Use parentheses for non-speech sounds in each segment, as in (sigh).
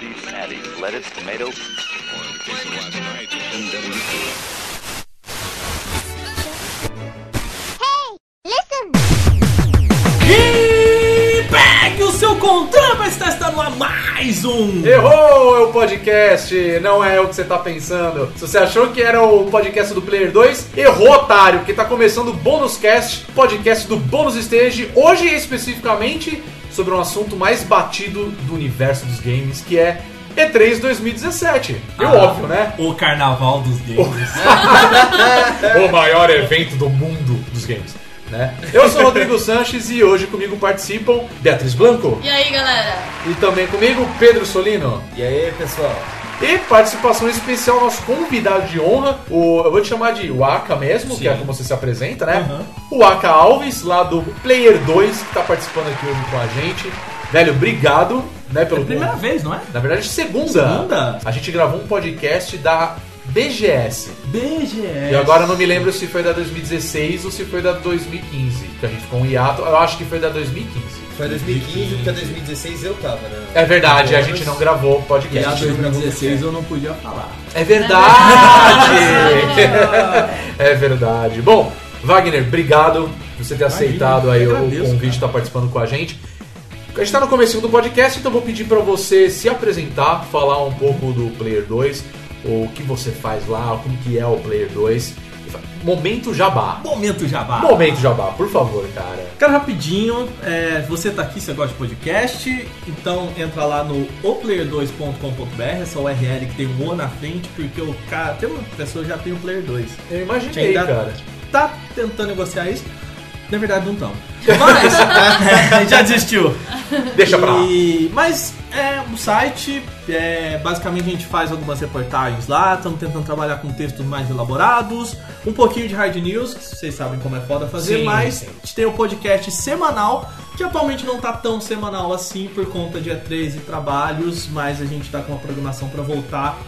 beef patty, lettuce, tomato. E pegue o seu controle para estar estando a mais um. Errou! É o podcast, não é o que você tá pensando. Se você achou que era o podcast do Player 2, errou, otário, porque tá começando o Bônus Cast, podcast do Bônus Stage, hoje especificamente sobre um assunto mais batido do universo dos games, que é E3 2017. E Ah. óbvio, né? O carnaval dos games. (laughs) o maior evento do mundo dos games. Né? Eu sou o Rodrigo Sanches e hoje comigo participam Beatriz Blanco E aí, galera? e também comigo Pedro Solino. E aí, pessoal? E participação especial, nosso convidado de honra, o, eu vou te chamar de Waka mesmo, que é como você se apresenta, né? Uhum. O Waka Alves, lá do Player 2, que tá participando aqui hoje com a gente. Velho, obrigado, né, É pelo a primeira vez, não é? Na verdade, segunda. Segunda? A gente gravou um podcast da BGS. BGS. E agora eu não me lembro se foi da 2016 ou se foi da 2015, que a gente ficou um hiato. Eu acho que foi da 2015. Foi 2015, porque 2016 eu tava, né? É verdade, a gente não gravou o E a podcast. 2016 eu não podia falar. É verdade! (laughs) é verdade. Bom, Wagner, obrigado por você ter aceitado aí eu o agradeço, convite de estar participando com a gente. A gente tá no começo do podcast, então eu vou pedir pra você se apresentar, falar um pouco do Player 2, o que você faz lá, como que é o Player 2. Momento Jabá. Momento jabá. Momento Jabá, por favor, cara. Cara, rapidinho, é, você tá aqui, você gosta de podcast, então entra lá no oplayer2.com.br, essa URL que tem um O na frente, porque o cara, tem uma pessoa já tem o Player 2. Eu imaginei, cara. Tá tentando negociar isso, na verdade não estão. Mas (laughs) já desistiu. Deixa pra lá. E- Mas é um site, é, basicamente a gente faz algumas reportagens lá, estamos tentando trabalhar com textos mais elaborados, um pouquinho de hard news, que vocês sabem como é foda fazer, Sim, mas sim. a gente tem o podcast semanal, que atualmente não tá tão semanal assim por conta de E3 e trabalhos, mas a gente tá com uma programação para voltar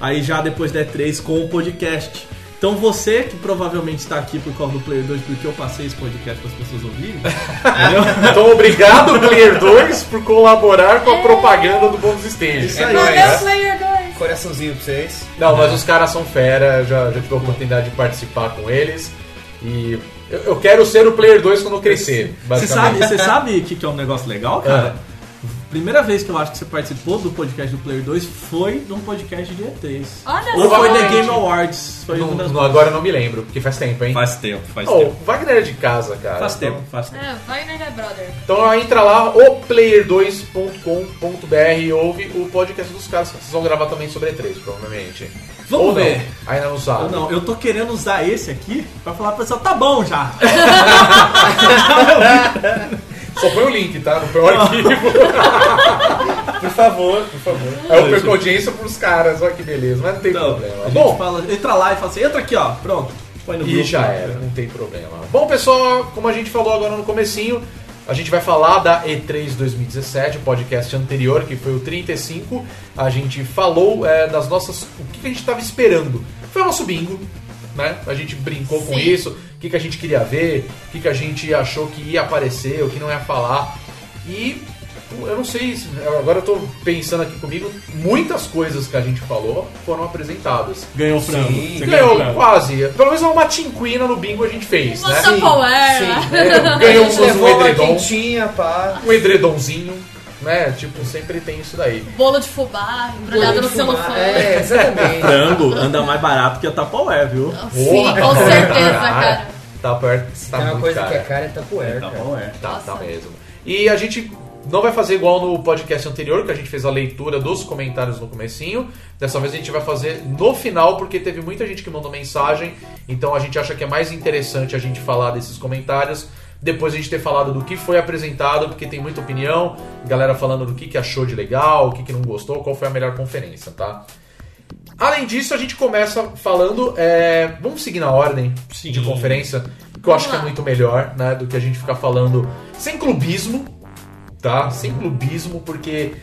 aí já depois da E3 com o podcast. Então você que provavelmente está aqui por causa do Player 2, porque eu passei esse podcast para as pessoas ouvirem, (laughs) entendeu? Então, obrigado, Player 2, por colaborar com a propaganda do Bônus Stage. Isso aí. É nóis, Valeu, né? Player 2! Coraçãozinho pra vocês. Não, mas os caras são fera, já, já tive a oportunidade de participar com eles. E eu, eu quero ser o Player 2 quando eu crescer. Você sabe, basicamente. você sabe o que, que é um negócio legal, cara? Primeira vez que eu acho que você participou do podcast do Player 2 foi de um podcast de E3. Olha Ou só! foi The Game Awards. Foi Não- uma das não, agora eu não me lembro, porque faz tempo, hein? Faz tempo, faz Oh, tempo. Wagner é de casa, cara. Faz Então- tempo, faz tempo. É, Wagner é brother. Então entra lá, oplayer2.com.br e ouve o podcast dos caras. Vocês vão gravar também sobre E3, provavelmente. Vamos Ou não, ver. Ainda não sabe. Não, eu tô querendo usar esse aqui pra falar pro pessoal, tá bom já. (laughs) (laughs) Só põe o link, tá? Não põe o arquivo. (laughs) Por favor, por favor. Aí eu perco audiência pros caras, olha que beleza, mas não tem Então, problema. Bom, fala, entra lá e fala assim, entra aqui ó, pronto. Põe no E grupo. já era, não tem problema. Bom, pessoal, como a gente falou agora no comecinho, a gente vai falar da E3 2017, o podcast anterior, que foi o 35. A gente falou é, das nossas... o que a gente estava esperando. Foi o nosso bingo, né? A gente brincou com Sim. isso, o que, que a gente queria ver, o que, que a gente achou que ia aparecer, o que não ia falar. E eu não sei, se- agora eu tô pensando aqui comigo, muitas coisas que a gente falou foram apresentadas. Ganhou o frango. Sim. Ganhou frango. quase. Pelo menos uma tinquina no bingo a gente fez, né? Uma Tupperware! É, ganhou (laughs) um, um edredom, quentinha, pá. um edredonzinho, né? Tipo, sempre tem isso daí. Bolo de fubá, embrulhado no celofane. É, exatamente. (laughs) Frango anda (laughs) mais barato que a Tupperware, viu? Sim, com certeza, cara. Tá perto, tá Tem uma muito coisa caro. que é cara é tapoeira, cara. Tupperware. Tá, tá mesmo. E a gente não vai fazer igual no podcast anterior, que a gente fez a leitura dos comentários no comecinho. Dessa vez a gente vai fazer no final, porque teve muita gente que mandou mensagem. Então a gente acha que é mais interessante a gente falar desses comentários. Depois a gente ter falado do que foi apresentado, porque tem muita opinião. Galera falando do que, que achou de legal, o que, que não gostou, qual foi a melhor conferência, tá? Além disso, a gente começa falando. é, vamos seguir na ordem Sim. de conferência, que eu acho que é muito melhor, né? Do que a gente ficar falando sem clubismo, tá? Sem clubismo, porque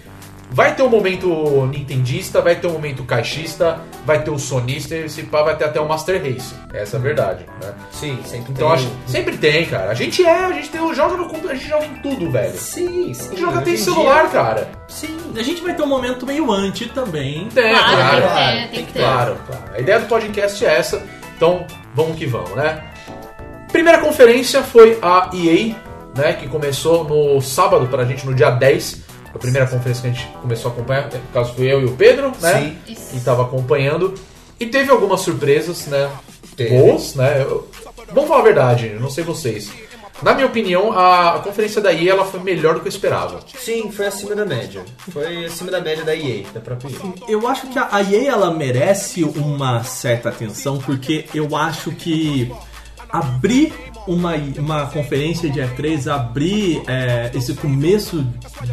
vai ter o momento nintendista, vai ter o momento caixista, vai ter o sonista e esse pá vai ter até o Master Race. Essa é a verdade, né? Sim, sempre Então tem. acho, sempre tem, cara. A gente é, a gente tem, joga no computador, a gente joga em tudo, velho. Sim, A sim. gente joga até em celular, cara. Sim, a gente vai ter um momento meio anti também. Tem, Claro, claro. tem que claro, ter, tem que ter. Claro, claro. A ideia do podcast é essa, então vamos que vamos, né? Primeira conferência foi a EA, né, que começou no sábado pra gente, no dia 10. A primeira conferência que a gente começou a acompanhar, no caso fui eu e o Pedro, né? Sim. Isso. Que tava acompanhando. E teve algumas surpresas, né? Teve. Boas, né? Eu- Vamos falar a verdade, não sei vocês. Na minha opinião, a, a conferência da EA ela foi melhor do que eu esperava. Sim, foi acima da média. Foi acima da média da EA, da própria EA. Eu acho que a EA ela merece uma certa atenção porque eu acho que abrir uma, uma conferência de E3, abrir é, esse começo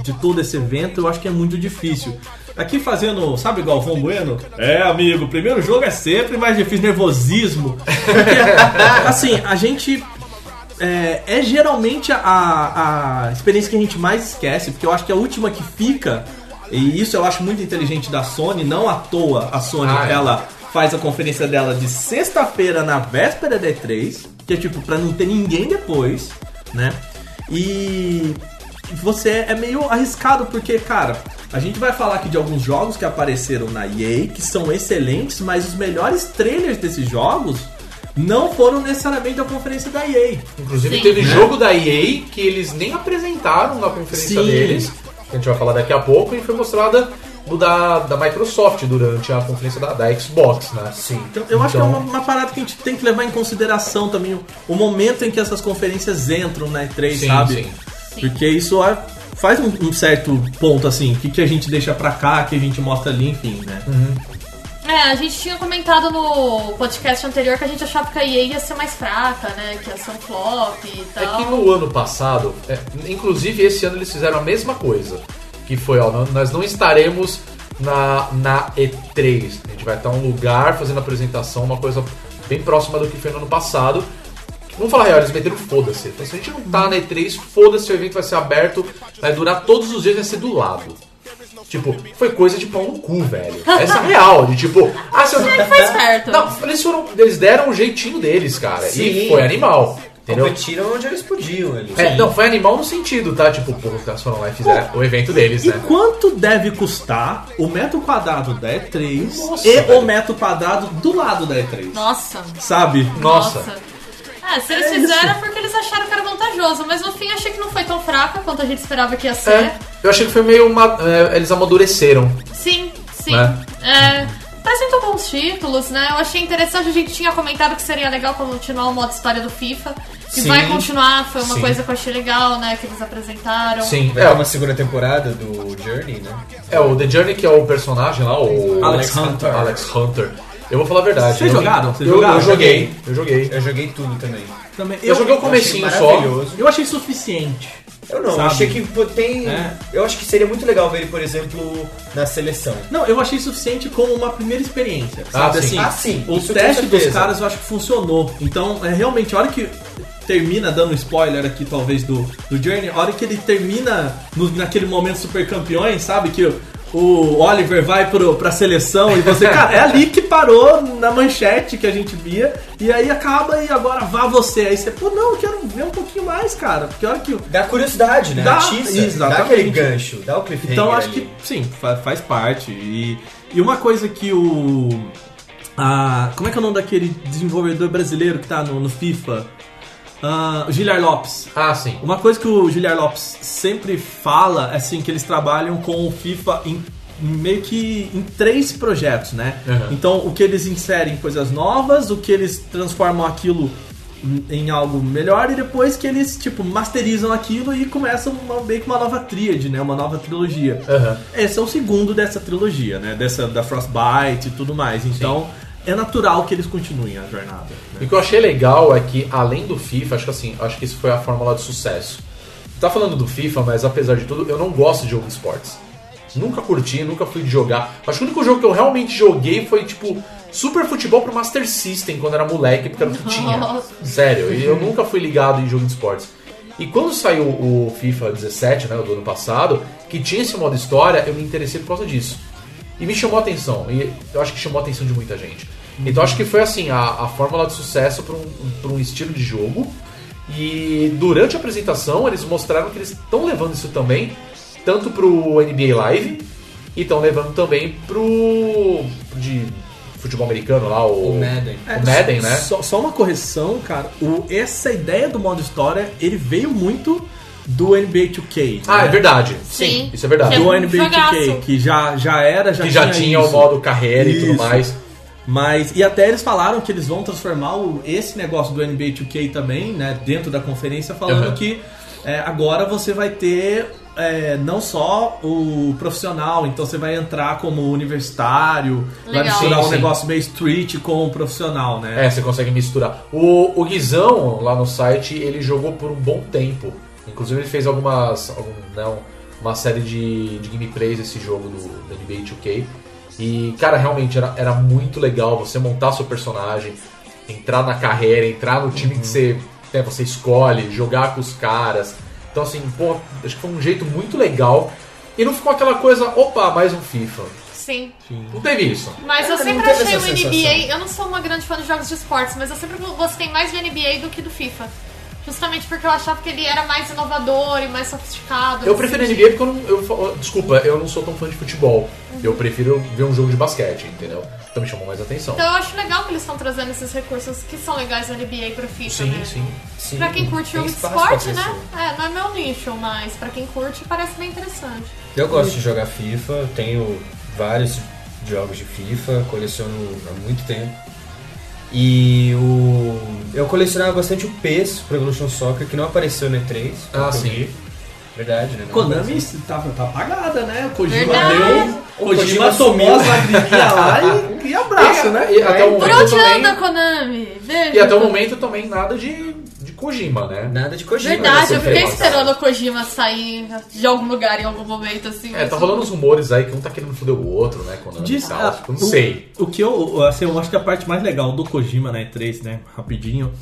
de todo esse evento, eu acho que é muito difícil. Aqui fazendo, sabe, Galvão Bueno? É, amigo, o primeiro jogo é sempre mais difícil, nervosismo. Porque, (laughs) assim, a gente é, é geralmente a, a experiência que a gente mais esquece, porque eu acho que a última que fica, e isso eu acho muito inteligente da Sony, não à toa a Sony Ah, é. ela faz a conferência dela de sexta-feira na véspera da E3, que é tipo pra não ter ninguém depois, né? E você é meio arriscado porque, cara, a gente vai falar aqui de alguns jogos que apareceram na EA que são excelentes, mas os melhores trailers desses jogos não foram necessariamente da conferência da EA. Inclusive Sim. teve Né? jogo da EA que eles nem apresentaram na conferência Sim. deles, que a gente vai falar daqui a pouco, e foi mostrada no da, da Microsoft durante a conferência da, da Xbox, né? Sim. Então, eu acho que é Então- uma, uma parada que a gente tem que levar em consideração também o, o momento em que essas conferências entram na E3, Sim, sabe? sim. Porque isso é- faz um, um certo ponto, assim, o que, que a gente deixa pra cá, que a gente mostra ali, enfim, né? É, a gente tinha comentado no podcast anterior que a gente achava que a EA ia ser mais fraca, né? Que ia ser um flop e É tal. que no ano passado, é, inclusive esse ano eles fizeram a mesma coisa. Que foi, ó, nó- nós não estaremos na, na E3. A gente vai estar um lugar fazendo apresentação, uma coisa bem próxima do que foi no ano passado. Vamos falar real, eles meteram foda-se. Então, se a gente não tá na E3, foda-se, o evento vai ser aberto, vai durar todos os dias, vai ser do lado. Tipo, foi coisa de pau no cu, velho. Essa é (laughs) real, de tipo, ah, se eu esperto. (laughs) Não, eles foram. Eles deram o jeitinho deles, cara. E Sim. foi animal. Entendeu? Competiram onde eles podiam ali. É, não, foi animal no sentido, tá? Tipo, pô, os caras foram lá e fizeram o evento deles, E né? quanto deve custar o metro quadrado da E3 Nossa, e velho. o metro quadrado do lado da E3? Nossa. Sabe? Nossa. É, se eles É fizeram isso. é porque eles acharam que era vantajoso, mas no fim achei que não foi tão fraca quanto a gente esperava que ia ser. É, eu achei que foi meio. uma- é, eles amadureceram. Sim, sim. Né? É, apresentou bons títulos, né? Eu achei interessante, a gente tinha comentado que seria legal continuar o modo história do FIFA. Que Sim. vai continuar, foi uma Sim. coisa que eu achei legal, né? Que eles apresentaram. Sim, Vai é, uma segunda temporada do Journey, né? é o The Journey, que é o personagem lá, o. Alex Hunter. Alex Hunter. Eu vou falar a verdade. Vocês eu- jogaram? Vocês eu, jogaram? eu joguei, eu joguei. Eu joguei tudo também. Também. Eu, joguei o comecinho só. eu achei suficiente. Eu não, Sabe? achei que tem. É. Eu acho que seria muito legal ver ele, por exemplo, na seleção. Não, eu achei suficiente como uma primeira experiência. Sabe sim. assim? Ah, sim, O isso teste dos caras eu acho que funcionou. Então, é, realmente, a hora que termina, dando spoiler aqui talvez do, do Journey, a hora que ele termina no- naquele momento super campeões, sabe? Que o, Oliver vai pro, pra seleção e você, cara, é ali que parou na manchete que a gente via, e aí acaba e agora vá você. Aí você, pô, não, eu quero ver um pouquinho mais, cara. Porque a hora que. o- Dá curiosidade, né? Dá, Atiça, dá aquele gancho, dá o cliffhanger. Então acho ali. que sim, fa- faz parte. E, e uma coisa que o. a- como é que é o nome daquele desenvolvedor brasileiro que tá no, no FIFA? Ah, o Giliar Lopes. Ah, sim. Uma coisa que o Giliar Lopes sempre fala é assim que eles trabalham com o FIFA em meio que em três projetos, né? Uhum. Então o que eles inserem coisas novas, o que eles transformam aquilo em algo melhor e depois que eles tipo masterizam aquilo e começam uma, meio que uma nova tríade, né? Uma nova trilogia. Aham. Esse é o segundo dessa trilogia, né? Dessa da Frostbite e tudo mais. Então é natural que eles continuem a jornada. E Né? o que eu achei legal é que, além do FIFA, acho que assim, acho que isso foi a fórmula de sucesso. Tá falando do FIFA, mas apesar de tudo, eu não gosto de jogo de esportes. Nunca curti, nunca fui de jogar. Acho que o único jogo que eu realmente joguei foi, tipo, Super Futebol pro Master System quando era moleque, porque era o que tinha. Nossa. Sério, e eu nunca fui ligado em jogo de esportes. E quando saiu o FIFA 17, né, do ano passado, que que tinha esse modo história, eu me interessei por causa disso. E me chamou a atenção. E eu acho que chamou a atenção de muita gente. Então acho que foi assim, a, a fórmula de sucesso para um, pra um estilo de jogo. E durante a apresentação eles mostraram que eles estão levando isso também, tanto pro NBA Live e estão levando também pro. de futebol americano lá, o, O Madden. o Madden, né? Só, só uma correção, cara. O, essa ideia do modo história, ele veio muito do NBA 2K. Ah, né? é verdade. Sim. Isso é verdade. Que Do NBA 2K, jogaço. que já, já era, já que já tinha o isso. modo carreira e tudo Isso. mais. Mas, e até eles falaram que eles vão transformar o- esse negócio do NBA 2K também, né, dentro da conferência, falando Uhum. que é, agora você vai ter é, não só o profissional, então você vai entrar como universitário, vai Legal. misturar Sim, um sim. negócio meio street com o profissional, né? É, você consegue misturar. O, o Guizão, lá no site, ele jogou por um bom tempo. Inclusive ele fez algumas. Algum, não, uma série de, de gameplays desse jogo do, do NBA 2K. E, cara, realmente era, era muito legal você montar seu personagem, entrar na carreira, entrar no time que você, né, você escolhe, jogar com os caras. Então, assim, pô, acho que foi um jeito muito legal. E não ficou aquela coisa, opa, mais um FIFA. Sim. Não teve isso. Mas eu É, não sempre teve achei o NBA. sensação. Eu não sou uma grande fã de jogos de esportes, mas eu sempre gostei mais do NBA do que do FIFA. Justamente porque eu achava que ele era mais inovador e mais sofisticado. Eu nesse prefiro sentido. NBA porque eu não. Eu, desculpa, eu não sou tão fã de futebol. Eu prefiro ver um jogo de basquete, entendeu? Então me chamou mais atenção. Então eu acho legal que eles estão trazendo esses recursos que são legais do NBA pro FIFA, sim, né? sim. Sim, Pra quem curte jogo de pra esporte, né? É, não é meu nicho, mas pra quem curte parece bem interessante. Eu gosto de jogar FIFA, tenho vários jogos de FIFA, coleciono há muito tempo. E o eu colecionava bastante o PES, Pro Evolution Soccer, que não apareceu no E3. Ah, sim. Verdade, né? Konami tá, tá apagada, né? O Kojima Verdade. deu. O Kojima, Kojima tomou sumiu. as lagriminhas lá e, (laughs) e abraço, E- né? e até o Por momento onde também- anda, Konami? Beijo. E até o momento também nada de, de Kojima, né? Nada de Kojima. Verdade, né? eu fiquei esperando o Kojima sair de algum lugar em algum momento, assim. É, tá mas- rolando uns rumores aí que um tá querendo foder o outro, né? Konami Diz- e tal. ah, Tipo, não o- sei. O que eu, assim, eu acho que a parte mais legal do Kojima na E3, né, rapidinho,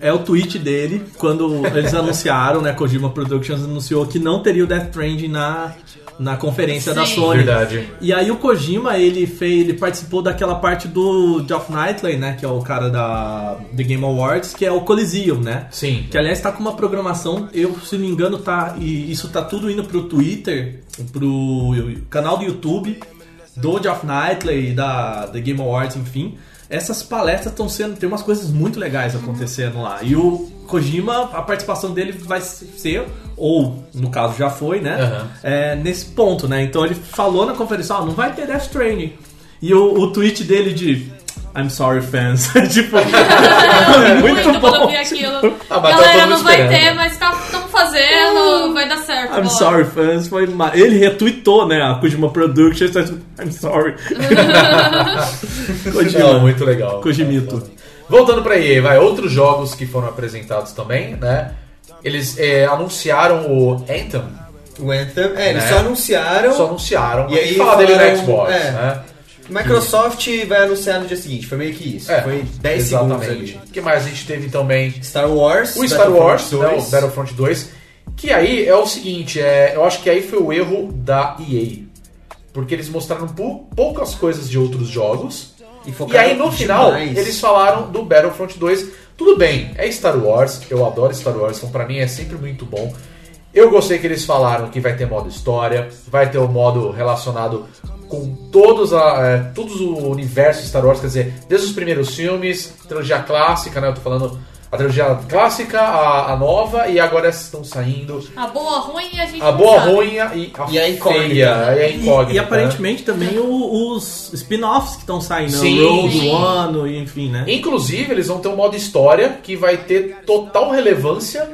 é o tweet dele quando eles anunciaram, né, Kojima Productions anunciou que não teria o Death Stranding na, na conferência da Sim. Sony. Verdade. E aí o Kojima, ele fez, ele participou daquela parte do Geoff Knightley, né, que é o cara da The Game Awards, que é o Coliseum, né? Sim. Que aliás tá com uma programação, eu se não me engano, tá. E isso tá tudo indo pro Twitter, pro canal do YouTube do Geoff Knightley, da, da Game Awards, enfim. Essas palestras estão sendo. Tem umas coisas muito legais acontecendo lá. E o Kojima, a participação dele vai ser, ou no caso já foi, né? Aham. É, nesse ponto, né? Então ele falou na conferência: ó, não vai ter Death Stranding. E o, o tweet dele de. I'm sorry, fans. (laughs) tipo, (laughs) muito, muito quando eu bom. vi aquilo. Ah, mas tá Galera, não vai esperando. ter, mas estamos fazendo, vai dar certo. I'm bora. sorry, fans. Foi ma- Ele retweetou, né? A Kojima Productions. tá tipo, I'm sorry. (laughs) Não, Kojima. muito legal. Kojimito. Voltando pra EA, vai. Outros jogos que foram apresentados também, né? Eles é, anunciaram o Anthem. O Anthem, é, eles Né? só anunciaram. Só anunciaram. E aí falar dele no Xbox, é. né? Microsoft vai anunciar no dia seguinte, foi meio que isso. É, foi 10 segundos ali. O que mais a gente teve também? Star Wars. O Star Wars, né, 2. o Battlefront 2. Que aí é o seguinte, é, eu acho que aí foi o erro da EA. Porque eles mostraram pou- poucas coisas de outros jogos. E, E aí no final demais. eles falaram do Battlefront 2. Tudo bem, é Star Wars, eu adoro Star Wars, então pra mim é sempre muito bom. Eu gostei que eles falaram que vai ter modo história, vai ter o modo relacionado com todos, a, é, todos o universo Star Wars, quer dizer, desde os primeiros filmes, trilogia clássica, né? Eu tô falando a trilogia clássica, a, a nova, e agora essas estão saindo. A boa, a ruim e a gente A boa, sabe. ruim e a, e a E a incógnita. feia, e a E, incógnita. e aparentemente também o- os spin-offs que estão saindo. Sim. o Rogue Sim. One, e enfim, né? Inclusive, eles vão ter um modo história que vai ter total relevância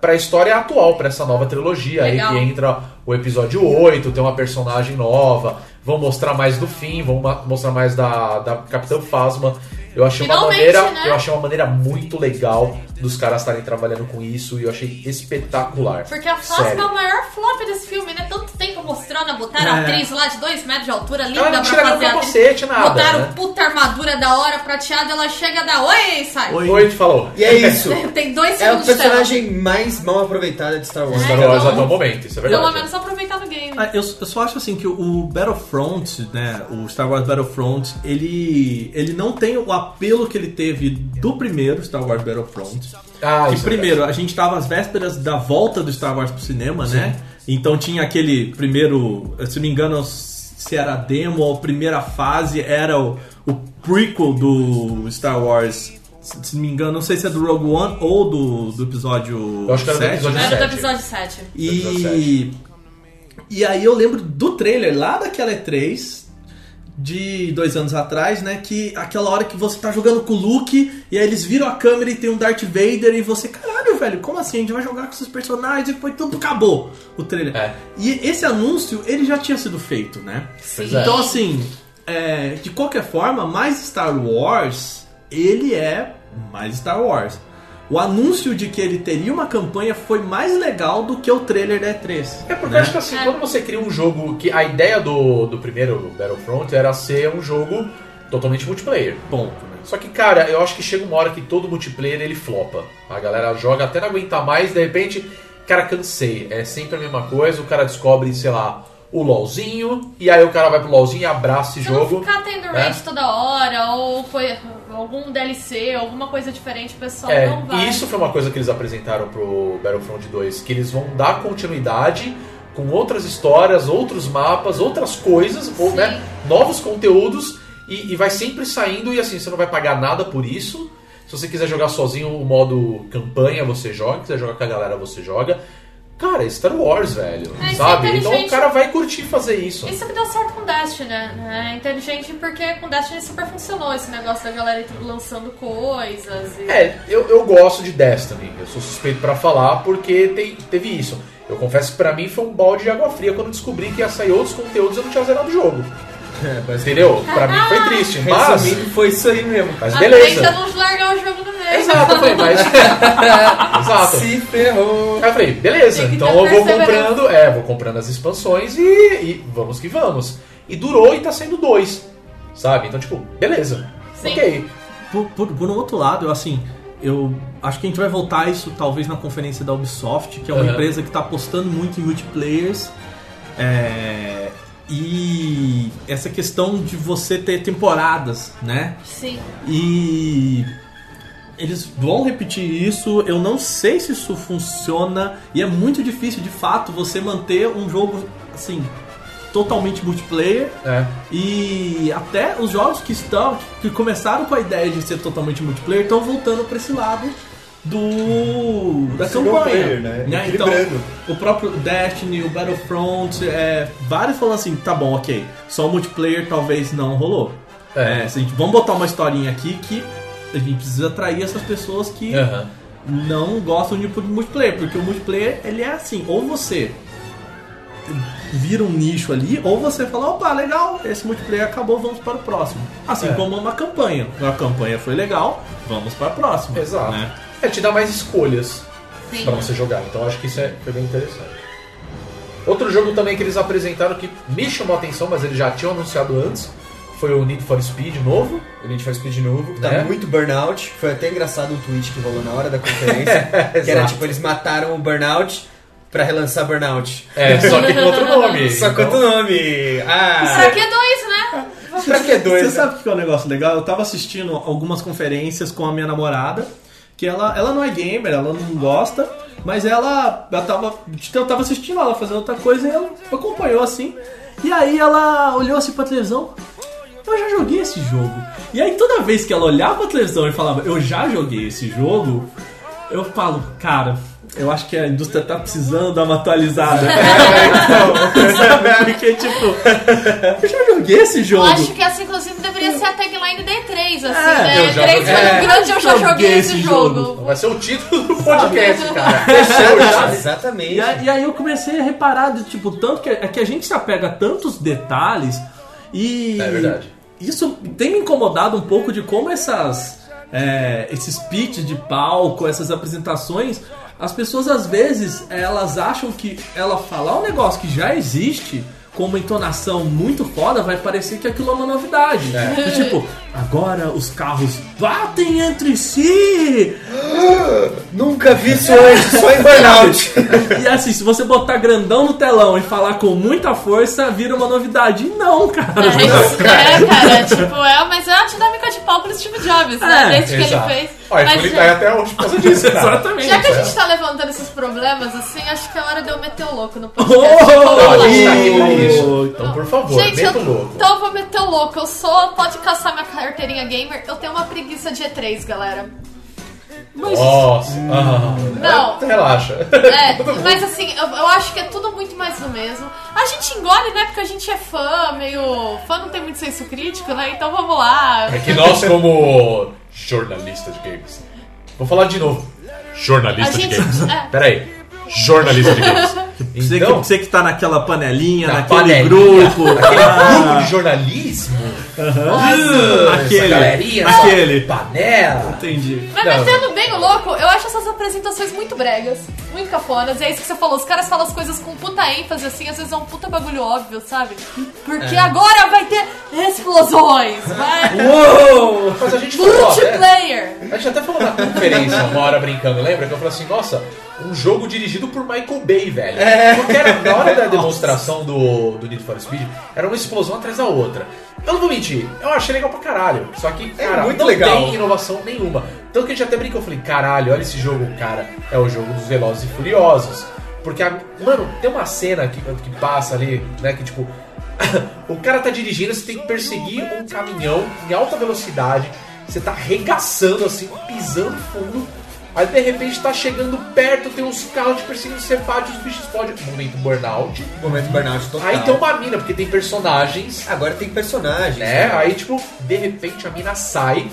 pra história atual, pra essa nova trilogia. Aí Legal. que entra o episódio 8, tem uma personagem nova, vão mostrar mais do fim, vão mostrar mais da, da Capitã Fasma. Eu achei uma maneira, né? eu achei uma maneira muito legal dos caras estarem trabalhando com isso e eu achei espetacular. Porque a Fasma é o maior flop desse filme, né? Tanto tempo mostrando, botaram a É. atriz lá de 2 metros de altura, linda Ela não pra fazer a capacete, nada, Botaram né? puta armadura da hora prateada, ela chega dá oi e sai. Oi. Oi, falou. E é isso. (laughs) Tem dois É segundos tela. personagem mais mal aproveitado de Star Wars. É. Star Wars Então- até o momento, isso é verdade. Pelo menos aproveitar no game. Ah, Eu, eu só acho assim que o Battlefront, né, o Star Wars Battlefront, ele, ele não tem o apelo que ele teve do primeiro Star Wars Battlefront. Ah, que é primeiro, a gente tava às vésperas da volta do Star Wars pro cinema, né? Então tinha aquele primeiro, se não me engano, se era a demo ou a primeira fase, era o, o prequel do Star Wars. Se não me engano, não sei se é do Rogue One ou do, do episódio Eu acho que era do 7, episódio né? Era do sete. episódio 7. E, e aí eu lembro do trailer lá daquela E3 de dois anos atrás, né? Que aquela hora que você tá jogando com o Luke e aí eles viram a câmera e tem um Darth Vader e você, caralho, velho, como assim? A gente vai jogar com esses personagens e foi tudo, acabou o trailer. É. E esse anúncio, ele já tinha sido feito, né? Pois é. Então, assim, é, de qualquer forma, mais Star Wars, ele é mais Star Wars. O anúncio de que ele teria uma campanha foi mais legal do que o trailer da E3. É porque né? eu acho que assim, É. quando você cria um jogo que a ideia do, do primeiro Battlefront era ser um jogo totalmente multiplayer. Ponto, né? Só que, cara, eu acho que chega uma hora que todo multiplayer ele flopa. A galera joga até não aguentar mais, de repente, cara, cansei. É sempre a mesma coisa, o cara descobre, sei lá, o LOLzinho, e aí o cara vai pro LOLzinho e abraça esse Se não jogo. ficar tendo né? raid toda hora, ou foi algum DLC, alguma coisa diferente, o pessoal É, não vai. e isso foi uma coisa que eles apresentaram pro Battlefront 2, que eles vão dar continuidade com outras histórias, outros mapas, outras coisas, ou, né, novos conteúdos, e, e vai sempre saindo, e assim, você não vai pagar nada por isso. Se você quiser jogar sozinho o modo campanha, você joga, quiser jogar com a galera, você joga. Cara, é Star Wars, velho, É, isso sabe? é então o cara vai curtir fazer isso. Isso que deu certo com Destiny, né? É inteligente porque com Destiny super funcionou esse negócio da galera lançando coisas. E... É, eu, eu gosto de Destiny, eu sou suspeito pra falar porque tem, teve isso. Eu confesso que pra mim foi um balde de água fria quando descobri que ia sair outros conteúdos e eu não tinha zerado o jogo. (laughs) É. Entendeu? Pra mim foi triste, mas. Resumindo, foi isso aí mesmo. Mas beleza. a não largar o jogo no meio. Exato, eu falei, mas. (laughs) (laughs) Exato. Se ferrou. Aí eu falei, beleza, então eu vou comprando, é, vou comprando as expansões e, e vamos que vamos. E durou e tá sendo dois, sabe? Então, tipo, beleza. Sim. Ok. Por, por, por um outro lado, eu, assim, eu acho que a gente vai voltar a isso talvez na conferência da Ubisoft, que é uma Aham. empresa que está apostando muito em multiplayers. É, e essa questão de você ter temporadas, né? Sim. E eles vão repetir isso. Eu não sei se isso funciona e é muito difícil de fato você manter um jogo assim totalmente multiplayer É. e até os jogos que estão que começaram com a ideia de ser totalmente multiplayer estão voltando para esse lado do da Single campanha, player, né? Então, Equilibrando. o próprio Destiny, o Battlefront, é, vários falam assim, tá bom, ok, só o multiplayer talvez não rolou. É. É, se a gente, vamos botar uma historinha aqui que a gente precisa atrair essas pessoas que não gostam de multiplayer, porque o multiplayer ele é assim, ou você vira um nicho ali, ou você fala, opa, legal, esse multiplayer acabou, vamos para o próximo. Assim É. como uma campanha. A campanha foi legal, vamos para a próxima. Exato. né? É, te dá mais escolhas Sim. pra você jogar. Então acho que isso é, foi bem interessante. Outro jogo também que eles apresentaram que me chamou a atenção, mas eles já tinham anunciado antes, foi o Need for Speed novo. O Need for Speed novo, que tá Né? muito burnout. Foi até engraçado um tweet que rolou na hora da conferência. (laughs) que era tipo, eles mataram o burnout pra relançar burnout. É, só que com outro (laughs) nome. Só com Então, outro nome. Ah! Pra que dois, né? Pra que dois? Você né? sabe o que é um negócio legal? Eu tava assistindo algumas conferências com a minha namorada, que ela, ela não é gamer, ela não gosta, mas ela, ela tava, eu tava assistindo ela fazendo outra coisa e ela acompanhou assim. E aí ela olhou assim pra televisão. Eu já joguei esse jogo. E aí toda vez que ela olhava pra televisão e falava, eu já joguei esse jogo, eu falo, cara, eu acho que a indústria tá precisando dar uma atualizada. (laughs) Porque, tipo, eu (laughs) já joguei esse Eu jogo. acho que essa, inclusive, deveria ser a tagline da E3, assim, É, né? eu já E3 joguei. foi É, grande, eu já joguei joguei esse jogo. jogo. Vai ser o título do podcast, cara. (laughs) Já. exatamente. E, a- e aí eu comecei a reparar, de, tipo, tanto que, é que a gente se apega a tantos detalhes e. É verdade. Isso tem me incomodado um pouco de como essas. é, esses pitches de palco, essas apresentações As pessoas às vezes elas acham que ela falar um negócio que já existe com uma entonação muito foda vai parecer que aquilo é uma novidade. E, tipo, agora os carros batem entre si. (gasps) Nunca vi isso antes, só em Burnout. E assim, se você botar grandão no telão e falar com muita força, vira uma novidade. E não, cara. É, isso- é, cara, tipo, é, mas é a dinâmica de palco do Steve Jobs, né? É, Desde que Exato. ele fez. Olha, Mas, ele tá aí até hoje por causa disso. (laughs) Exatamente. já que a é. gente tá levantando esses problemas, assim, acho que é hora de eu meter o louco no Oh! (laughs) podcast. Tá pra Oh, isso. Então, por favor, Gente, meta eu, louco. então eu vou meter o louco. Eu sou. Pode caçar minha carteirinha gamer. Eu tenho uma preguiça de E3, galera. Nossa. ah, Não. (laughs) Relaxa. É, (laughs) mas assim, eu, eu acho que é tudo muito mais do mesmo. A gente engole, né? Porque a gente é fã, meio. Fã não tem muito senso crítico, né? Então vamos lá. É que nós, como jornalista de games. Vou falar de novo. Jornalista A gente- de games. é. Pera aí. Jornalista de games. Você, Então, que, você que tá naquela panelinha, Na naquele panelinha, grupo. aquele ah, grupo de jornalismo. galerinha, aquele. essa panela. Entendi. Mas Não. metendo bem o louco, eu acho essas apresentações muito bregas, muito cafonas. E é isso que você falou, os caras falam as coisas com puta ênfase, assim, às vezes é um puta bagulho óbvio, sabe? Porque agora vai ter explosões, vai. Uou! Mas a gente falou, né? Multiplayer! A gente até falou na conferência, uma hora brincando, lembra? Que eu falei assim, nossa, um jogo dirigido por Michael Bay, velho. Porque era, na hora da (laughs) demonstração do, do Need for Speed, era uma explosão atrás da outra. Eu não vou mentir, eu achei legal pra caralho. Só que, cara, muito não legal. tem inovação nenhuma. Tanto que a gente até brincou, eu falei, caralho, olha esse jogo, cara, é o jogo dos Velozes e Furiosos. Porque, a- mano, tem uma cena que, que passa ali, né, que tipo... (laughs) o cara tá dirigindo, você tem que perseguir um caminhão em alta velocidade. Você tá arregaçando assim, pisando fundo. Aí de repente tá chegando perto, tem uns carros te perseguindo, você bate, os bichos explodem. Momento burnout. Momento Burnout total. Aí tem uma mina, porque tem personagens, Agora tem personagens. né? Aí, tipo, de repente a mina sai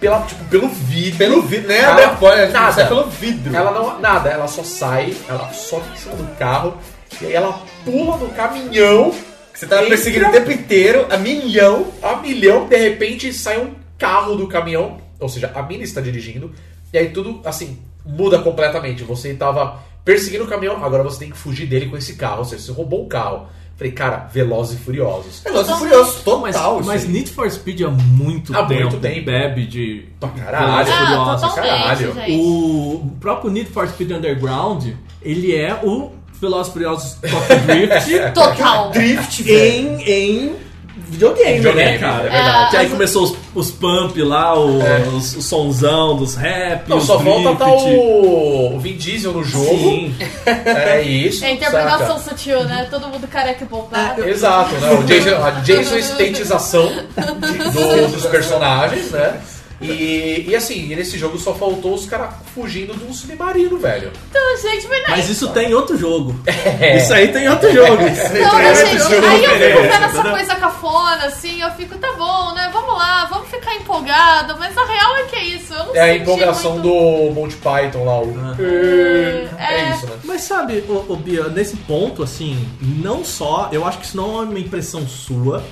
pela, tipo, pelo vidro. Pelo vidro, né? Ela- Abre a porta, nada. sai pelo vidro. Ela não. Nada, ela só sai, ela sobe em cima do carro, e aí ela pula no caminhão. Você tava entra perseguindo o tempo inteiro, a milhão. a milhão, de repente sai um carro do caminhão, ou seja, a mina está dirigindo, e aí tudo, assim, muda completamente. Você estava perseguindo o caminhão, agora você tem que fugir dele com esse carro, ou seja, você roubou o carro. Falei, cara, Velozes e Furiosos. Velozes e Furiosos, Mas, total. isso mas aí. Need for Speed há muito Há tempo, muito tempo. bebe de Pra caralho. Velozes e Ah, Furiosos. caralho. gente. O próprio Need for Speed Underground, ele é o Velozes e Furiosos Tokyo (laughs) Drift Total. Drift, velho. em, em videogame, Videogame, né, cara? é verdade. Que aí as- começou os, os pump lá, o, os, o sonzão dos rap, Não, os só drift. volta tá o, o Vin Diesel no jogo. Sim. (laughs) É isso. É interpretação saca? sutil, né? Todo mundo careca e bombado. Exato, né? O Jason, a (laughs) Jason Stateização de- do- dos personagens, né? E, e assim, nesse jogo só faltou os caras fugindo de um submarino, velho. Então, gente, mas não. Mas isso tem em outro jogo. (laughs) É. Isso aí tem em outro jogo. (laughs) Não, Esse gente, jogo aí eu não fico vendo essa coisa cafona, assim, eu fico, tá bom, né? Vamos lá, vamos ficar empolgado, mas a real é que é isso. Eu não É a empolgação muito... do Monty Python lá, o. É, É. isso, né? Mas sabe, ô, ô, Bia, nesse ponto, assim, não só. Eu acho que isso não é uma impressão sua,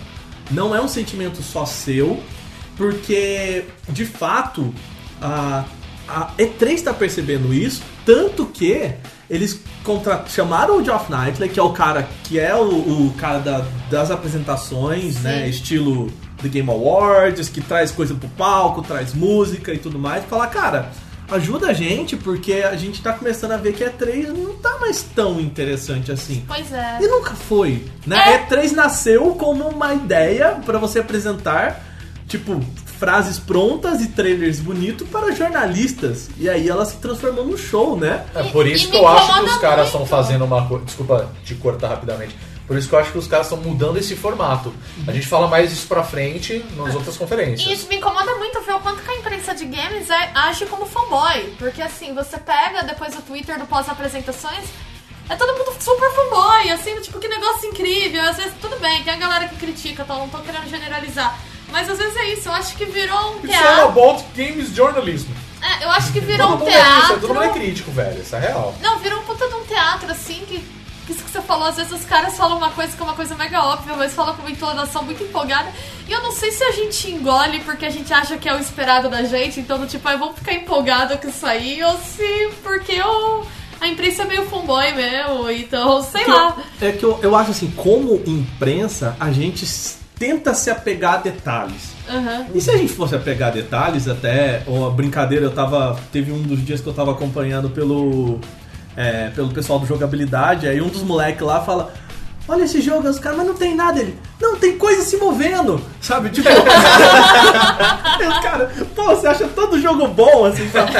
não é um sentimento só seu, porque, de fato, a, a E3 está percebendo isso, tanto que eles contra... chamaram o Geoff Knightley, que é o cara que é o, o cara da- das apresentações, né? Estilo The Game Awards, que traz coisa pro palco, traz música e tudo mais, e falar, cara, ajuda a gente, porque a gente tá começando a ver que a E3 não tá mais tão interessante assim. Pois é. E nunca foi, né? É. E3 nasceu como uma ideia pra você apresentar, tipo, frases prontas e trailers bonitos para jornalistas. E aí ela se transformou num show, né? É por E- isso e que eu acho que os caras estão fazendo uma coisa. Desculpa te cortar rapidamente. Por isso que eu acho que os caras estão mudando esse formato. A gente fala mais isso pra frente nas outras E conferências. isso me incomoda muito ver o quanto que a imprensa de games é- age como fanboy. Porque assim, você pega depois o Twitter do pós-apresentações, é todo mundo super fanboy, assim, tipo, que negócio incrível. Às vezes, tudo bem, tem a galera que critica, então não tô querendo generalizar. Mas às vezes é isso, eu acho que virou um It's all teatro. about games journalism. É, eu acho que virou todo um é isso, todo mundo é teatro. crítico, velho. Isso é real. Não, virou um puta de um teatro, assim, que isso que você falou, às vezes os caras falam uma coisa que é uma coisa mega óbvia, mas falam com uma entonação muito empolgada. E eu não sei se a gente engole porque a gente acha que é o esperado da gente, então do tipo, ah, vamos ficar empolgado com isso aí, ou se porque eu, a imprensa é meio fanboy mesmo, então, sei Que lá. eu- é que eu, eu acho assim, como imprensa, a gente tenta se apegar a detalhes. Aham. E se a gente fosse apegar a detalhes até, ou a brincadeira, eu tava. Teve um dos dias que eu tava acompanhando pelo. é, pelo pessoal do jogabilidade, aí um dos moleques lá fala. Olha esse jogo, os caras, mas não tem nada. Ele, não, tem coisa se movendo, sabe? Tipo. (laughs) Caras, pô, você acha todo jogo bom, assim, sabe?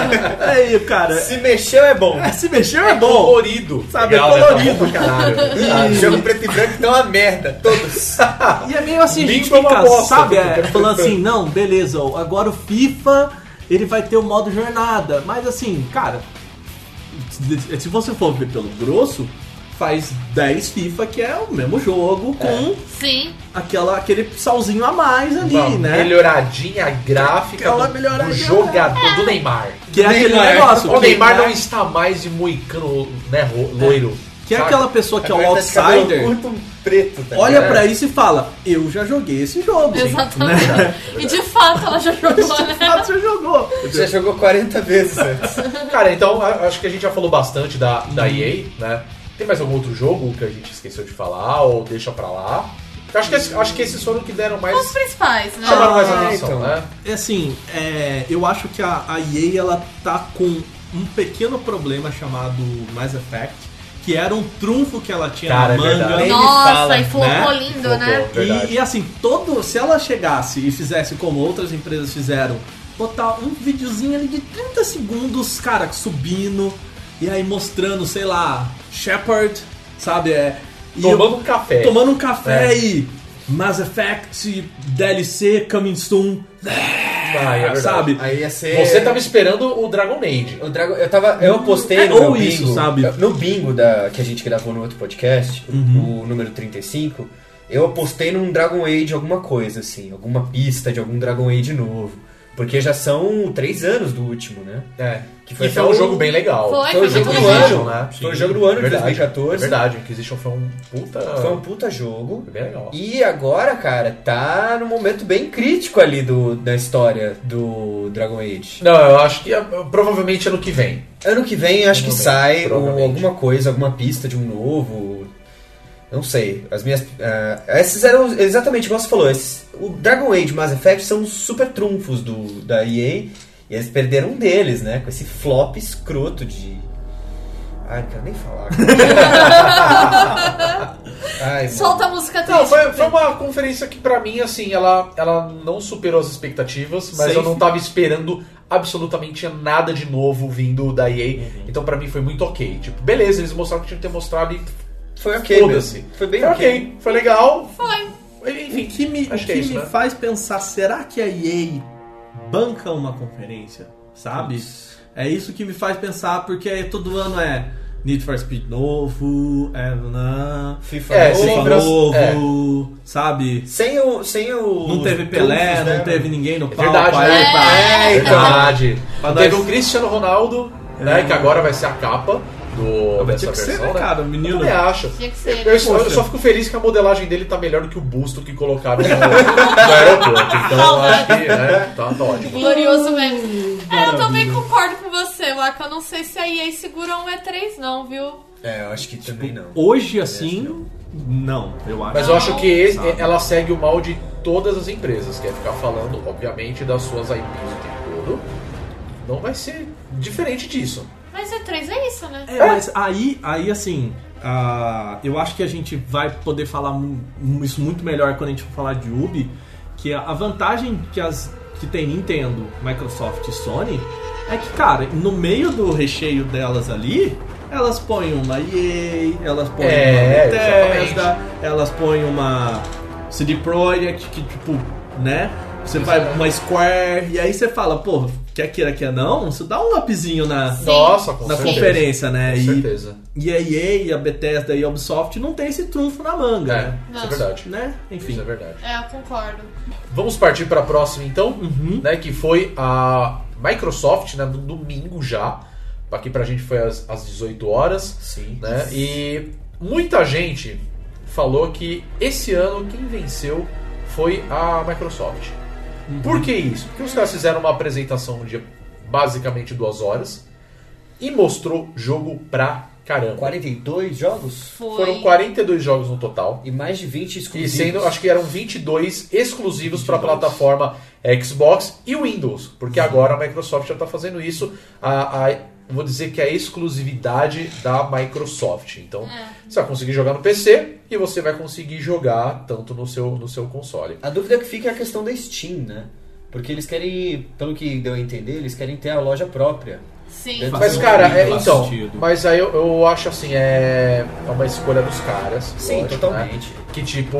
(laughs) Aí, cara, Se mexeu é bom. é, se mexer é bom. Colorido. Sabe, Legal, é né? colorido. Pra caralho. Ah, jogo preto e branco então é uma merda, todos. E é meio assim, gente fica, bosta, sabe, é, falando assim, não, beleza, agora o FIFA, ele vai ter o modo jornada. Mas assim, cara, se você for ver pelo grosso, faz 10 FIFA que é o mesmo jogo com Sim. aquela, aquele salzinho a mais ali, Uma né? melhoradinha gráfica Aquela do, melhoradinha. do jogador do Neymar. Que é aquele Neymar. negócio. O que, Neymar né, não está mais de moicano, né, ro- loiro. que é sabe? aquela pessoa que é o de cabelo outsider. curto preto, tá Olha pra isso e fala, eu já joguei esse jogo. Exatamente. Né? E de fato ela já jogou, (laughs) né? Ah, você jogou. Já jogou 40 vezes antes. Cara, então acho que a gente já falou bastante da, da EA, né? Tem mais algum outro jogo que a gente esqueceu de falar ou deixa pra lá? Eu Acho que, esse- acho que esses foram que deram mais. Os principais, né? chamaram mais Ah, atenção, então. né? É assim, é, eu acho que a, a EA ela tá com um pequeno problema chamado Mass Effect, que era um trunfo que ela tinha Cara, na é manga. me Nossa, fala, e flopou né? lindo, Flopou. né? Verdade. E, e assim, todo, se ela chegasse e fizesse como outras empresas fizeram, botar um videozinho ali de 30 segundos, cara, subindo, e aí mostrando, sei lá, Shepard, sabe? É, e eu- Tomando um café. tomando um café É. e Mass Effect DLC coming soon. Ah, é sabe? Aí ia ser. Você tava esperando o Dragon Age. O Dragon, eu tava, eu postei É, no ou meu isso, bingo, sabe? no bingo da que a gente gravou no outro podcast, Uhum. o número 35, eu apostei num Dragon Age alguma coisa assim, alguma pista de algum Dragon Age novo, porque já são três anos do último, né? É. Que foi um jogo bem legal. Foi, Foi o jogo muito do legal. ano, né? Foi o jogo do ano de Verdade. 2014. É verdade, Inquisition foi um puta. Foi um puta jogo. Foi bem legal. E agora, cara, tá num momento bem crítico ali do, da história do Dragon Age. Não, eu acho que é, provavelmente ano que vem. Ano que vem acho que sai um- alguma coisa, alguma pista de um novo. Não sei. As minhas. ah, esses eram exatamente igual você falou. Esses, o Dragon Age e Mass Effect são os super trunfos do, da EA. E eles perderam um deles, né? Com esse flop escroto de. Ai, não quero nem falar. (laughs) Ai, mano. Solta a música triste. Não, foi, foi uma conferência que pra mim, assim, ela, ela não superou as expectativas, mas Safe. eu não tava esperando absolutamente nada de novo vindo da EA. Uhum. Então pra mim foi muito ok. Tipo, beleza, eles mostraram que tinha que ter mostrado e Foi ok, foda-se. Foi bem Foi ok. ok, foi legal. Foi. O Enfim, que me, o que que é isso, me né? faz pensar, será que a EA banca uma conferência? Sabe? É isso que me faz pensar, porque todo ano é Need for Speed novo, é nanã, FIFA É, novo. FIFA novo, sabe? Sem o. Sem o Não teve Pelé, trunfos, né? não teve ninguém no É palco. verdade, aí, né? pá. É, verdade. Pra Teve o Cristiano Ronaldo, né? É. Que agora vai ser a capa do, Mas dessa tinha que ser, versão, né, né? cara? O menino. Eu também acho. Tinha que ser. Eu, eu só, eu só fico feliz que a modelagem dele tá melhor do que o busto que colocaram no, (laughs) no aeroporto. Então acho que né, tá, tá (laughs) ótimo. Glorioso mesmo. É, eu também concordo com você, Waka. Eu não sei se a EA segura um E3, não, viu? É, eu acho que também não. Hoje, que assim, não. Eu acho. Mas eu acho que esse- Sabe? ela segue o mal de todas as empresas, que é ficar falando, obviamente, das suas IPs o tempo todo. Não vai ser diferente disso. Mas E3 é isso, né? É, mas aí, aí assim, ah, eu acho que a gente vai poder falar isso muito melhor quando a gente for falar de Ubi, que a vantagem que, as, que tem Nintendo, Microsoft e Sony é que, cara, no meio do recheio delas ali, elas põem uma EA, elas põem É, uma Bethesda, elas põem uma CD Projekt, que tipo, né? Você vai uma Square, e aí você fala, pô, quer queira, quer não, você dá um upzinho na, Nossa, com na certeza. conferência, né? Com E, certeza. e a EA, e a Bethesda e a Ubisoft não tem esse trunfo na manga, É, né? isso é verdade. né? Enfim. Isso é verdade. É, eu concordo. Vamos partir para a próxima então, Uhum. né, que foi a Microsoft, né, no domingo já, aqui pra gente foi às, às 18 horas. Sim. né? E muita gente falou que esse ano quem venceu foi a Microsoft. Por que isso? Porque os caras fizeram uma apresentação de basicamente duas horas e mostrou jogo pra caramba. 42 jogos? Foi. Foram 42 jogos no total. E mais de 20 E exclusivos. sendo, acho que eram 22 exclusivos para a 22. plataforma Xbox e Windows, porque agora a Microsoft já está fazendo isso. A, a- vou dizer que é a exclusividade da Microsoft. Então, É. você vai conseguir jogar no PC e você vai conseguir jogar tanto no seu, no seu console. A dúvida que fica é a questão da Steam, né? Porque eles querem, pelo que deu a entender, eles querem ter a loja própria. Sim. Mas, Faz cara, sentido, é, então, sentido. mas aí eu, eu acho assim, é, é uma escolha dos caras. Sim, lógico, totalmente. né? Que tipo,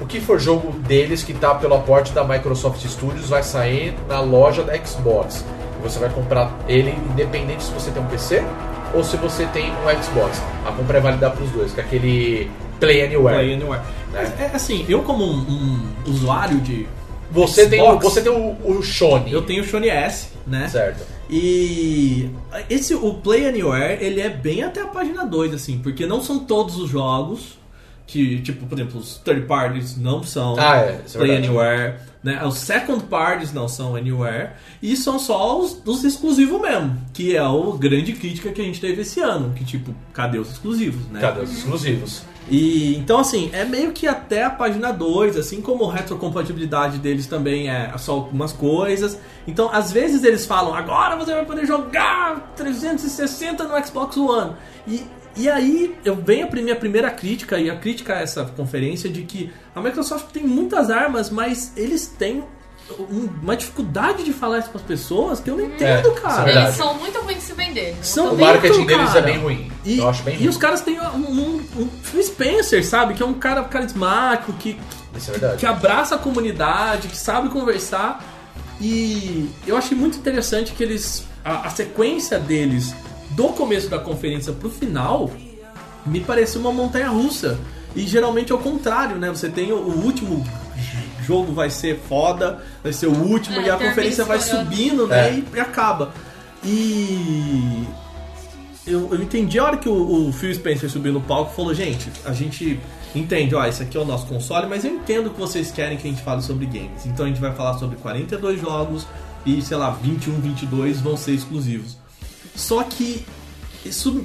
o que for jogo deles que tá pelo aporte da Microsoft Studios vai sair na loja da Xbox. Você vai comprar ele independente se você tem um PC ou se você tem um Xbox. A compra é válida pros dois, que é aquele Play Anywhere. Play Anywhere. Mas é assim, eu como um, um usuário de. Você tem, o, Xbox, você tem o, o Sony. Eu tenho o Sony S, né? Certo. E esse o Play Anywhere, ele é bem até a página 2 assim, porque não são todos os jogos que, tipo, por exemplo, os third parties não são Ah, é, é Play. Anywhere, né? Os second parties não são Anywhere e são só os, os exclusivos mesmo, que é a grande crítica que a gente teve esse ano, que tipo, cadê os exclusivos, né? Cadê os exclusivos? E então assim, é meio que até a página 2, assim como a retrocompatibilidade deles também é só algumas coisas. Então, às vezes eles falam: "Agora você vai poder jogar 360 no Xbox One". E e aí eu venho a minha primeira crítica e a crítica a essa conferência de que a Microsoft tem muitas armas, mas eles têm um- uma dificuldade de falar isso para as pessoas que eu não entendo, É, é cara. verdade. Eles são muito ruins de se vender. São O muito, marketing deles é cara. bem ruim. E, eu acho bem e ruim. os caras têm um, um, um Phil Spencer, sabe? Que é um cara carismático, que, Isso é verdade. que abraça a comunidade, que sabe conversar. E eu achei muito interessante que eles. A, a sequência deles do começo da conferência pro final me pareceu uma montanha russa. E geralmente é o contrário, né? Você tem o, último jogo vai ser foda, vai ser o último, É, e a conferência vai subindo, né? É. E, e acaba. E eu, eu entendi a hora que o, o Phil Spencer subiu no palco e falou, gente, a gente entende, ó, esse aqui é o nosso console, mas eu entendo que vocês querem que a gente fale sobre games. Então a gente vai falar sobre 42 jogos e, sei lá, 21, 22 vão ser exclusivos. Só que isso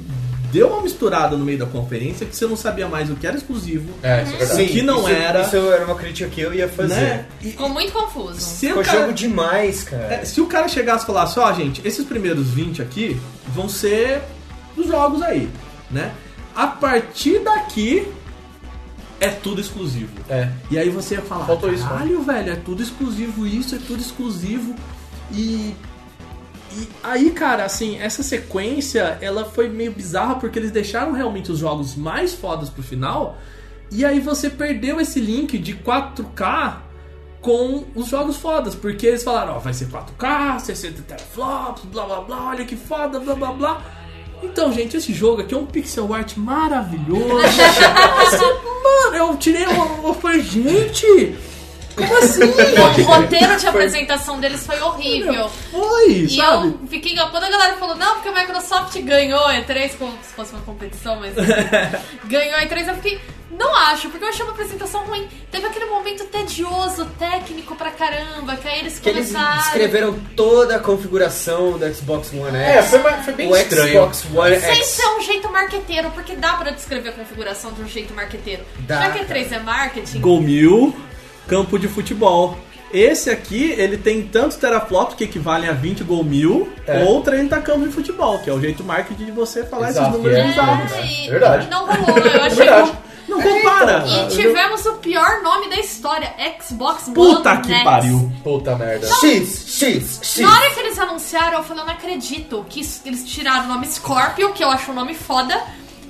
deu uma misturada no meio da conferência que você não sabia mais o que era exclusivo, É, isso é verdade. Sim. que não isso, era- Isso era uma crítica que eu ia fazer. né? E, Ficou muito confuso. se Ficou o cara- jogo demais, cara. é, se o cara chegasse e falasse, ó, gente, esses primeiros 20 aqui vão ser os jogos aí, né? A partir daqui é tudo exclusivo. É. E aí você ia falar, Faltou isso, né? caralho, velho, é tudo exclusivo isso, é tudo exclusivo. E e aí, cara, assim, essa sequência, ela foi meio bizarra porque eles deixaram realmente os jogos mais fodas pro final. E aí você perdeu esse link de 4K com os jogos fodas, porque eles falaram, ó, vai ser 4K, 60 teraflops, blá blá blá, olha que foda, blá blá blá. Então, gente, esse jogo aqui é um pixel art maravilhoso. Nossa, (laughs) mano, eu tirei uma. Falei, gente, como assim? O roteiro de apresentação deles foi horrível. Foi, E sabe? eu fiquei. Quando a galera falou, não, porque a Microsoft ganhou a E3, como se fosse uma competição, mas. (laughs) ganhou a E3, eu fiquei. Não acho, porque eu achei uma apresentação ruim. Teve aquele momento tedioso, técnico pra caramba, que aí eles Que eles começaram. descreveram toda a configuração do Xbox One É, X. foi, foi bem o estranho. Xbox One Sem X. ser um jeito marqueteiro, porque dá pra descrever a configuração de um jeito marqueteiro. Dá, Já que E3 é marketing, Gol mil, campo de futebol. Esse aqui, ele tem tantos teraflops que equivalem a 20 gol mil É. ou 30 campos de futebol, que é o jeito marketing de você falar Exato, esses números é. bizarros. é, Verdade. não rolou. Eu achei Verdade. Não compara! E tivemos o pior nome da história, Xbox Puta One que X. pariu! Puta merda. X, X, X. Na hora que eles anunciaram, eu falei, eu não acredito que eles tiraram o nome Scorpio, que eu acho um nome foda,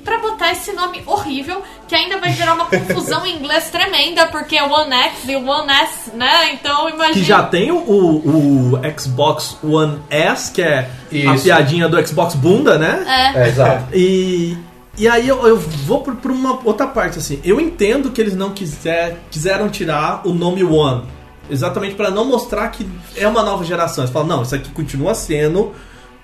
pra botar esse nome horrível, que ainda vai gerar uma confusão em inglês tremenda, porque é One X e One S, né? Então imagina. Que já tem o, o, Xbox One S, que é a Isso. piadinha do Xbox bunda, né? É. É, exato. E, e aí eu, eu vou por, por uma outra parte, assim. Eu entendo que eles não quiser, quiseram tirar o nome One. Exatamente para não mostrar que é uma nova geração. Eles falam, não, isso aqui continua sendo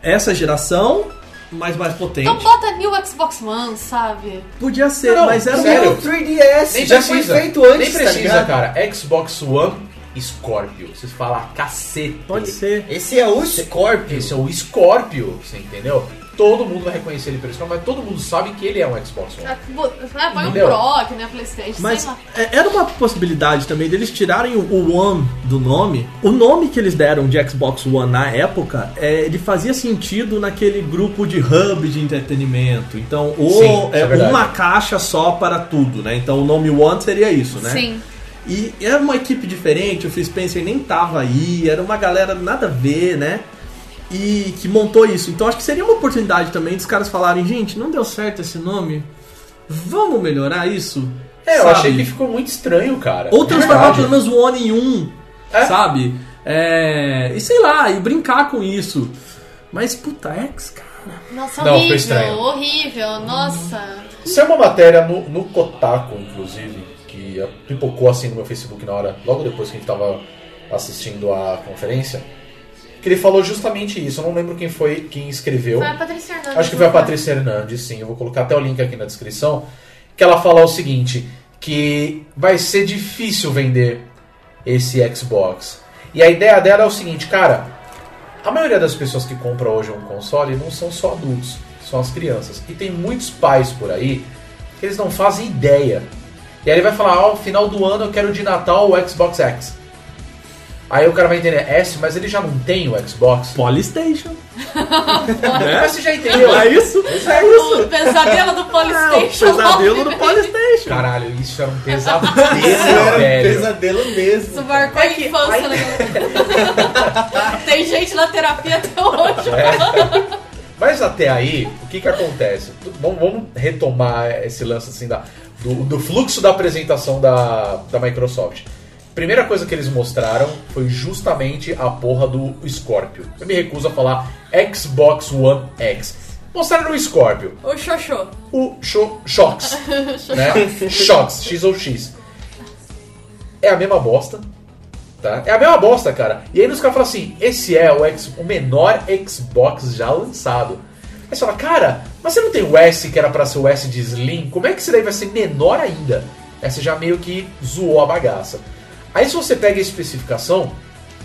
essa geração mais, mais potente. Então bota New Xbox One, sabe? Podia ser, Não, mas era sério. um... O 3DS Nem já foi precisa. feito antes, Nem tá precisa, ligado? cara. Xbox One Scorpio. Vocês falam cacete. Pode ser. Esse é o Scorpio. Esse é o Scorpio, você entendeu? Todo mundo vai reconhecer ele pelo Scorpio, mas todo mundo sabe que ele é um Xbox One. É, bo- é, Põe um? Pro, que nem a Playstation, Mas sei lá. é- era uma possibilidade também deles tirarem o- One do nome. O nome que eles deram de Xbox One na época, é, ele fazia sentido naquele grupo de hub de entretenimento. Então, o, Sim, é é uma caixa só para tudo, né? Então o nome One seria isso, né? Sim. E era uma equipe diferente, o Phil Spencer nem tava aí, era uma galera nada a ver, né? E que montou isso. Então acho que seria uma oportunidade também dos caras falarem, gente, não deu certo esse nome. Vamos melhorar isso? É, eu Sabe? achei que ficou muito estranho, cara. Ou transformar pelo menos o One em um, É. sabe? É, e sei lá, e brincar com isso. Mas, puta, X, cara. Nossa, Não, foi horrível, horrível, nossa. Isso é uma matéria no, no Kotaku, inclusive, que pipocou assim no meu Facebook na hora, logo depois que a gente tava assistindo a conferência, que ele falou justamente isso. Eu não lembro quem foi quem escreveu. Foi a Patrícia Hernandes. Acho que foi a? Patrícia Hernandes, sim. Eu vou colocar até o link aqui na descrição. Que ela fala o seguinte: que vai ser difícil vender esse Xbox. E a ideia dela é o seguinte, cara. A maioria das pessoas que compram hoje um console não são só adultos, são as crianças. E tem muitos pais por aí que eles não fazem ideia. E aí ele vai falar, ó, final do ano eu quero de Natal o Xbox X. Aí o cara vai entender, S, mas ele já não tem o Xbox? Polystation. (laughs) Mas você já entendeu. É isso? É O isso. pesadelo do É, o Polystation. pesadelo do (laughs) Polystation. Caralho, isso era um pesadelo, Isso era um velho. pesadelo mesmo. Isso marcou a infância, né? (laughs) Tem gente na terapia até hoje. É. Mas até aí, o que que acontece? Vamos, vamos retomar esse lance assim da, do, do fluxo da apresentação da, da Microsoft. Primeira coisa que eles mostraram foi justamente a porra do Scorpio. Eu me recuso a falar Xbox One X. Mostraram o Scorpio, O Xoxô. o Sho- Shox, (laughs) né? Shox, X ou X. É a mesma bosta, tá? É a mesma bosta, cara. E aí os caras falam assim, esse é o, X- o menor Xbox já lançado. Aí você fala, cara, mas você não tem o S que era pra ser o S de Slim? Como é que esse daí vai ser menor ainda? Aí você já meio que zoou a bagaça. Aí se você pega a especificação,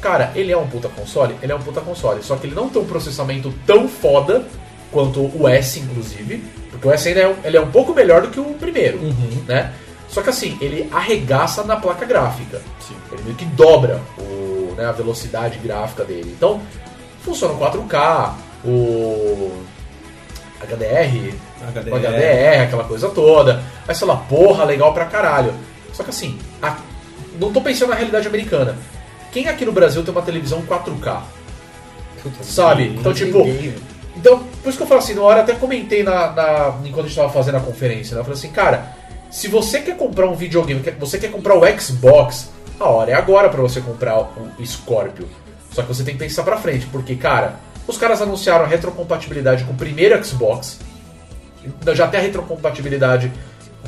cara, ele é um puta console? Ele é um puta console. Só que ele não tem um processamento tão foda quanto o S, inclusive. Porque o S ainda é um, ele é um pouco melhor do que o primeiro, né? Só que assim, ele arregaça na placa gráfica. Ele meio que dobra o, né, a velocidade gráfica dele. Então, funciona o 4K, o HDR, HDR. o HDR, aquela coisa toda. Aí você fala, porra, legal pra caralho. Só que assim, a- não tô pensando na realidade americana. Quem aqui no Brasil tem uma televisão 4K? Sabe? Então, tipo, então, por isso que eu falo assim, na hora até comentei na, na, enquanto a gente tava fazendo a conferência, né? Eu falei assim, cara, se você quer comprar um videogame, você quer comprar o Xbox, a hora é agora pra você comprar o Scorpio. Só que você tem que pensar pra frente, porque, cara, os caras anunciaram a retrocompatibilidade com o primeiro Xbox, já tem a retrocompatibilidade,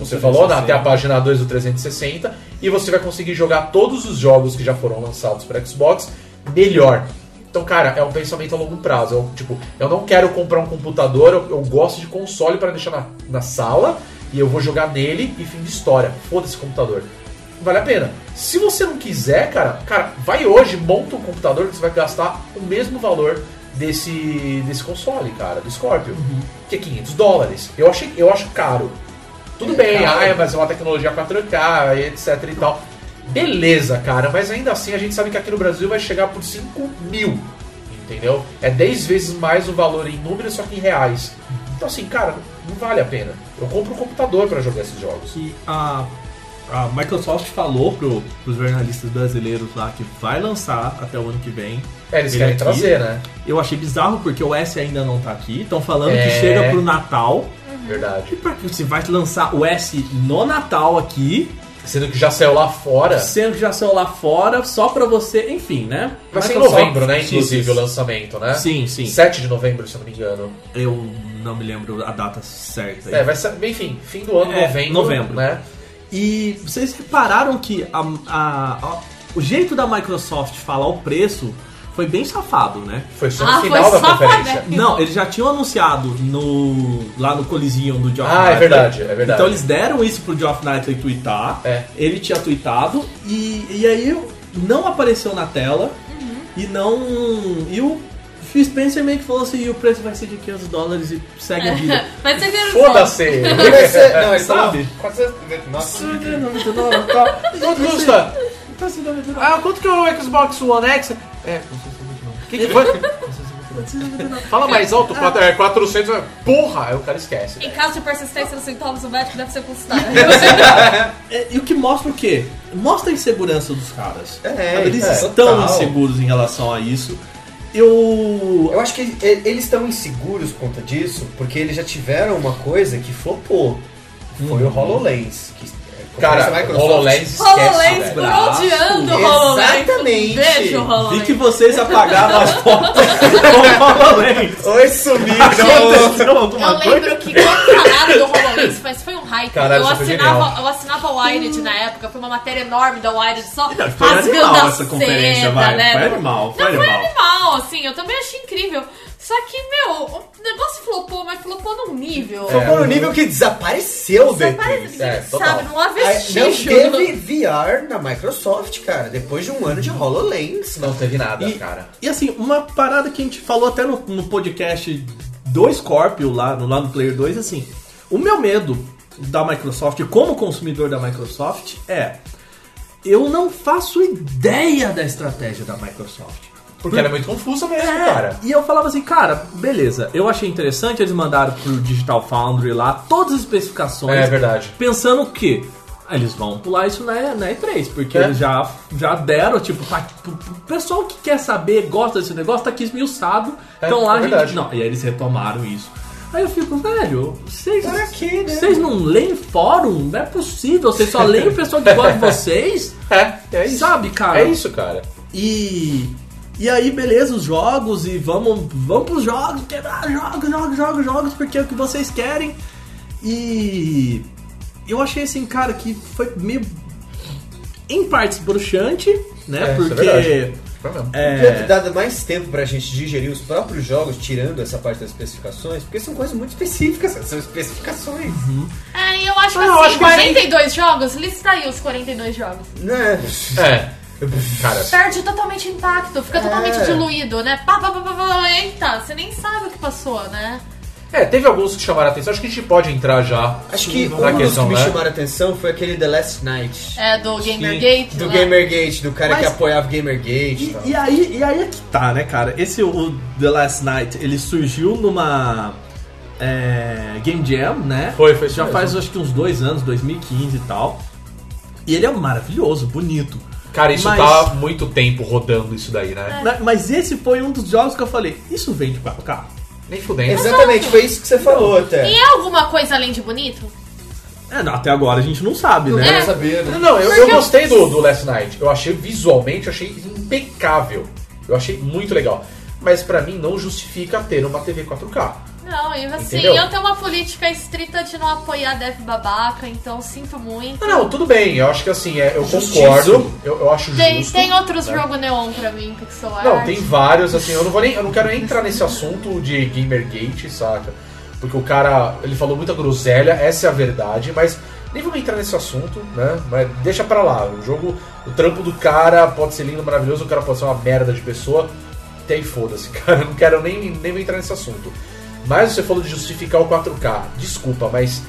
você falou, né, até a página 2 do 360, e você vai conseguir jogar todos os jogos que já foram lançados para Xbox melhor. Então, cara, é um pensamento a longo prazo. Eu, tipo, eu não quero comprar um computador, eu, eu gosto de console para deixar na, na sala e eu vou jogar nele e fim de história. Foda-se computador. Vale a pena. Se você não quiser, cara, cara, vai hoje, monta um computador que você vai gastar o mesmo valor desse, desse console, cara, do Scorpio. Que é 500 dólares. Eu, achei, eu acho caro. Tudo bem, ah, é, mas é uma tecnologia 4K, e etc e tal. Beleza, cara, mas ainda assim a gente sabe que aqui no Brasil vai chegar por 5 mil, entendeu? É 10 vezes mais o valor em números, só que em reais. Então assim, cara, não vale a pena. Eu compro um computador pra jogar esses jogos. que a, a Microsoft falou pro, pros jornalistas brasileiros lá que vai lançar até o ano que vem. É, eles Ele querem aqui. trazer, né? Eu achei bizarro porque o S ainda não tá aqui. Estão falando É. que chega pro Natal. Verdade. E pra que você vai lançar o S no Natal aqui, Sendo que já saiu lá fora. sendo que já saiu lá fora, só pra você, enfim, né? Vai ser em novembro, né? Inclusive o lançamento, né? Sim, sim. 7 de novembro, se eu não me engano. Eu não me lembro a data certa. É, vai ser, enfim, fim do ano, É, novembro. novembro. né? E vocês repararam que a- a- a- o jeito da Microsoft falar o preço foi bem safado, né? Foi só no Ah, final foi da conferência. pra- Não, eles já tinham anunciado no lá no Coliseum do Geoff Ah, é verdade, é verdade. Então eles deram isso pro Geoff Knightley tweetar. É. Ele tinha tweetado e, e aí não apareceu na tela e não. E o Phil Spencer meio que falou assim: e o preço vai ser de 500 dólares e segue a vida. (laughs) Foda-se! Vai ser- Não, ele falou Sabe? 499. Quanto custa? Ah, quanto que é o Xbox One X? É, o que, que (laughs) foi? Fala mais alto, quatro- é 400. é- Porra! Aí o cara esquece. Em caso de persistência dos sintomas, o médico deve ser consultado. (laughs) É, E o que mostra o quê? Mostra a insegurança dos caras. É, Eles é, estão total. inseguros em relação a isso. Eu. Eu acho que eles estão inseguros por conta disso, porque eles já tiveram uma coisa que flopou. Foi o HoloLens. Que, é, Cara? HoloLens esquece, HoloLens o HoloLens. Exatamente. Beijo, Vi HoloLens. que vocês apagaram as fotos (laughs) com HoloLens. Oi. Aconteceu alguma Eu coisa? lembro que quando falaram do HoloLens, mas foi Caralho, eu, foi assinava, eu assinava o Wired na época, foi uma matéria enorme da Wired só Não, foi rasgando animal essa conferência, seda, vai. né? Foi animal, foi Não, foi animal. animal, assim, eu também achei incrível. Só que, meu, o negócio flopou, mas flopou num nível. Focou no nível que desapareceu depois. parece, É, sabe, Aí, Não teve VR na Microsoft, cara, depois de um ano de HoloLens. Não teve nada, E, cara. e assim, uma parada que a gente falou até no, no podcast do Scorpio, lá no, lá no Player 2, assim, o meu medo da Microsoft, como consumidor da Microsoft, é. Eu não faço ideia da estratégia da Microsoft. Porque ela é muito confusa mesmo, É, cara. E eu falava assim, cara, beleza, eu achei interessante, eles mandaram pro Digital Foundry lá todas as especificações. É verdade. Pensando que eles vão pular isso na, na E3, porque É. eles já, já deram, tipo, pra, pro, pro pessoal que quer saber, gosta desse negócio, tá aqui esmiuçado. É, então lá é a gente. Não, e aí eles retomaram isso. Aí eu fico, velho, vocês. Quê, né? Vocês não leem fórum? Não é possível, vocês só leem o pessoal que gosta de vocês? (laughs) É, é isso. Sabe, cara? É isso, cara. E. E aí, beleza, os jogos, e vamos, vamos pros jogos, quebrar jogos, jogos, jogos, jogos, porque é o que vocês querem. E. Eu achei assim, cara, que foi meio. Em partes bruxante, né? É, isso é Foi mesmo. Podia ter É, dado mais tempo pra gente digerir os próprios jogos, tirando essa parte das especificações, porque são coisas muito específicas, são especificações. É, e eu acho que Ah, assim, acho que 42 jogos, lista aí os 42 jogos. Né? É. Cara, Perde totalmente o impacto, fica É. totalmente diluído, né? Pá, pá, pá, pá, pá, eita, você nem sabe o que passou, né? É, teve alguns que chamaram a atenção. Acho que a gente pode entrar já. Acho que um dos questão, que me né? chamaram a atenção foi aquele The Last Night. É do Gamergate. Do né? Gamergate, do cara Mas- que apoiava Gamergate e e, aí, e aí é que tá, né, cara? Esse o The Last Night, ele surgiu numa. é, Game Jam, né? Foi, foi isso Já mesmo. faz acho que uns dois anos, 2015 e tal. E ele é maravilhoso, bonito. Cara, isso Mas- tá há muito tempo rodando isso daí, né? Mas esse foi um dos jogos que eu falei, isso vem de 4K? Nem fudendo. Exatamente, foi isso que você falou até. E é alguma coisa além de bonito? É, até agora a gente não sabe, Não né? É. saber, né? Não, não, eu, eu gostei do, do Last Night. Eu achei visualmente, eu achei impecável. Eu achei muito legal. Mas pra mim não justifica ter uma TV 4K. Não, e assim, Entendeu? eu tenho uma política estrita de não apoiar dev babaca, então sinto muito. Não, não, tudo bem. Eu acho que assim, é, eu Justiça. concordo. Eu, eu acho Tem, justo. tem outros né? jogos neon pra mim, pixel art. Não, tem vários, assim, eu não vou nem. Eu não quero nem entrar nesse assunto de Gamergate, saca? Porque o cara, ele falou muita groselha, essa é a verdade, mas nem vamos entrar nesse assunto, né? Mas deixa pra lá. O jogo, o trampo do cara pode ser lindo, maravilhoso, o cara pode ser uma merda de pessoa. Até aí foda-se, (laughs) cara. Eu não quero nem, nem entrar nesse assunto. Mas você falou de justificar o 4K. Desculpa, mas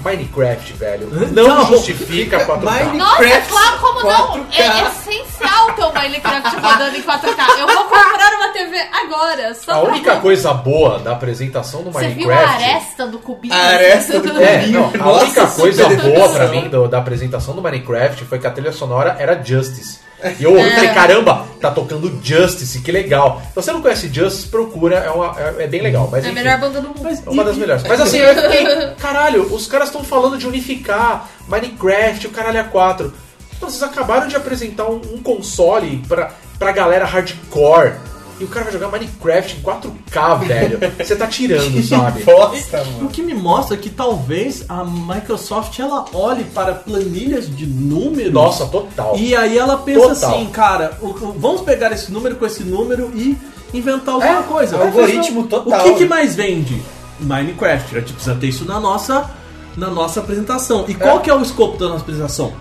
Minecraft, velho, não, Não, justifica 4K. Mine- Nossa, Minecraft claro, como não? 4K. É essencial ter o Minecraft rodando em 4K. Eu vou comprar uma TV agora. Só A única coisa boa da apresentação do Você viu a Minecraft. aresta do cubinho? A aresta do (laughs) É, cubinho. não, a Nossa, única coisa boa pra mim do- da apresentação do Minecraft foi que a trilha sonora era Justice. E eu ouvi e falei, caramba, tá tocando Justice, que legal. Se você não conhece Justice, procura, é, uma- é- é bem legal. Mas, É a enfim, melhor banda do mundo. Mas é uma das melhores. Mas assim, eu fiquei, (laughs) caralho, os caras estão falando de unificar Minecraft, o caralho a 4. Então, vocês acabaram de apresentar um, um console pra, pra galera hardcore. E o cara vai jogar Minecraft em 4K, velho. Você tá tirando, sabe? Bosta, O mano. que me mostra que talvez a Microsoft ela olhe para planilhas de números. Nossa, total. E aí ela pensa Total. assim, cara, o- o- vamos pegar esse número com esse número e inventar alguma É, coisa. algoritmo Mas, total. O que, que mais vende? Minecraft. A gente precisa ter isso na nossa, na nossa apresentação. E qual que é o escopo da nossa apresentação?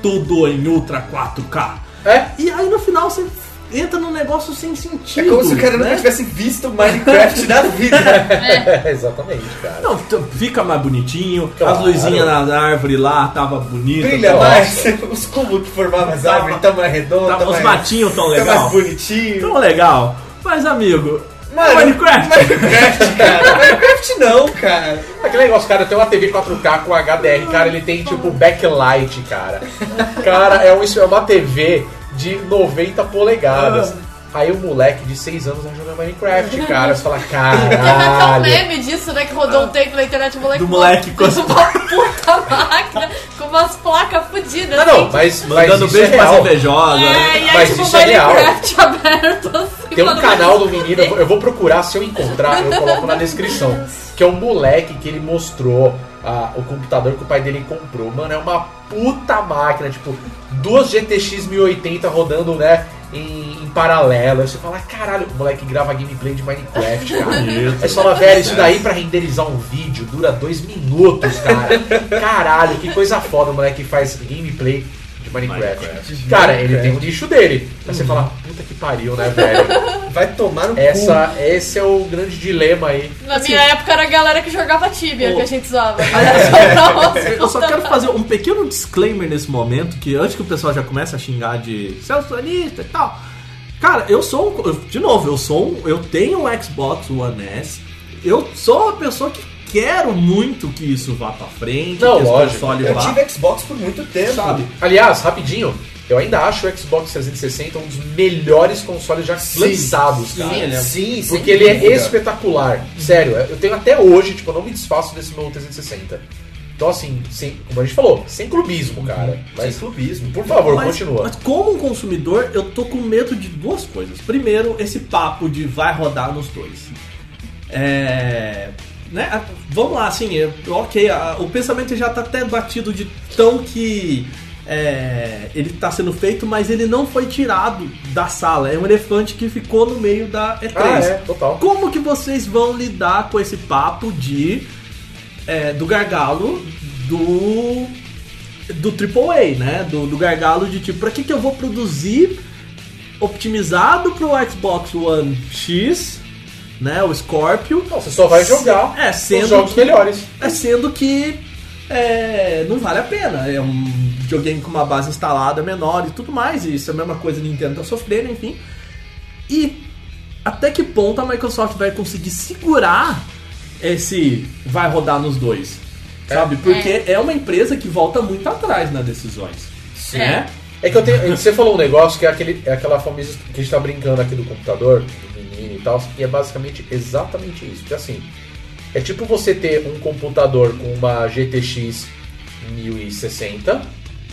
Tudo em Ultra 4K. É. E aí no final você entra num negócio sem É sentido. como se o cara né? nunca tivesse visto Minecraft na vida. (laughs) É, (laughs) exatamente, cara. Não, fica mais bonitinho, Claro. as luzinhas na árvore lá tava bonita. Brilha tava- mais, (laughs) os cubos que formavam as Tava- árvores, tá mais redondo, tava- tá os mais, matinhos tão tá legal. mais bonitinho. Tão legal. Mas amigo, Mano, Minecraft. Minecraft, cara. Minecraft não, cara. Aquele negócio, cara, tem uma TV 4K com HDR, cara, ele tem tipo backlight, cara. Cara, é, um, isso é uma TV de 90 polegadas. Aí o moleque de 6 anos vai jogar Minecraft, cara. Você fala, (laughs) Teve até um caralho. meme disso, né? Que rodou um tempo na internet, o moleque. Do moleque com com- uma puta (laughs) máquina, com umas placas fodidas. Não, não, assim. mas, mas Mandando isso beijo é real. invejosas. É, né? e aí, Mas tipo, isso é real. Minecraft (laughs) aberto, assim. Tem um canal do menino, eu vou procurar, se eu encontrar, eu coloco na descrição. Que é um moleque que ele mostrou ah, o computador que o pai dele comprou. Mano, é uma puta máquina, tipo, duas GTX 1080 rodando, né? Em, em paralelo. Aí você fala, caralho, o moleque grava gameplay de Minecraft, (laughs) cara. Aí você fala, velho, isso daí pra renderizar um vídeo dura dois minutos, cara. (laughs) Caralho, que coisa foda o moleque faz gameplay de Minecraft. Cara, ele tem um nicho dele. Aí você fala, puta que pariu, né, velho? (laughs) Vai tomar no Essa, esse é o grande dilema aí. Na minha época era a galera que jogava Tibia que a gente zoava. (laughs) Eu só quero fazer um pequeno disclaimer nesse momento, que antes que o pessoal já comece a xingar de Celso-sonista e tal. Cara, eu sou um. De novo, eu sou um. Eu tenho um Xbox One S. Eu sou uma pessoa que quero muito que isso vá pra frente, Não, que lógico. Eu vá. tive Xbox por muito tempo. Sabe? Aliás, rapidinho, eu ainda acho o Xbox 360 um dos melhores consoles já lançados, cara. Sim, ele é- Sim, sem Porque ele é espetacular. Sério, eu tenho até hoje, tipo, eu não me desfaço desse meu 360. Então, assim, sem, como a gente falou, sem clubismo, cara. Sem Mas, clubismo. por favor, Mas, continua. mas como um consumidor, eu tô com medo de duas coisas. Primeiro, esse papo de vai rodar nos dois. É. Né? a- Vamos lá, assim, eu- ok, a- o pensamento já tá até batido de tão que é, ele tá sendo feito, mas ele não foi tirado da sala. É um elefante que ficou no meio da E3. Ah, é, total. Como que vocês vão lidar com esse papo de é, do gargalo do do AAA, né? Do, do gargalo de tipo, pra que, que eu vou produzir optimizado pro Xbox One X, né? O Scorpio. Não, você só vai jogar É, sendo os jogos que- melhores. É sendo que é, não vale a pena. É um videogame com uma base instalada menor e tudo mais. E isso é a mesma coisa que a Nintendo tá sofrendo, enfim. E até que ponto a Microsoft vai conseguir segurar esse vai rodar nos dois? Sabe? Porque é. uma empresa que volta muito atrás nas decisões. Sim. Né? É que eu tenho. Você falou um negócio que é, aquele, é aquela famosa que a gente tá brincando aqui do computador, do menino e tal, e é basicamente exatamente isso. Porque assim, é tipo você ter um computador com uma GTX 1060,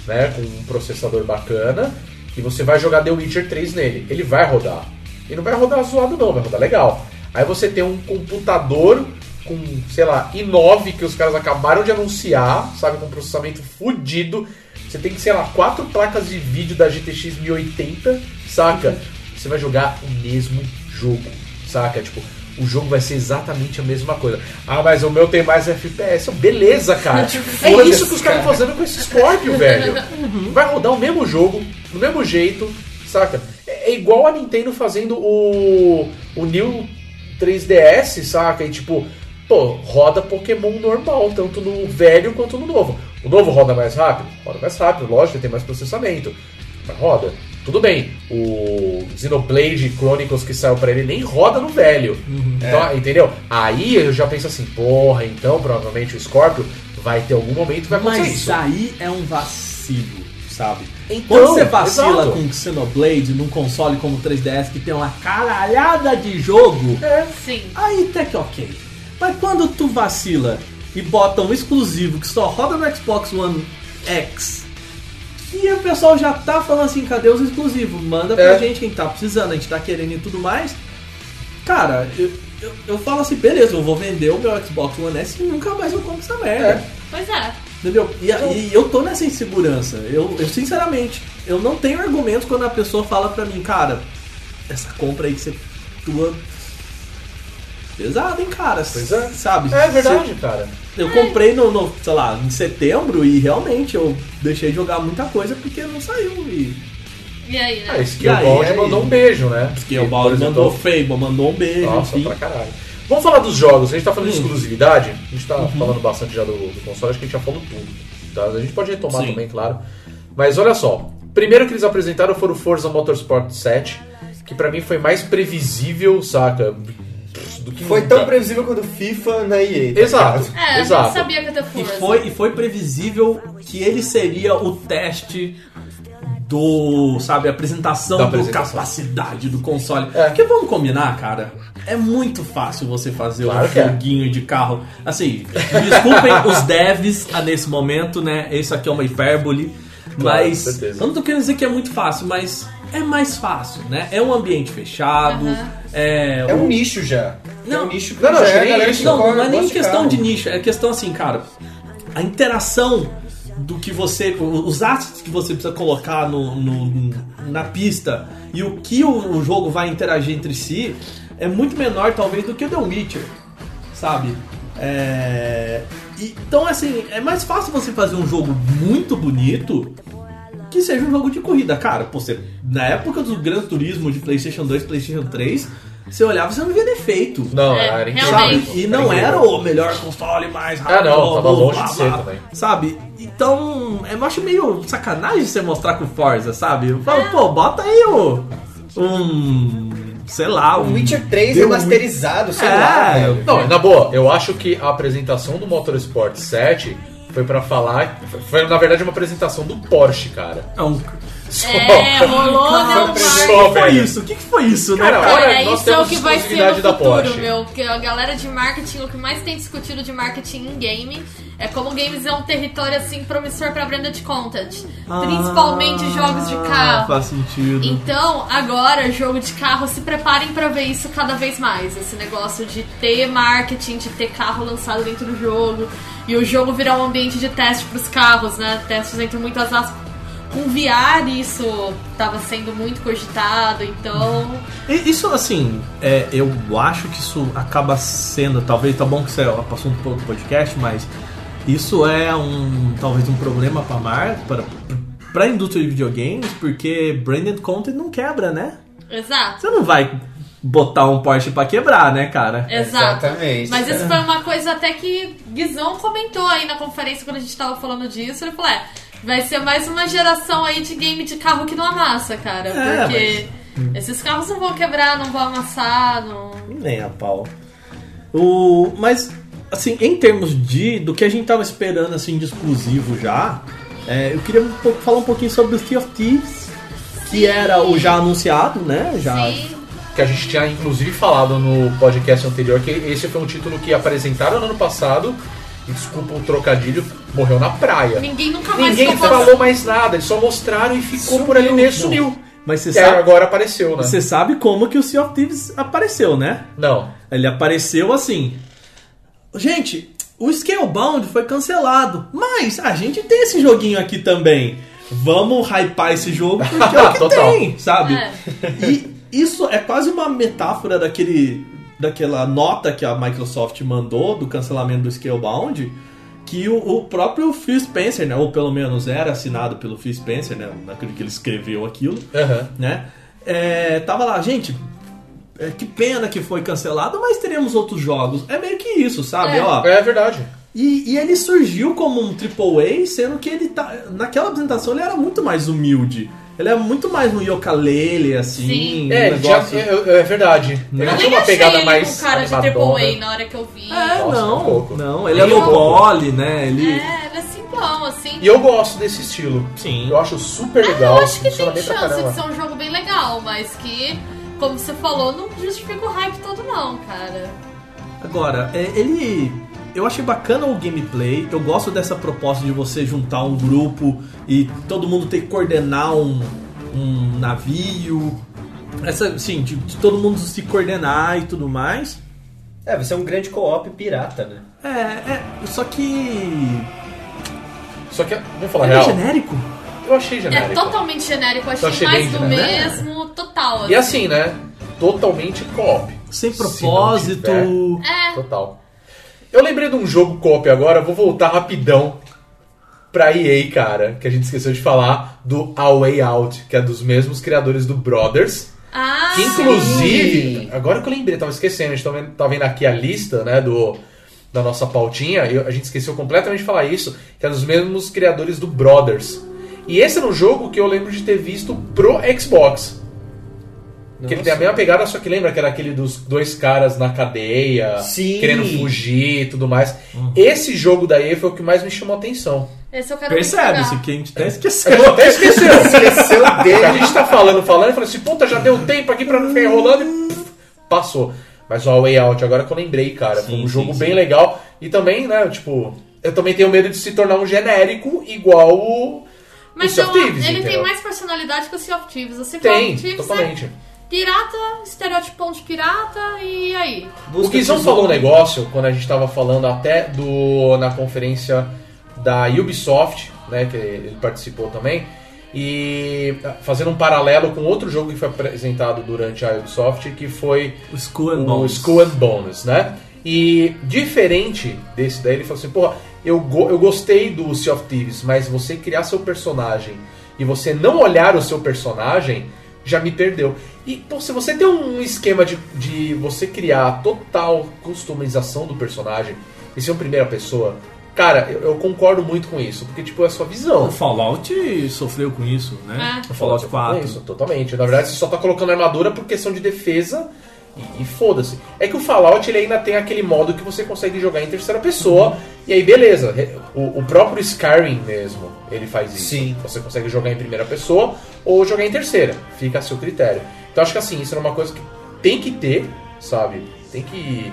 né? Com um processador bacana, e você vai jogar The Witcher 3 nele. Ele vai rodar. E não vai rodar zoado não, vai rodar legal. Aí você tem um computador com, sei lá, i9 que os caras acabaram de anunciar, sabe, com processamento fudido. Você tem, sei lá, quatro placas de vídeo da GTX 1080, saca? Você vai jogar o mesmo jogo, saca? Tipo, o jogo vai ser exatamente a mesma coisa. Ah, mas o meu tem mais FPS. Beleza, cara. (laughs) é isso que os caras estão fazendo com esse Scorpio, velho. Vai rodar o mesmo jogo, do mesmo jeito, saca? É é igual a Nintendo fazendo o, o New 3DS, saca? E tipo, pô, roda Pokémon normal, tanto no velho quanto no novo. O novo roda mais rápido? Roda mais rápido, lógico, tem mais processamento. Mas roda. Tudo bem, o Xenoblade Chronicles que saiu pra ele nem roda no velho. Então, Entendeu? Aí eu já penso assim, porra, então provavelmente o Scorpio vai ter algum momento que vai acontecer Mas isso. aí é um vacilo, sabe? Então, Quando você vacila exato. com Xenoblade num console como o 3DS que tem uma caralhada de jogo, Sim. aí até que ok. Mas quando tu vacila e bota um exclusivo que só roda no Xbox One X, que o pessoal já tá falando assim, cadê os exclusivos? Manda pra É. gente quem tá precisando, a gente tá querendo e tudo mais. cara, eu, eu, eu falo assim, beleza, eu vou vender o meu Xbox One S e nunca mais eu compro essa merda. É. Pois é. Entendeu? E, e eu tô nessa insegurança. Eu, eu, sinceramente, eu não tenho argumentos quando a pessoa fala pra mim, cara, essa compra aí que você tua pesada, hein, cara? Pois é. Sabe? É verdade, cara. Eu comprei no, no, sei lá, em setembro e realmente eu deixei de jogar muita coisa porque não saiu. E E aí, né? Ah, Skillbound mandou um beijo, né? exemplo, mandou Fable, mandou um beijo, Nossa, enfim. pra caralho. Vamos falar dos jogos. A gente tá falando de Hum. exclusividade. A gente tá falando bastante já do, do console. Acho que a gente já falou tudo. Tá? A gente pode retomar Sim. também, claro. Mas olha só. Primeiro que eles apresentaram foi o Forza Motorsport 7. Que pra mim foi mais previsível, saca? Do que Foi tão previsível quanto o FIFA na EA. tá Exato. ligado? É, a gente Exato. sabia que ia ter E força. foi, e foi previsível que ele seria o teste do, sabe, apresentação, Da apresentação. capacidade do console. É. Porque vamos combinar, cara, é muito fácil você fazer Claro um que é. joguinho de carro. Assim, desculpem (laughs) os devs ah, nesse momento, né? Isso aqui é uma hipérbole. Claro, mas certeza. eu não tô querendo dizer que é muito fácil, mas é mais fácil, né? É um ambiente fechado. É, É um nicho já. Não. é um nicho Não, não, já é galera que não, corre, não é nem questão carro. de nicho, é questão assim, cara. A interação do que você. Os assets que você precisa colocar no, no- na pista e o que o, o jogo vai interagir entre si é muito menor, talvez, do que o The Witcher, sabe? É, então, assim, é mais fácil você fazer um jogo muito bonito que seja um jogo de corrida. Cara, pô, você, na época do Gran Turismo de PlayStation 2 PlayStation 3, você olhava e você não via defeito. Não, É, era incrível. Sabe? E não era o melhor console mais Ah, rápido. não, tava blá, longe blá, de ser também. Sabe? Então, eu acho meio sacanagem você mostrar com Forza, sabe? Eu falo, pô, bota aí o. Um. Sei lá, O um. Witcher 3 The remasterizado, sei É, lá. velho. Não, na boa, eu acho que a apresentação do Motorsport 7 foi pra falar. Foi, na verdade, uma apresentação do Porsche, cara. É um. Só. É, rolou, né, um O que foi isso? O que, que foi isso, né, olha, cara? Olha, nós isso é temos o que vai ser da futuro, Porsche. meu. Porque a galera de marketing, o que mais tem discutido de marketing em game é como games é um território assim promissor pra branded content. Principalmente jogos de Ah, carro. Faz sentido. Então, agora, jogo de carro, se preparem pra ver isso cada vez mais. Esse negócio de ter marketing, de ter carro lançado dentro do jogo. E o jogo virar um ambiente de teste pros carros, né? Testes entre muitas aspas. Com VR, isso tava sendo muito cogitado, então. Isso, assim, é, eu acho que isso acaba sendo, talvez, tá bom que você passou um pouco do podcast, mas isso é um, talvez um problema pra mar, para, pra indústria de videogames, porque branded content não quebra, né? Exato. Você não vai botar um Porsche pra quebrar, né, cara? Exato. Exatamente. Mas isso foi uma coisa até que Guizão comentou aí na conferência quando a gente tava falando disso. Ele falou: é, vai ser mais uma geração aí de game de carro que não amassa, cara. É, porque esses carros não vão quebrar, não vão amassar, não. Nem a pau. O, mas, assim, em termos de do que a gente tava esperando assim de exclusivo já, é, eu queria um pouco- falar um pouquinho sobre o Sea of Thieves, que Sim. era o já anunciado, né? Já Sim. Que a gente tinha inclusive falado no podcast anterior que esse foi um título que apresentaram no ano passado. E desculpa o trocadilho, morreu na praia. Ninguém nunca mais Ninguém falou mais nada, eles só mostraram e ficou por ali mesmo, sumiu. Mas você sabe, agora apareceu, né? você sabe como que o Sea of Thieves apareceu, né? Não. Ele apareceu assim. Gente, o Scalebound foi cancelado, mas a gente tem esse joguinho aqui também. Vamos hypar esse jogo porque é o (laughs) que Total. tem, sabe? É. E isso é quase uma metáfora daquele daquela nota que a Microsoft mandou do cancelamento do Scalebound, que o, o próprio Phil Spencer, né, ou pelo menos era assinado pelo Phil Spencer, né, naquele que ele escreveu aquilo, Aham. né? É, tava lá, gente. é, que pena que foi cancelado, mas teremos outros jogos. É meio que isso, sabe? É. Ó, É verdade. e, e ele surgiu como um AAA, sendo que ele tá. Naquela apresentação ele era muito mais humilde. Ele é muito mais um yokalele, assim. Sim. um É, negócio. já, é, é verdade. Ele Eu tinha uma pegada achei mais um cara de animadona. AAA na hora que eu vi. É, Nossa, não, um não. Ele é pouco. poly, né? Ele. É, ele é simplão, assim. E eu gosto desse estilo. Sim. Eu acho super Ah, legal. eu acho que tem chance de ser um jogo bem legal, mas que, como você falou, não justifica o hype todo não, cara. Agora, é, ele. Eu achei bacana o gameplay. Eu gosto dessa proposta de você juntar um grupo e todo mundo ter que coordenar um, um navio. essa, sim, de, de todo mundo se coordenar e tudo mais. É, vai ser um grande co-op pirata, né? É, é, só que. Só que, vamos falar é real, genérico? eu achei É genérico. totalmente genérico, eu achei, achei mais do genérico. mesmo, total. E assim, né? Totalmente co-op. Sem propósito. É, Total. Eu lembrei de um jogo co-op agora, vou voltar rapidão pra EA, cara, que a gente esqueceu de falar, do A Way Out, que é dos mesmos criadores do Brothers. ah, Que inclusive, agora que eu lembrei, tava esquecendo, a gente tá vendo, tá vendo aqui a lista, né, do, da nossa pautinha, e a gente esqueceu completamente de falar isso, que é dos mesmos criadores do Brothers. E esse era um jogo que eu lembro de ter visto pro Xbox. Que ele tem a mesma pegada, só que lembra que era aquele dos dois caras na cadeia, Sim. querendo fugir e tudo mais. Esse jogo da EA foi o que mais me chamou a atenção. esse eu quero Percebe-se que a gente até A esqueceu. gente até esqueceu. (laughs) Esqueceu (laughs) A dele. gente tá falando, falando, e falou assim, puta, já deu tempo aqui pra não ficar enrolando e pff, passou. Mas o A Way Out, agora que eu lembrei, cara, foi Sim, um jogo sim, bem sim. legal. E também, né, tipo, eu também tenho medo de se tornar um genérico igual o, Mas o Sea of eu- Thieves, ele tem entendeu? mais personalidade que o Sea of Thieves. O Sea Tem, of Thieves totalmente. é pirata, estereotipão de pirata, e aí? O Guizão falou um negócio quando a gente tava falando até do na conferência da Ubisoft, né, que ele participou também, e fazendo um paralelo com outro jogo que foi apresentado durante a Ubisoft, que foi O Skull and o Bones. Skull and Bones, né? E diferente desse daí, ele falou assim, porra, eu, go- eu gostei do Sea of Thieves, mas você criar seu personagem e você não olhar o seu personagem, já me perdeu. E, pô, se você tem um esquema de, de você criar a total customização do personagem e ser uma primeira pessoa, cara, eu, eu concordo muito com isso, porque, tipo, é a sua visão. O Fallout sofreu com isso, né? É. O Fallout É 4. Isso, totalmente. Na verdade, você só tá colocando armadura por questão de defesa e, e foda-se. É que o Fallout ele ainda tem aquele modo que você consegue jogar em terceira pessoa e aí beleza. O, o próprio Skyrim mesmo, ele faz isso. Sim. Você consegue jogar em primeira pessoa ou jogar em terceira. Fica a seu critério. Então acho que assim, isso é uma coisa que tem que ter, sabe? Tem que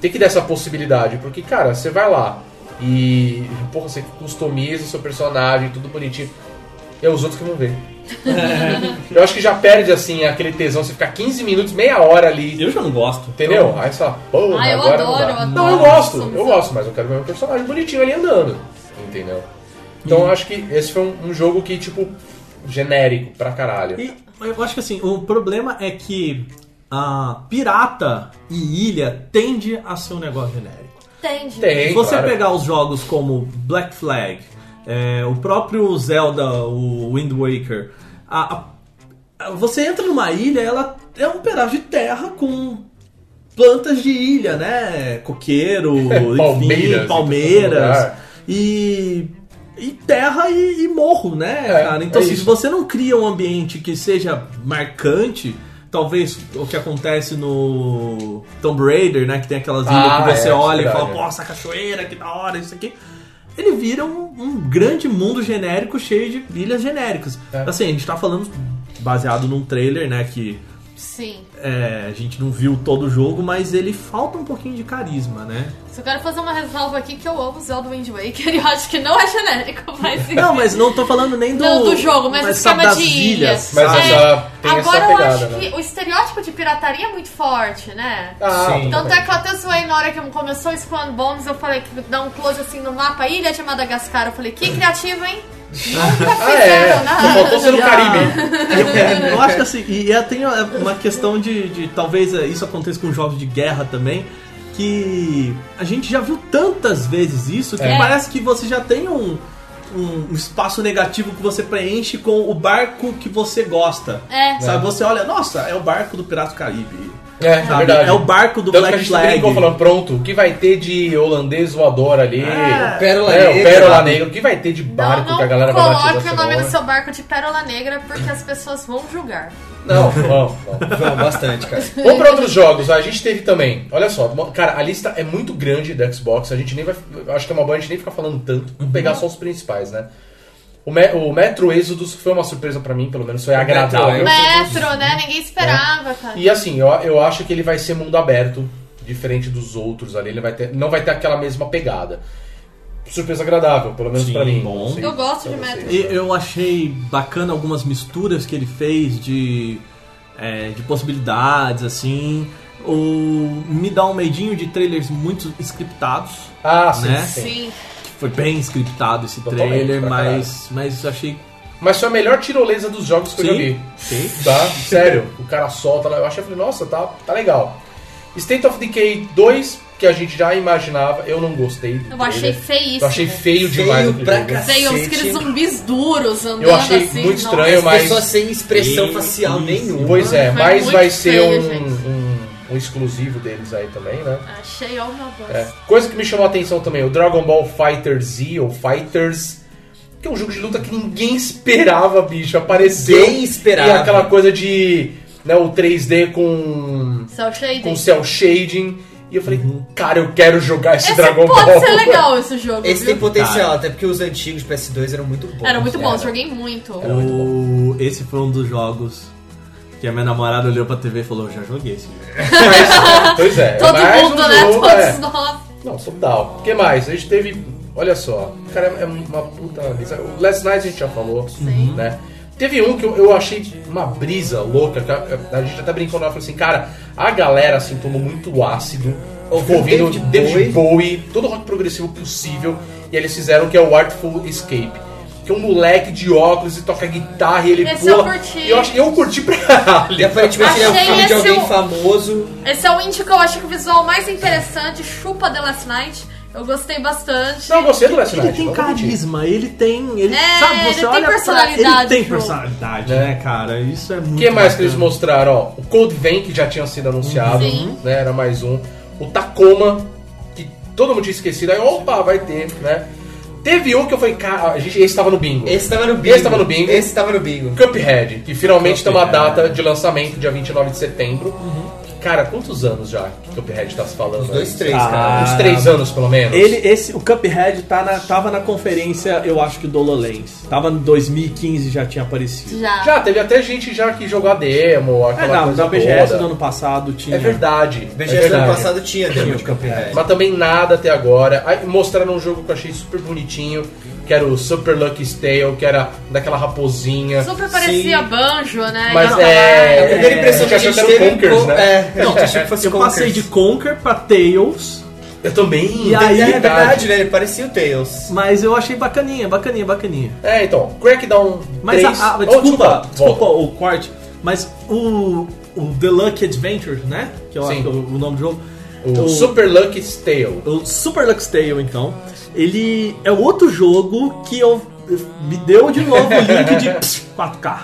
tem que dar essa possibilidade, porque cara, você vai lá e porra, você customiza o seu personagem, tudo bonitinho. E é os outros que vão ver. (laughs) Eu acho que já perde, assim, aquele tesão. Você ficar 15 minutos, meia hora ali. Eu já não gosto. Entendeu? Aí você fala, pô, Ah, eu agora não adoro, dá. eu adoro Não, eu gosto, eu gosto, mas eu quero ver meu personagem bonitinho ali andando. Entendeu? Então eu acho que esse foi um, um jogo que, tipo, genérico pra caralho. E eu acho que assim, o problema é que a pirata e ilha tende a ser um negócio genérico. Entende? Tem, Se você claro. pegar os jogos como Black Flag, é, o próprio Zelda, o Wind Waker, a- a- você entra numa ilha, ela é um pedaço de terra com plantas de ilha, né? Coqueiro, (laughs) enfim, Palmeiras em palmeiras e e terra e, e morro, né, É, cara? Então, é se você não cria um ambiente que seja marcante, talvez o que acontece no Tomb Raider, né, que tem aquelas ilhas Ah, que você é, olha e fala, nossa, cachoeira, que da hora, isso aqui. Ele vira um, um grande mundo genérico cheio de ilhas genéricas. É. Assim, a gente tá falando baseado num trailer, né, que Sim. é, a gente não viu todo o jogo, mas ele falta um pouquinho de carisma, né? Só quero fazer uma ressalva aqui que eu amo Zelda Wind Waker (laughs) e eu acho que não é genérico, mas... (laughs) Não, mas não tô falando nem do, Não, do jogo, mas o esquema das de ilha. ilhas. Mas sabe? essa- tem essa Agora eu pegada, acho né? que o estereótipo de pirataria é muito forte, né? Ah, Sim. Tanto é que eu até zoei na hora que começou o and Bones, eu falei que dá um close assim no mapa, Ilha de Madagascar. Eu falei, que criativo, hein? Nunca Ah, é. Só faltou ser no Caribe. Eu, eu acho que assim, e eu tenho uma questão de, de talvez é, isso aconteça com jogos de guerra também, que a gente já viu tantas vezes isso que É. parece que você já tem um, um espaço negativo que você preenche com o barco que você gosta. É. Sabe, você olha, nossa, é o barco do Pirata do Caribe. É, é verdade. É o barco do Tanto que a Black gente Flag. brincou falando, pronto, o que vai ter de holandês voador ali? É. Pérola É, o Negra. Pérola Negra. O que vai ter de Não, barco não que a galera vai batizar coloque o nome nome? do seu barco de Pérola Negra porque as pessoas vão julgar. Não, não, não. Não, bastante, cara. Vamos para outros jogos. A gente teve também. Olha só, cara, a lista é muito grande da Xbox. A gente nem vai. Acho que é uma boa a gente nem ficar falando tanto. Vamos pegar só os principais, né? O, Me- o Metro Exodus foi uma surpresa pra mim, pelo menos foi agradável. Metro, né? Ninguém esperava, cara. E assim, eu, eu acho que ele vai ser mundo aberto, diferente dos outros ali. Ele vai ter, não vai ter aquela mesma pegada. Surpresa agradável, pelo menos Sim, pra mim. bom. Sei Eu gosto de vocês. Metro. E eu achei bacana algumas misturas que ele fez de é, de possibilidades, assim. O, me dá um medinho de trailers muito scriptados. Ah, sim, Né? sim. Sim. Foi bem scriptado esse Totalmente, trailer, pra mas, mas achei. Mas foi a melhor tirolesa dos jogos que eu já vi. sim. Tá? Sério. O cara solta lá. Eu achei, eu falei, nossa, tá, tá legal. State of Decay 2, que a gente já imaginava, eu não gostei. Eu achei feíssimo. Eu achei feio demais Feio pra jogo. Veio uns aqueles zumbis duros andando Eu achei assim. muito nossa. estranho, As mas- pessoas sem expressão facial nenhuma. Pois é, Foi mas vai ser feio, um, um, um exclusivo deles aí também, né? Achei, oh meu Deus. É. Coisa que me chamou a atenção também, o Dragon Ball Fighter Z, ou Fighters, que é um jogo de luta que ninguém (laughs) esperava, bicho. Apareceu. Ninguém esperava. E aquela coisa de. Né, o 3D com. Cell shading. com cel shading. E eu falei, cara, eu quero jogar esse, Esse Dragon pode Ball. ser legal (laughs) esse jogo. Esse viu? tem potencial, até porque os antigos PS2 eram muito bons. Era muito bom, Era. joguei muito. O, esse foi um dos jogos que a minha namorada olhou pra TV e falou: Já joguei esse jogo. (laughs) Mas, pois é. Todo mais mundo, um né? jogo, Todos é. nós. Não, total. O que mais? A gente teve. Olha só. Cara, é uma puta brisa. O Last Night a gente já falou. Sim. Né? Teve um que eu, achei uma brisa louca. que A, gente até brincou lá, falou assim, cara, a galera assim tomou muito ácido. Ficou ouvindo David David Bowie, todo o rock progressivo possível. E eles fizeram que é o Artful Escape. Que é um moleque de óculos e toca guitarra e ele Esse eu pula. curti. E eu, acho, eu curti pra caralho. E aparentemente ele é Achei filho de esse alguém o- famoso. Esse é o indie que eu acho que o visual mais interessante. Chupa The Last Night. Eu gostei bastante. Não, eu gostei do Last Ele Night. tem vou mentir. caridma, ele tem. Ele, É, sabe, você ele tem olha pra- personalidade, Ele tem personalidade, É. né, cara? Isso é muito. O que mais que eles bacana. mostraram? Ó, o Cold Vein, que já tinha sido anunciado, Sim. né? Era mais um. O Tacoma, que todo mundo tinha esquecido. Aí, opa, vai ter, né? Teve um que eu falei, cara, a gente, esse tava no bingo. Esse tava no bingo. Esse tava no bingo. Esse tava no bingo. Cuphead, que finalmente tem uma Cuphead. data de lançamento, dia 29 de setembro. Cara, quantos anos já que Cuphead tá se falando? Uns dois, aí? três, Ah, cara. Uns três anos, pelo menos. Ele, esse, o Cuphead tá na, tava na conferência, eu acho que do HoloLens. Tava em 2015 já tinha aparecido. Já. Já, teve até gente já que jogou a demo, É, aquela não, coisa na BGS toda. do ano passado tinha. É verdade. BGS é do ano passado tinha demo de Cuphead. Mas também nada até agora. Aí mostraram um jogo que eu achei super bonitinho, que era o Super Lucky Tale, que era daquela raposinha. Super parecia banjo, né? Mas Não, é- A primeira impressão que a achou gente que era o teve... Conkers, co- né? É, a gente que fosse Eu passei de Conker pra Tails, Eu também. E aí- É verdade, né? Ele parecia o Tails. mas eu achei bacaninha, bacaninha, bacaninha. É, então, Crackdown Mas 3... a, a- Oh, desculpa, desculpa o corte, mas o, o The Lucky Adventure, né? Que eu Sim. acho que é o, o nome do jogo. O, Super Lucky Tale. O Super Lux Tale, então, ele é outro jogo que eu me deu de novo o link de (laughs) 4K.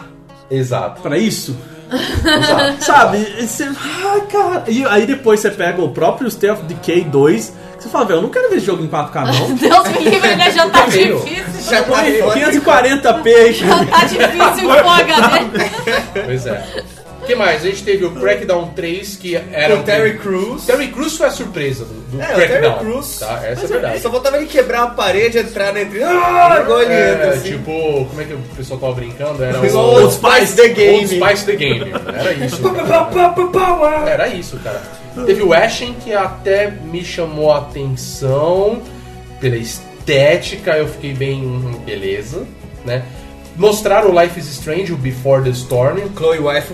Exato. Pra isso, Exato. (laughs) sabe? E Você, ai, cara. E aí depois você pega o próprio State of Decay 2, que você fala, velho, eu não quero ver esse jogo em 4K, não. (laughs) Deus me livre, né? Já tá difícil. Já tá Põe foda. 540p. Já tá difícil o HD. Pois é. O que mais? A gente teve o Crackdown 3, que era O Terry Crews. Terry Crews foi a surpresa do, do É, o Terry Crackdown. Crews. Tá? Essa é Mas verdade. Só faltava ele quebrar a parede, entrar na entre. Ah, igual ele entra, É, assim. tipo, como é que o pessoal tava brincando? Era o Old Spice The Game. Old Spice The Game. Era isso. (laughs) Era isso, cara. Teve o Ashen, que até me chamou a atenção pela estética, eu fiquei bem, hum, beleza, né? Mostraram o Life is Strange, o Before the Storm, Chloe Wife.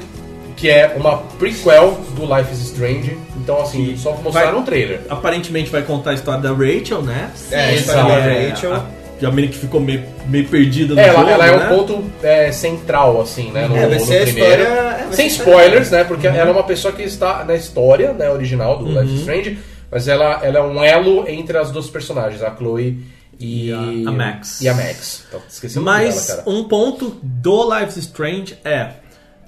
Que é uma prequel do Life is Strange. Então, assim, só mostraram vai- um trailer. Aparentemente vai contar a história da Rachel, né? É, a história da É, Rachel. a- que a menina que ficou meio, meio perdida no É, jogo, ela, ela é né? um ponto é, central, assim, né? No, É, vai no ser a primeiro. história- é, Sem spoilers, né? Porque ela é uma pessoa que está na história né, original do Uhum. Life is Strange, mas ela, ela é um elo entre as duas personagens, a Chloe e, E a- a Max. E a Max. Então, esqueci Mas dela, cara. um ponto do Life is Strange é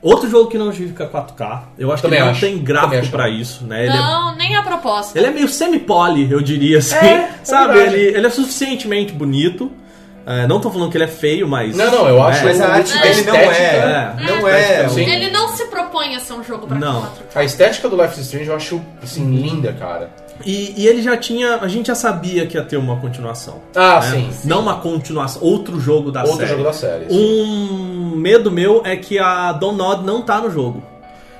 outro jogo que não justifica 4K. Eu acho Também que ele não acho. tem gráfico acho. pra isso, né? Ele é, Não, nem a proposta. ele é meio semi-poly, eu diria assim. É, é sabe? verdade. ele, ele é suficientemente bonito. É, não tô falando que ele é feio, mas. Não, não, eu acho É, Mas a arte dele não é. É. Não é. Sim. Ele não se propõe a ser um jogo pra Não. 4 A estética do Life is Strange eu acho, assim, linda, cara. E, e ele já tinha. A gente já sabia que ia ter uma continuação. Ah, né? sim. Não uma continuação, outro jogo da Outro série. jogo da série. sim. Um medo meu é que a Donod não tá no jogo.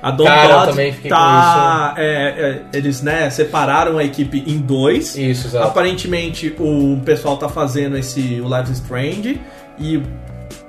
A Cara, Donod também fiquei tá. é, é, eles, né, separaram a equipe em dois. Isso, exato. Aparentemente o pessoal tá fazendo esse o Life Strange e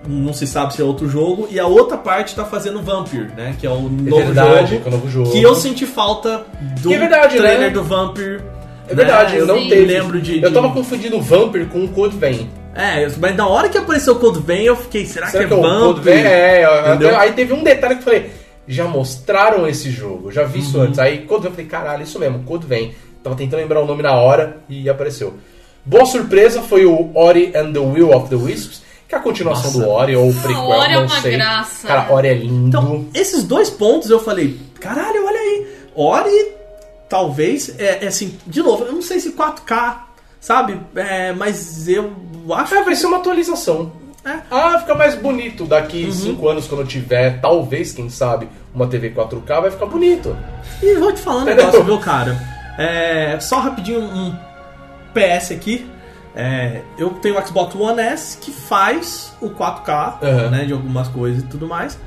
não se sabe se é outro jogo, e a outra parte tá fazendo Vampire, né? Que é o novo verdade, jogo. que é o novo jogo. Que eu senti falta do Que é verdade, trailer né? do Vampire. É verdade, eu não Sim. teve. lembro de. Eu de- tava confundindo o Vampire com o Code Vein. É, mas na hora que apareceu o Code Vein, eu fiquei, será, Será que que é é o Vampire? Code Vein? É, eu- aí teve um detalhe que eu falei, já mostraram esse jogo, já vi Uhum. isso antes. Aí Code Vein, eu falei, caralho, isso mesmo, Code Vein. Tava tentando lembrar o nome na hora e apareceu. Boa surpresa foi o Ori and the Will of the Wisps, que é a continuação Nossa. do Ori, ou o prequel, Ori é não uma sei. graça. Cara, Ori é lindo. Então, esses dois pontos eu falei, caralho, olha aí. Ori, talvez, é, é assim, de novo, eu não sei se 4K, sabe? É, mas eu acho Ah, vai ser uma atualização. É. Ah, fica mais bonito daqui 5 anos, quando eu tiver, talvez, quem sabe, uma TV 4K, vai ficar bonito. E vou te falar um negócio, viu, cara? É, só rapidinho um PS aqui. É, eu tenho o Xbox One S que faz o 4K, Aham. né, de algumas coisas e tudo mais.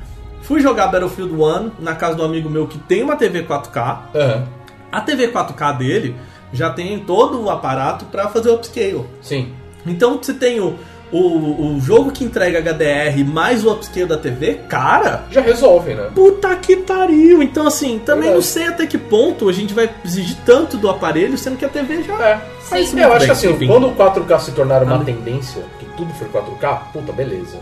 Fui jogar Battlefield 1 na casa do amigo meu que tem uma TV 4K. Aham, A TV 4K dele já tem todo o aparato para fazer o upscale. sim. Então você tem o, o, o jogo que entrega HDR mais o upscale da TV, cara, Já resolve, né? Puta que pariu! Então, assim, também Verdade. não sei até que ponto a gente vai exigir tanto do aparelho, sendo que a TV já É. faz É, eu acho que assim, Enfim. quando o 4K se tornar uma Ah. tendência, que tudo for 4K, puta, beleza.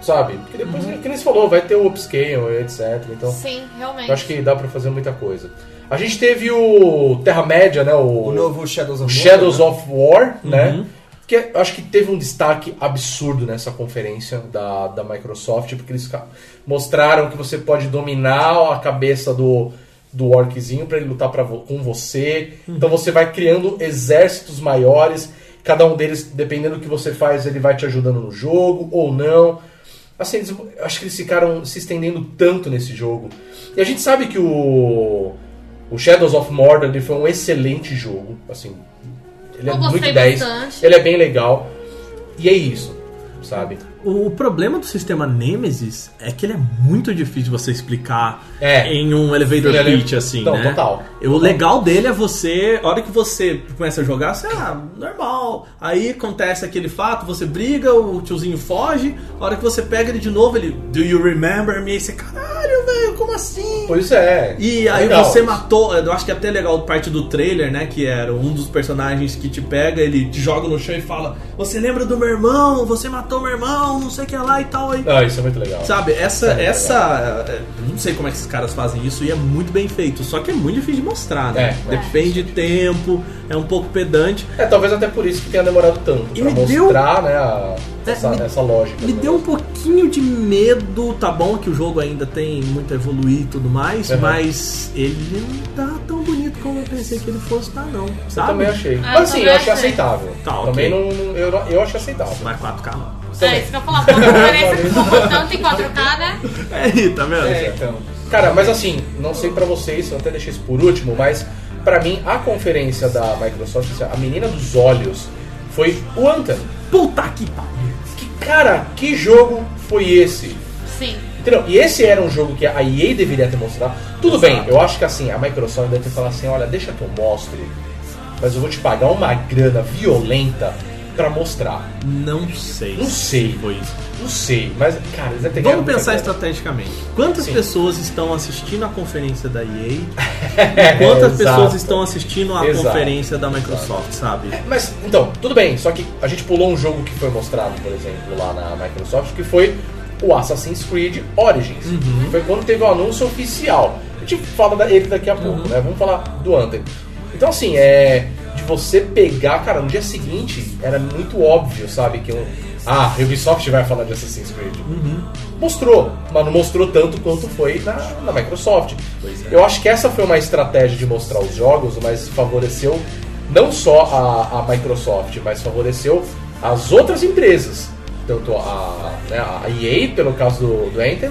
Sabe? Porque depois, Uhum. que nem você falou, vai ter o upscale, etc. Então, Sim, realmente. eu acho que dá pra fazer muita coisa. A gente teve o Terra-média, né? O, O novo Shadows of Shadows War, né? of War, né? Uhum. Que eu acho que teve um destaque absurdo nessa conferência da, da Microsoft, porque eles mostraram que você pode dominar a cabeça do, do orczinho para ele lutar pra, com você. Então você vai criando exércitos maiores, cada um deles, dependendo do que você faz, ele vai te ajudando no jogo ou não. Assim, eles- acho que eles ficaram se estendendo tanto nesse jogo. E a gente sabe que o, o Shadows of Mordor ele foi um excelente jogo. Assim, ele é Eu muito gostei 10. bastante. Ele é bem legal. E é isso, sabe? O problema do sistema Nemesis é que ele é muito difícil de você explicar É. em um elevator Ele é- pitch, assim, Não, né? total. O legal dele é você, a hora que você começa a jogar, você, ah, normal. Aí acontece aquele fato, você briga, o tiozinho foge, a hora que você pega ele de novo, ele, do you remember me? Aí você, caralho, velho, como assim? Pois é. E aí Legal. você matou, eu acho que é até legal parte do trailer, né? Que era um dos personagens que te pega, ele te joga no chão e fala: Você lembra do meu irmão? Você matou meu irmão, não sei o que lá e tal. Aí. Ah, isso é muito legal. Sabe, essa. É, essa é, não sei como é que esses caras fazem isso e é muito bem feito. Só que é muito difícil de mostrar, né? É, Depende de tempo, é um pouco pedante. É, talvez até por isso que tenha demorado tanto. E pra me deu- mostrar, né, a- É, essa, me- essa lógica. Me do deu um pouquinho de medo, tá bom que o jogo ainda tem muito a evoluir e tudo mais, Uhum. mas ele não tá tão bonito como eu pensei que ele fosse tá não, Eu sabe? também achei. Ah, Mas eu assim, também eu achei achei. aceitável. Tá, também ok. não, eu, eu acho aceitável. É 4K não. É, isso que eu uma conferência que focou tanto em 4K, né? É aí, tá vendo? É, então. Cara, mas assim, não sei pra vocês, eu até deixei isso por último, mas pra mim a conferência da Microsoft, assim, a menina dos olhos, foi o Anthem. Puta que pariu. Que cara, que jogo foi esse? Sim. Entendeu? E esse era um jogo que a EA deveria ter mostrado. Tudo bem, eu acho que assim, a Microsoft deve ter falado assim, olha, deixa que eu mostre, mas eu vou te pagar uma grana violenta pra mostrar. Não sei. Não sei. se Foi isso. Não sei, mas, cara, eles devem ter Vamos pensar estrategicamente. Quantas Sim. pessoas estão assistindo a conferência da EA? (laughs) Quantas Exato. pessoas estão assistindo a Exato. conferência da Microsoft, sabe? Mas, então, tudo bem, só que a gente pulou um jogo que foi mostrado, por exemplo, lá na Microsoft, que foi o Assassin's Creed Origins. Uhum. Foi quando teve o anúncio oficial. A gente fala dele daqui a Uhum. pouco, né? Vamos falar do Anthem. Então, assim, é. De você pegar, cara, no dia seguinte, era muito óbvio, sabe? Que um. Ah, a Ubisoft vai falar de Assassin's Creed. Uhum. Mostrou, mas não mostrou tanto quanto foi na, na Microsoft. é. Eu acho que essa foi uma estratégia de mostrar os jogos, mas favoreceu não só a, a Microsoft, mas favoreceu as outras empresas. Tanto a, né, a EA, pelo caso do, do Anthem,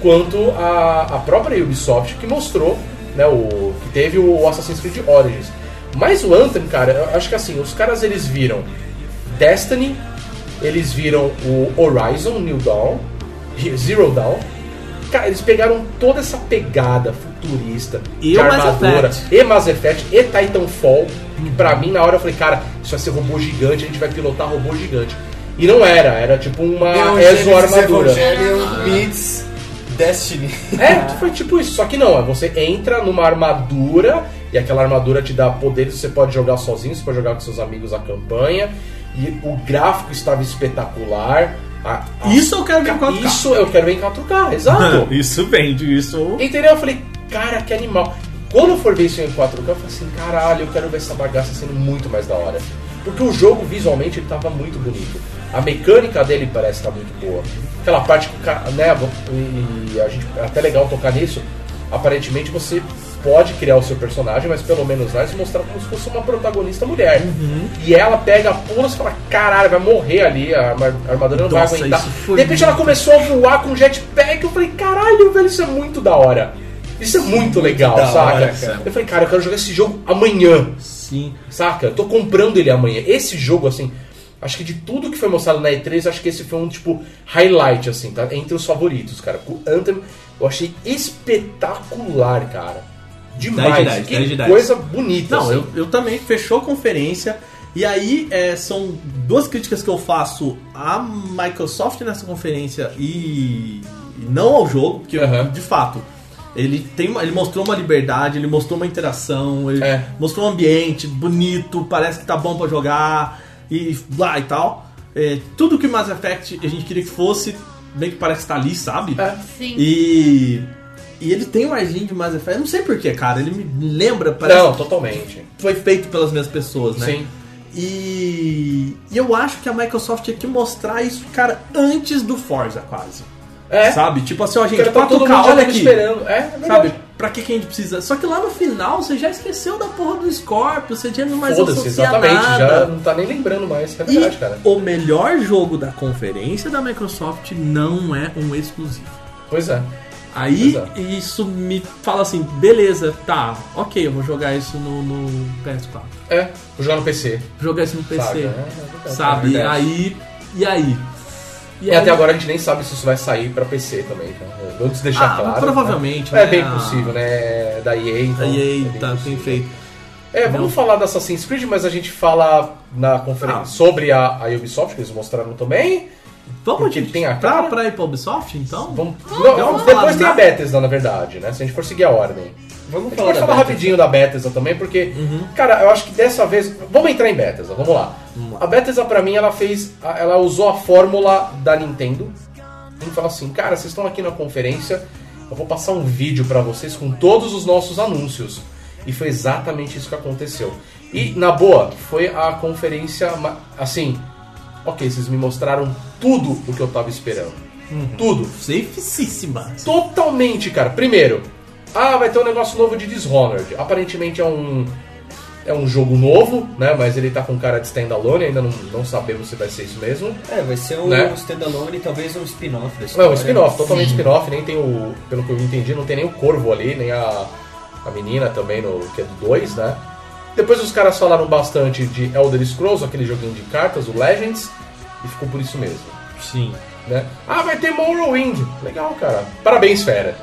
quanto a, a própria Ubisoft, que mostrou, né, o, que teve o Assassin's Creed Origins. Mas o Anthem, cara, eu acho que assim, os caras eles viram Destiny, eles viram o Horizon New Dawn, (laughs) Zero Dawn. Cara, eles pegaram toda essa pegada futurista E de Mass armadura, Effect. e Mass Effect, e Titanfall. Que pra mim, na hora, eu falei, cara, isso vai ser robô gigante, a gente vai pilotar robô gigante. E não era, era tipo uma exo-armadura. Destiny. (laughs) É, foi tipo isso. Só que não, é você entra numa armadura e aquela armadura te dá poderes. Você pode jogar sozinho, você pode jogar com seus amigos a campanha. E o gráfico estava espetacular. A- a- Isso eu quero ver em 4K. Isso eu quero ver em 4K, exato. (laughs) Isso vende, isso. Entendeu? Eu falei, cara, que animal. Quando eu for ver isso em 4K, eu falei assim, caralho, eu quero ver essa bagaça sendo muito mais da hora. Porque o jogo, visualmente, ele tava muito bonito. A mecânica dele parece estar muito boa. Aquela parte que, né, e a gente, é até legal tocar nisso, aparentemente você pode criar o seu personagem, mas pelo menos lá eles mostraram como se fosse uma protagonista mulher. E ela pega, pula e fala, caralho, vai morrer ali, a arma- a armadura não Nossa, vai aguentar. De repente ela começou a voar com jetpack, eu falei, caralho, velho, isso é muito da hora. Isso é muito legal, da saca? hora, cara. eu falei, cara, eu quero jogar esse jogo amanhã. Sim. Saca? Eu tô comprando ele amanhã. Esse jogo, assim, acho que de tudo que foi mostrado na E3, acho que esse foi um, tipo, highlight, assim, tá? Entre os favoritos, cara. O Anthem eu achei espetacular, cara. Demais. 10 de 10, que 10 de 10. coisa bonita, Não, assim. eu, eu também fechou a conferência. E aí é, são duas críticas que eu faço à Microsoft nessa conferência e, não ao jogo, porque Aham. de fato ele tem uma- ele mostrou uma liberdade, ele mostrou uma interação, ele É. mostrou um ambiente bonito, parece que tá bom pra jogar e lá e tal. É, tudo que Mass Effect a gente queria que fosse, meio que parece que tá ali, sabe? É. Sim. E e ele tem um arzinho de Mass Effect, eu não sei porquê, cara, ele me lembra, parece Não, totalmente. foi feito pelas mesmas pessoas, né? Sim. E, e eu acho que a Microsoft tinha que mostrar isso, cara, antes do Forza, quase. É. Sabe? Tipo assim, ó, gente, tá 4K, todo olha aqui. esperando. É, é. Sabe? Pra que, que a gente precisa? Só que lá no final você já esqueceu da porra do Scorpio, você já não mais associa exatamente. nada. Já não tá nem lembrando mais. É E verdade, cara. o melhor jogo da conferência da Microsoft não é um exclusivo. Pois é. Aí Exato. isso me fala assim, beleza, tá, ok, eu vou jogar isso no, no PS4. É, vou jogar no PC. Vou jogar isso no PC. Sabe? É, é sabe? É aí. E aí? E E aí- até agora a gente nem sabe se isso vai sair pra PC também, tá? Vamos deixar Ah, claro. provavelmente, né? É né? bem possível, né? Da EA, então. A é EA bem tá, tem possível. feito. É, vamos Não. falar da Assassin's Creed, mas a gente fala na conferência Ah. sobre a, a Ubisoft, que eles mostraram também. Vamos, Porque gente, tem a pra, cara. pra ir pra Ubisoft, então? Vamos, vamos não, falar depois tem da- a Bethesda, na verdade, né? Se a gente for seguir a ordem. Vamos falar falar rapidinho da Bethesda também, porque, Uhum. cara, eu acho que dessa vez. Vamos entrar em Bethesda, vamos lá. A Bethesda, pra mim, ela fez. Ela usou a fórmula da Nintendo. E falou assim: cara, vocês estão aqui na conferência, eu vou passar um vídeo pra vocês com todos os nossos anúncios. E foi exatamente isso que aconteceu. E, na boa, foi a conferência. Assim, ok, vocês me mostraram tudo o que eu tava esperando. Tudo. Safeíssima. Totalmente, cara. Primeiro, ah, vai ter um negócio novo de Dishonored. Aparentemente é um é um jogo novo, né? Mas ele tá com cara de standalone, ainda não, não sabemos se vai ser isso mesmo. É, vai ser um Né? standalone e talvez um spin-off da Não, história. um spin-off, totalmente spin-off, nem tem o. Pelo que eu entendi, não tem nem o Corvo ali, nem a, a menina também, no, que é do 2, né? Depois os caras falaram bastante de Elder Scrolls, aquele joguinho de cartas, o Legends, e ficou por isso mesmo. Sim. Né? Ah, vai ter Morrowind. Legal, cara. Parabéns, fera.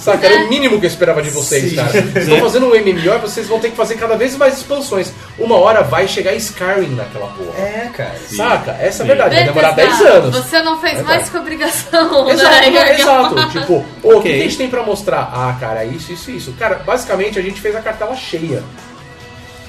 Saca, era o mínimo que eu esperava de vocês, Sim. cara. (laughs) Vocês estão fazendo um MMO e vocês vão ter que fazer cada vez mais expansões. Uma hora vai chegar Skyrim naquela porra. É, cara. Saca? Essa é a Sim. verdade. Vai demorar Bethesda, 10 anos. Você não fez É mais que obrigação, Exato, né? exato. (laughs) Tipo, o que Ok. a gente tem pra mostrar? Ah, cara, isso, isso, isso. Cara, basicamente a gente fez a cartela cheia.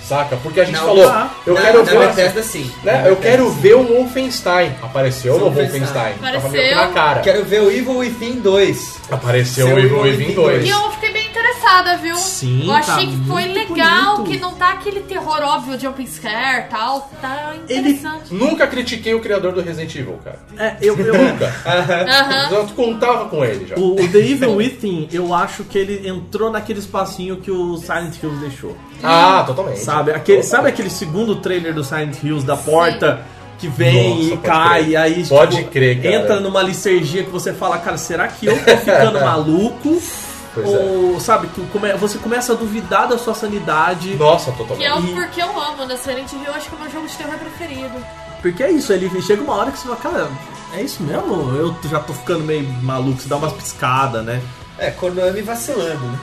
Saca? Porque a gente Não, falou, tá. eu Na- quero na ver. Bethesda, sim. Né? Na Eu Bethesda, quero sim. ver um Wolfenstein. Apareceu no Wolfenstein. Que Apareceu. na cara. Quero ver o Evil Within 2. Apareceu Seu o Evil Within Within 2. E eu fiquei interessada, viu? Sim, Eu achei tá que foi legal, bonito. que não tá aquele terror óbvio de jump scare e tal. Tá Ele- interessante. Nunca critiquei o criador do Resident Evil, cara. É, eu, eu, Nunca. Aham. Eu contava com ele já. o, o The Evil Within, eu acho que ele entrou naquele espacinho que o Silent Hill deixou. Ah, totalmente. Sabe? Aquele, Totalmente. sabe aquele segundo trailer do Silent Hills da porta que vem Nossa, e cai crer. e aí Pode tipo, crer, cara. entra numa licergia que você fala, cara, será que eu tô ficando (laughs) maluco? Pois é. Ou, sabe, que come- você começa a duvidar da sua sanidade. Nossa, Que é totalmente. o porque eu amo, né? Silent Hill, eu acho que é o meu jogo de terror preferido. Porque é isso, ele chega uma hora que você fala, cara, é isso mesmo? Eu já tô ficando meio maluco, você dá umas piscadas, né? É, Konami vacilando, né?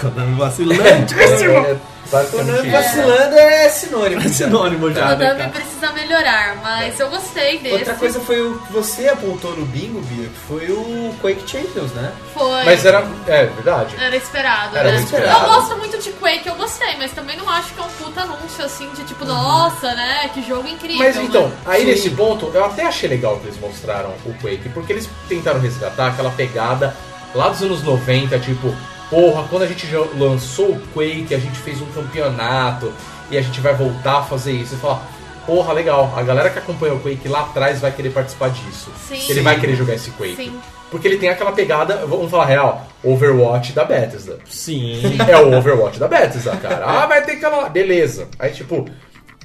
Quando eu vacilante. É, Konami vacilando é sinônimo. É sinônimo já, né, Konami cara? precisa melhorar, mas eu gostei desse. Outra coisa foi o que você apontou no bingo, Bia, que foi o Quake Champions, né? Foi. Mas era. É, verdade. Era esperado, Era né? esperado. Eu gosto muito de Quake, eu gostei, mas também não acho que é um puta anúncio assim de tipo, nossa, né? Que jogo incrível. Mas então, né? aí Sim. nesse ponto, eu até achei legal que eles mostraram o Quake, porque eles tentaram resgatar aquela pegada lá dos anos 90, tipo, porra, quando a gente já lançou o Quake, a gente fez um campeonato e a gente vai voltar a fazer isso. E falar, porra, legal, a galera que acompanhou o Quake lá atrás vai querer participar disso. Sim. Ele vai querer jogar esse Quake. Sim. Porque ele tem aquela pegada, vamos falar real, Overwatch da Bethesda. Sim. (laughs) É o Overwatch da Bethesda, cara. Ah, vai ter aquela. Beleza. Aí, tipo,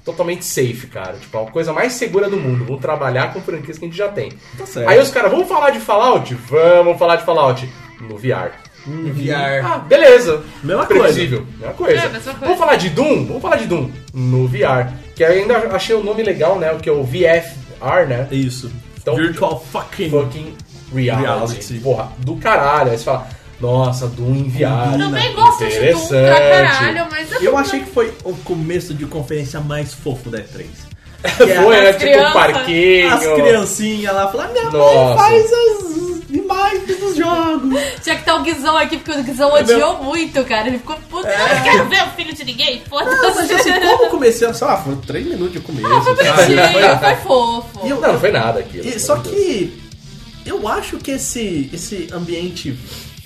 totalmente safe, cara. Tipo, a coisa mais segura do mundo. Vamos trabalhar com franquias que a gente já tem. Tá certo. Aí os caras, vamos falar de Fallout? Vamos falar de Fallout. No VR. VR. Ah, beleza. Mesma coisa. Previsível. Mesma coisa. É, mesma coisa. Vamos falar de Doom? Vamos falar de Doom. No VR. Que eu ainda achei o nome legal, né? O que é o VFR, né? Isso. Então- Virtual fucking. Fucking reality. Reality. Porra, do caralho. Aí você fala, nossa, Doom em VR. Também gosto de Doom pra Interessante. caralho, mas é Eu tudo, achei que foi o começo de conferência mais fofo da E3. (laughs) Foi, né? As Tipo um crianças- parquinho. As criancinhas lá falando, minha mãe Nossa. faz as imagens dos jogos. Tinha que ter o Guizão aqui, porque o Guizão odiou muito, cara. Ele ficou puto. Eu não quero ver o filho de ninguém, Não, mas foda-se. assim, como comecei, sei lá, foram três minutos de começo. Ah, foi bonitinho, foi fofo. E eu- Não, não foi nada aquilo. E- só que eu acho que esse, esse ambiente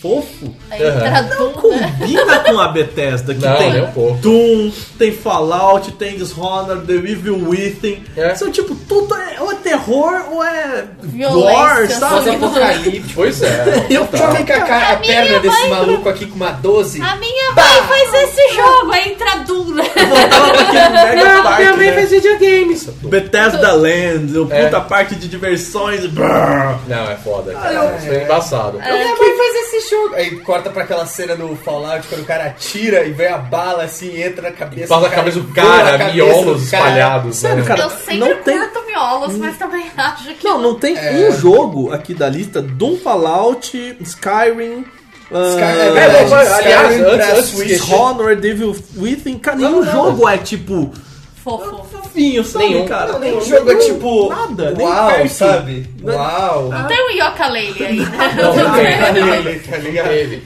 fofo Doom, né? combina com a Bethesda, que Não, tem nem um pouco. Doom, tem Fallout, tem Dishonored, The Evil Within. É. São tipo, tudo é, ou é terror ou é Violência, gore, sabe? Pós-apocalíptico. Pois é. (laughs) Eu Deixa eu ver a, a perna desse maluco aqui com uma 12. A minha mãe faz esse jogo, aí entra Doom, né? pra aquele mega parque, né? videogames. Bethesda Land, o É. puta parque de diversões. brrr. Não, é foda, cara. eu- Isso foi embaçado. Minha mãe faz esse jogo. Aí corta pra aquela cena do Fallout quando o cara atira e vem a bala assim, entra na cabeça Passa a do cabeça do cara, cabeça miolos do cara. espalhados. Sério, né? cara, Eu sempre não tem- curto miolos, mas também (laughs) acho que. Não, não tem É. um jogo aqui da lista Doom Fallout, Skyrim, ah, Sky- é É, verdade, mas, aliás, Skyrim antes, antes Switch. Dishonored, Devil Within, cara, nenhum jogo é tipo Fofo. fofinho, sabe, Nenhum. cara? Não, nem jogo é tipo. Nada, nem Uau, perto. sabe? Uau. Não tem o Yooka-Laylee aí, né? (laughs) Não, não tem. Ele, tá ligado?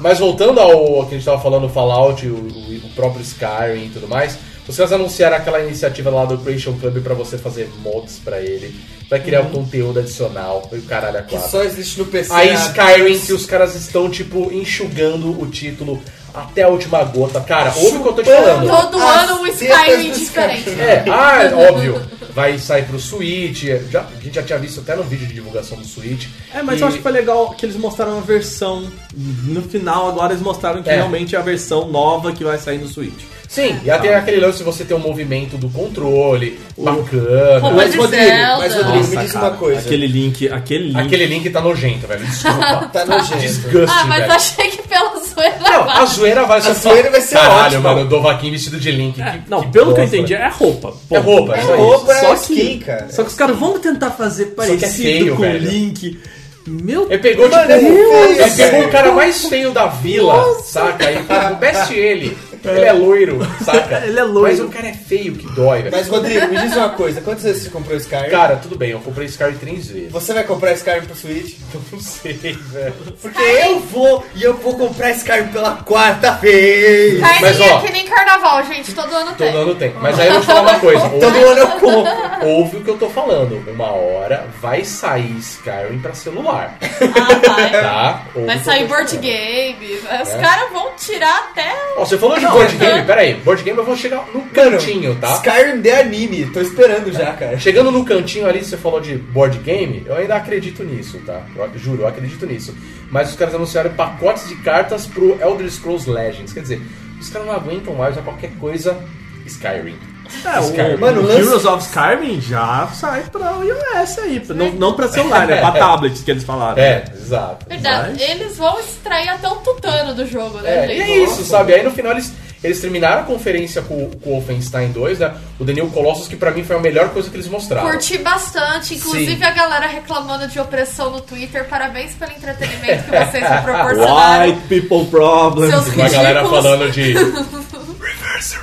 Mas voltando ao que a gente tava falando, o Fallout, o, o- próprio Skyrim e tudo mais, os caras anunciaram aquela iniciativa lá do Creation Club pra você fazer mods pra ele, pra criar um conteúdo adicional, e o caralho a Que quatro. só existe no PC. Aí há Skyrim, que os caras estão, tipo, enxugando o título até a última gota. Cara, ouve o que eu tô te falando. Todo ano um Skyrim diferente. É, ah, é óbvio. Vai sair pro Switch. Já, a gente já tinha visto até no vídeo de divulgação do Switch. É, mas E- eu acho que foi legal que eles mostraram a versão. No final, agora eles mostraram que É. realmente é a versão nova que vai sair no Switch. Sim, e até aquele lance de você ter um movimento do controle, bacana. Roupa Mas Rodrigo, mas Rodrigo, Nossa, me diz cara, uma coisa. Aquele link, aquele link. Aquele link tá nojento, velho. Desculpa. (laughs) Tá nojento. Disgusting, Ah, mas velho. achei que pela zoeira. Não, a zoeira vai A zoeira vai ser Caralho, ótima. mano, o Dovaquim vestido de Link. É, que- não, que pelo que eu entendi, é roupa. É roupa, é É só roupa, isso. é Só skin, que, cara. Só que os caras vão tentar fazer é parecido feio, com o. Link. Meu Ele pegou, tipo, Mano, é feio, ele pegou o cara mais feio da vila, saca? E beste ele. Ele é loiro, saca? (laughs) Ele é loiro. Mas o cara é feio que dói, velho. Mas, Rodrigo, me diz uma coisa. Quantas vezes você comprou Skyrim? Cara, tudo bem, eu comprei Skyrim três vezes. Você vai comprar Skyrim pro Switch? (laughs) Não sei, velho. Porque eu vou e eu vou comprar Skyrim pela quarta vez. Mas, Carninha ó, que nem carnaval, gente. Todo ano tem. Todo ano tem. Mas aí eu vou te falar uma coisa. (laughs) Todo Ouve, ano eu compro. ouve o que eu tô falando. Uma hora vai sair Skyrim pra celular. Ah, vai. Tá? Ouve Vai que eu sair tô board falando. game. Os É. caras vão tirar até. Ó, você falou de board é- game, peraí. Board game eu vou chegar no cantinho, tá? Skyrim de anime. Tô esperando já, cara. Chegando no cantinho ali, você falou de board game, eu ainda acredito nisso, tá? Eu, juro, eu acredito nisso. Mas os caras anunciaram pacotes de cartas pro Elder Scrolls Legends. Quer dizer, os caras não aguentam mais a qualquer coisa Skyrim. É, o, Skyrim. Mano, o lança- Heroes of Skyrim já sai pra iOS aí. pra- Não, não pra celular, né? (laughs) Pra tablets que eles falaram. É, exato. Verdade. Vai. Eles vão extrair até o tutano do jogo, né, É, e é isso, sabe? Aí no final eles, eles terminaram a conferência com, com o Wolfenstein 2, né? O Daniel Colossus, que pra mim foi a melhor coisa que eles mostraram. Curti bastante, inclusive Sim. a galera reclamando de opressão no Twitter. Parabéns pelo entretenimento que vocês me proporcionaram. White people problems. Seus Uma galera falando de. (laughs) Reverse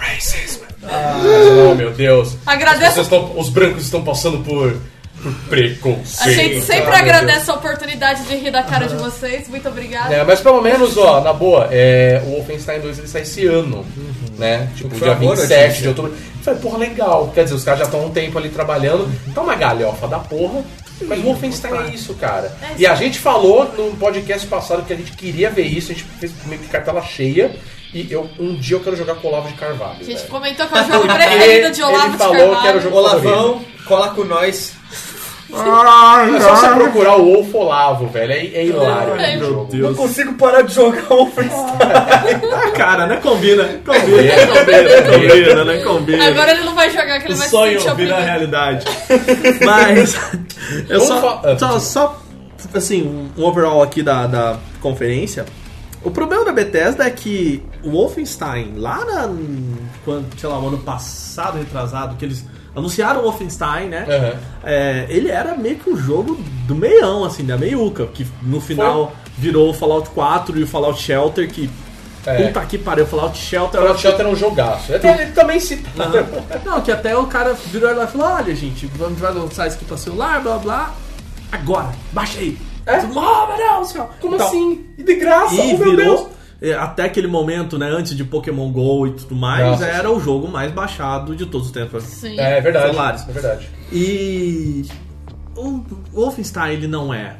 Oh, meu Deus. Agradeço. Estão- os brancos estão passando por, por preconceito. A gente sempre Ah, agradece a oportunidade de rir da cara de vocês. Muito obrigada. É, mas pelo menos, ó, na boa, é, o Wolfenstein 2 ele sai esse ano, né? Tipo, dia uma boa 27 notícia. de outubro. Eu falei, porra, legal. Quer dizer, os caras já estão um tempo ali trabalhando. Tá uma galhofa da porra. Mas o Wolfenstein é isso, cara. É E a gente falou no podcast passado que a gente queria ver isso, a gente fez meio que cartela cheia. E eu, um dia eu quero jogar com o Olavo de Carvalho. A gente velho. comentou que é o jogo (laughs) preferido de Olavo Ele de falou Carvalho. que era o jogo Olavão, cola com nós. É só você procurar o Wolf Olavo, velho. É, é hilário o meu jogo. Deus. Não consigo parar de jogar Wolfenstein. (laughs) Ah, cara, né? Combina. Combina, Combina, combina, combina, né? Combina. Agora ele não vai jogar, que ele o vai se sonho sentir vira oprimido. realidade. (laughs) Mas eu só, ah, só, só assim, um overall aqui da, da conferência. O problema da Bethesda é que o Wolfenstein, lá na, quando, sei lá, o ano passado, retrasado, que eles anunciaram o Wolfenstein, né? Aham. É, ele era meio que um jogo do meião, assim, da meiuca, que no final virou o Fallout 4 e o Fallout Shelter, que É. puta que pariu, o Fallout Shelter... Fallout Shelter é um jogaço. Até ele também cita. Não, que até o cara virou lá e falou: olha, gente, vamos vai lançar isso aqui pra celular, blá blá. Agora, baixa aí. É? Mundo, Oh, meu Deus. Como Então, assim? E de graça? E oh, meu Deus. virou. É, Até aquele momento, né, antes de Pokémon GO e tudo mais, Nossa, era o jogo mais baixado de todos os tempos. Sim. É, é verdade. Celulares. É verdade. E. O Wolfenstein, ele não é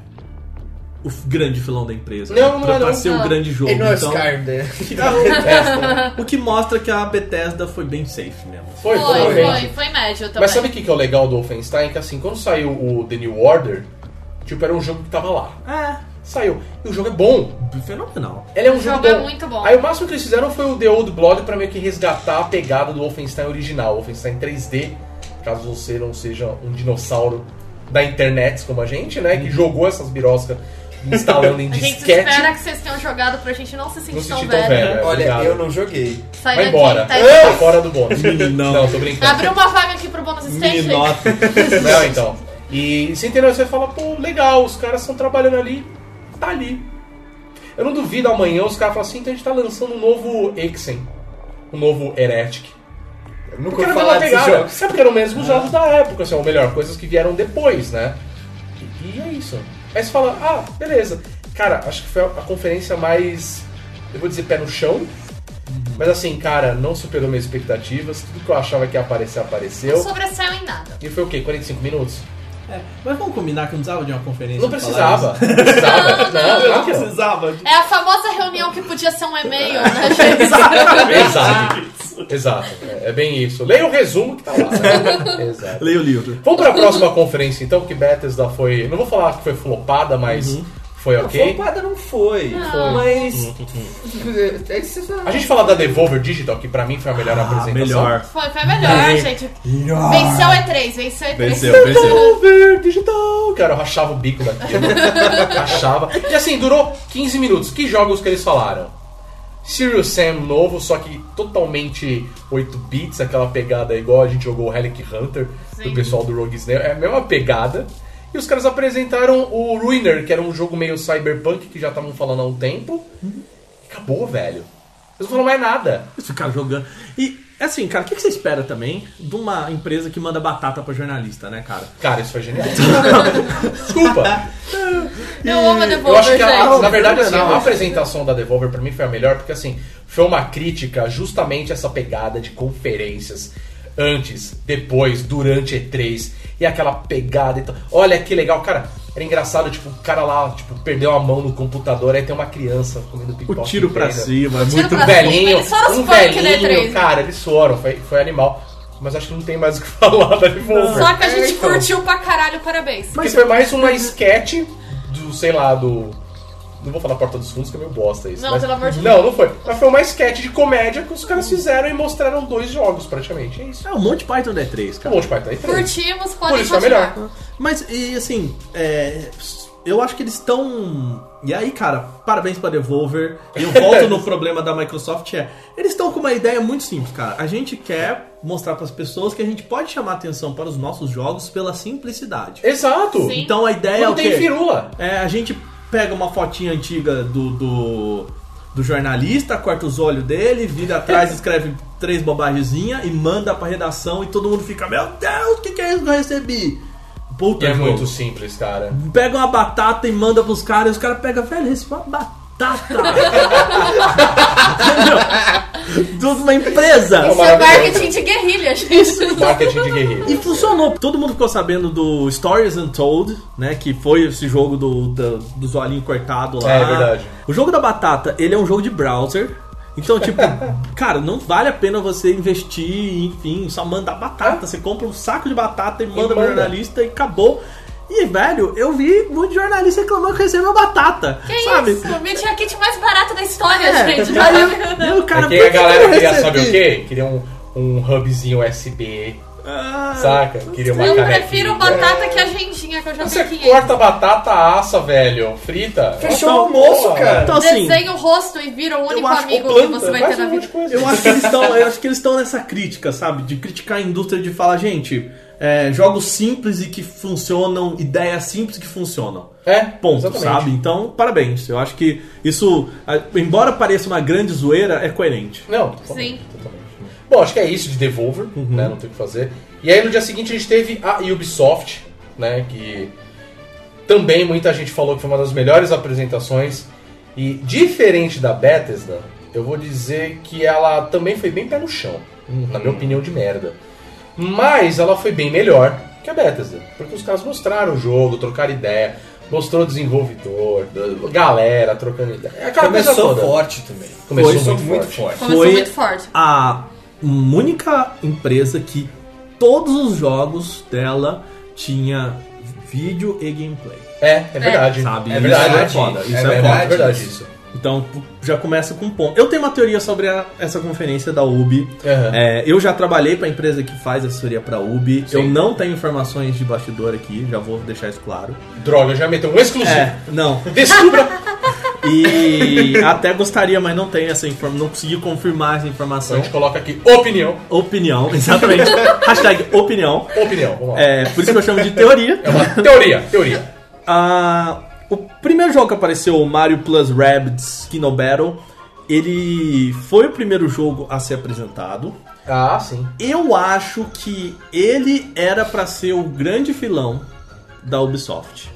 o grande filão da empresa. Não, não pra, é pra não. ser o Não. grande jogo. Ele não é então, Skyrim, né? (laughs) (laughs) o que mostra que a Bethesda foi bem safe mesmo. Foi, Foi, foi, foi, foi, médio também. Mas sabe o que que é o legal do Wolfenstein? Que assim, quando saiu o The New Order, tipo, era um jogo que tava lá. É, Saiu. E o jogo é bom. fenomenal. Ele é um O jogo, jogo é bom. muito bom. Aí o máximo que eles fizeram foi o The Old Blood pra meio que resgatar a pegada do Wolfenstein original. Wolfenstein 3D, caso você não seja um dinossauro da internet como a gente, né? Que jogou essas biroscas instalando em (laughs) A gente disquete. espera que vocês tenham jogado pra gente não se Não sentir se tão velho. velho. É, Olha, obrigado. eu não joguei. Sai Vai embora. tá Tá fora do bônus. Não. Não, tô brincando. Abriu uma vaga aqui pro bônus stage. Não, então. E você entendeu? Você fala, pô, legal, os caras estão trabalhando ali, tá ali. Eu não duvido amanhã os caras falam assim, então a gente tá lançando um novo Exen, um novo Heretic. Eu nunca Porque era vou a falar jogos. É porque eram mesmo jogos da época, assim, ou melhor, coisas que vieram depois, né? E, e é isso. Aí você fala, ah, beleza. Cara, acho que foi a, a conferência mais, eu vou dizer, pé no chão. Mas assim, cara, não superou minhas expectativas. Tudo que eu achava que ia aparecer, apareceu. Não sobressaiu em nada. E foi o quê? 45 minutos? É, mas vamos combinar que não precisava de uma conferência. Não precisava. (laughs) Não precisava. Não, Não precisava. É a famosa reunião que podia ser um e-mail, né, (laughs) gente? (laughs) Exato. Exato. É, é bem isso. Leia o resumo que tá lá. Né? Exato. Leia o livro. Vamos pra próxima conferência então, que Bethesda foi. Não vou falar que foi flopada, mas foi ok. Flopada não foi. Não. Mas. É você fala. A gente fala da Devolver Digital, que pra mim foi a melhor Ah, apresentação. melhor. Foi, foi melhor, gente. Venceu o E3, venceu o E3. Venceu, venceu. Devolver Digital! Cara, eu rachava o bico daquilo. (laughs) rachava. E assim, durou 15 minutos. Que jogos que eles falaram? Serious Sam novo, só que totalmente 8 bits, aquela pegada igual a gente jogou o Relic Hunter do Sim. pessoal do Rogue Snail. É a mesma pegada. E os caras apresentaram o Ruiner, que era um jogo meio cyberpunk que já estavam falando há um tempo. E acabou, velho. Eles não falaram mais nada. Eles ficaram jogando. E, assim, cara, o que que você espera também de uma empresa que manda batata pra jornalista, né, cara? Cara, isso foi genial. (laughs) Desculpa. Eu amo a Eu Devolver, acho que, a- gente. na verdade, assim, a apresentação da Devolver pra mim foi a melhor, porque assim, foi uma crítica justamente a essa pegada de conferências antes, depois, durante E3, e aquela pegada e tal. Olha que legal, cara. Era engraçado, tipo, o cara lá, tipo, perdeu a mão no computador, aí tem uma criança comendo pipoca. O tiro pra cima, é muito pra Um cima. velhinho, um da velhinho, E3, né? cara, eles foram, foi, foi animal. Mas acho que não tem mais o que (laughs) falar da Devolver. Só que a gente É, então. curtiu pra caralho, parabéns. Porque foi mais uma sketch do, sei lá, do. Não vou falar Porta dos Fundos, que é meio bosta isso. Não, mas- pelo amor de Não, não foi. Mas foi uma sketch de comédia que os caras fizeram e mostraram dois jogos, praticamente. É isso. É o Monty Python da E3, Um cara. monte de pai tá aí. três. Curtimos, Por podem isso é melhor. Mas, e assim, é, eu acho que eles estão. E aí, cara, parabéns pra Devolver. E eu volto no (laughs) problema da Microsoft: é. Eles estão com uma ideia muito simples, cara. A gente quer mostrar pras pessoas que a gente pode chamar atenção para os nossos jogos pela simplicidade. Exato. Sim. Então a ideia é Não o tem quê? firula. É, a gente pega uma fotinha antiga do, do, do jornalista, corta os olhos dele, vira atrás, (laughs) escreve três bobagemzinhas e manda pra redação e todo mundo fica, meu Deus, o que, que é isso que eu recebi? Puta E é muito simples, cara. Pega uma batata e manda pros caras, e os caras pegam, velho, recebi uma batata. Entendeu? (laughs) Tudo uma empresa. Isso é marketing de guerrilha, gente. (laughs) Marketing de guerrilha. E funcionou. Todo mundo ficou sabendo do Stories Untold, né? Que foi esse jogo do, do, dos olhinhos cortados lá. É, verdade. O jogo da batata, ele é um jogo de browser. Então, tipo, (laughs) cara, não vale a pena você investir, enfim, só mandar batata. Você compra um saco de batata e manda pro manda. jornalista e acabou. E, velho, eu vi muito jornalista reclamando que recebeu batata. Que sabe? isso? O meu kit mais barato da história, É, gente. aí eu- aí o cara, Porque por a galera que eu queria saber o quê? Queria um, um hubzinho USB, Ah, saca? Queria uma Eu canequinha. prefiro batata que agendinha, que eu já Você vi 500. corta a batata, assa, velho. Frita. Fechou Então, o almoço, cara. Então, assim, Desenha o rosto e vira o único amigo Planta, que você vai ter na vida. coisa. Eu acho que eles estão, eu acho que eles estão nessa crítica, sabe, de criticar a indústria de falar, gente, é, jogos simples e que funcionam, ideias simples que funcionam. É, Ponto, exatamente. sabe? Então, parabéns. Eu acho que isso, embora pareça uma grande zoeira, é coerente. Não, totalmente, Sim. totalmente. Bom, acho que é isso de Devolver, né? Não tem o que fazer. E aí no dia seguinte a gente teve a Ubisoft, né? Que também muita gente falou que foi uma das melhores apresentações. E diferente da Bethesda, eu vou dizer que ela também foi bem pé no chão, na minha opinião de merda. Mas ela foi bem melhor que a Bethesda, porque os caras mostraram o jogo, trocaram ideia, mostrou o desenvolvedor, galera trocando ideia. É Aquela coisa Começou toda. forte também. Começou muito muito forte. forte. Começou Foi- muito forte. A única empresa que todos os jogos dela tinha vídeo e gameplay. É, é verdade. Sabe? É Isso verdade. é foda, isso é é verdade, foda. é verdade isso. Então já começa com um ponto. Eu tenho uma teoria sobre a- essa conferência da UBI. Aham. É, eu já trabalhei para a empresa que faz assessoria para UBI. Sim. Eu não tenho informações de bastidor aqui, já vou deixar isso claro. Droga, já meteu um exclusivo. É, não. (laughs) Descubra. E até gostaria, mas não tenho essa informação, não consegui confirmar essa a informação. gente coloca aqui opinião. Opinião, (laughs) exatamente. Hashtag opinião. Opinião, vamos lá. É, por isso que eu chamo de teoria. É uma teoria, teoria. (laughs) Ah, o primeiro jogo que apareceu, o Mario Plus Rabbids Kino Battle, ele foi o primeiro jogo a ser apresentado. Ah, sim. Eu acho que ele era pra ser o grande filão da Ubisoft.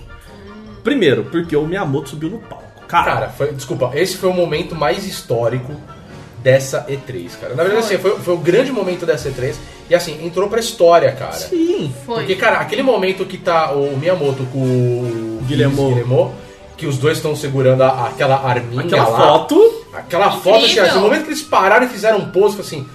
Primeiro, porque o Miyamoto subiu no palco. Cara, Cara, foi, desculpa, esse foi o momento mais histórico dessa E3, cara. Na verdade, Foi. assim, foi, foi o grande momento dessa E3. E assim, entrou pra história, cara. sim. Foi. Porque, cara, aquele momento que tá o Miyamoto com o. Guillermo, que os dois estão segurando a- aquela arminha Aquela lá. foto. Aquela foto, assim, Incrível. assim, no momento que eles pararam e fizeram um pose, foi assim,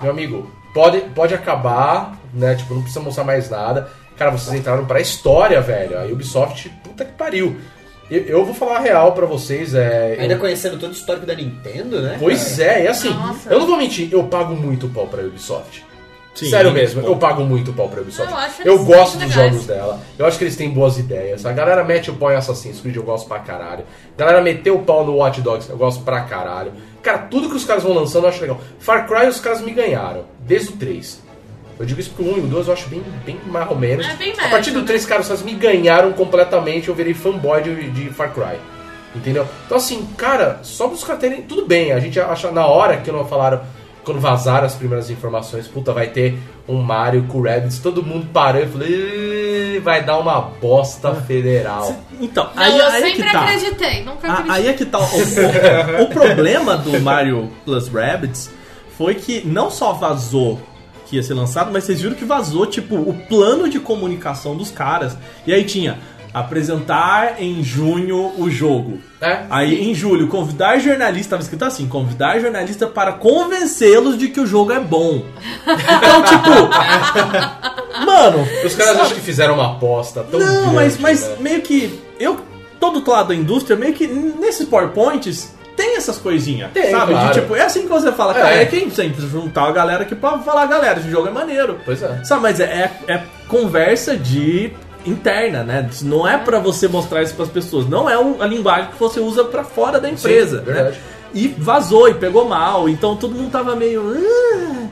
meu amigo, pode, pode acabar, né? Tipo, não precisa mostrar mais nada. Cara, vocês entraram pra história, velho. A Ubisoft, puta que pariu. Eu, eu vou falar a real pra vocês, é. Ainda eu- conhecendo todo o histórico da Nintendo, né? Pois é, e assim, Nossa. eu não vou mentir, eu pago muito pau pra Ubisoft. Sim, Sério mesmo, bom. eu pago muito pau pra Ubisoft. Eu acho Eu gosto dos legais. jogos dela. Eu acho que eles têm boas ideias. A galera mete o pau em Assassin's Creed, eu gosto pra caralho. A galera meteu o pau no Watch Dogs, eu gosto pra caralho. Cara, tudo que os caras vão lançando eu acho legal. Far Cry os caras me ganharam, desde o 3. Eu digo isso porque o 1 e o 2 eu acho bem, bem mais ou menos. É bem a partir do né? 3, cara, os caras me ganharam completamente. Eu virei fanboy de, de Far Cry. Entendeu? Então, assim, cara, só pros caras terem. Tudo bem, a gente acha na hora que não falaram. Quando vazaram as primeiras informações, puta, vai ter um Mario com o Rabbids, todo mundo parou e falou, "Ih, vai dar uma bosta federal. Então, Não, aí, eu aí é sempre que tá. acreditei, nunca Ah, acreditei. aí é que tá. O, o- o problema do Mario Plus Rabbids foi que não só vazou que ia ser lançado, mas vocês viram que vazou, tipo, o plano de comunicação dos caras. E aí tinha apresentar em junho o jogo. É? Aí em julho, convidar jornalista, tava escrito assim, convidar jornalista para convencê-los de que o jogo é bom. Então, tipo, mano, Os caras acham que fizeram uma aposta tão não, grande, mas, mas né? meio que. Eu, todo lado da indústria, meio que nesses PowerPoints tem essas coisinhas. Tem, sabe? claro. De, tipo, é assim que você fala, É. cara, é quem sempre juntar a galera aqui pra falar, galera, esse jogo é maneiro. Pois é. Sabe, mas é, é, é conversa de interna, né? Não é pra você mostrar isso pras pessoas. Não é um- a linguagem que você usa pra fora da empresa. né? verdade. E vazou e pegou mal. Então todo mundo tava meio. "Ah",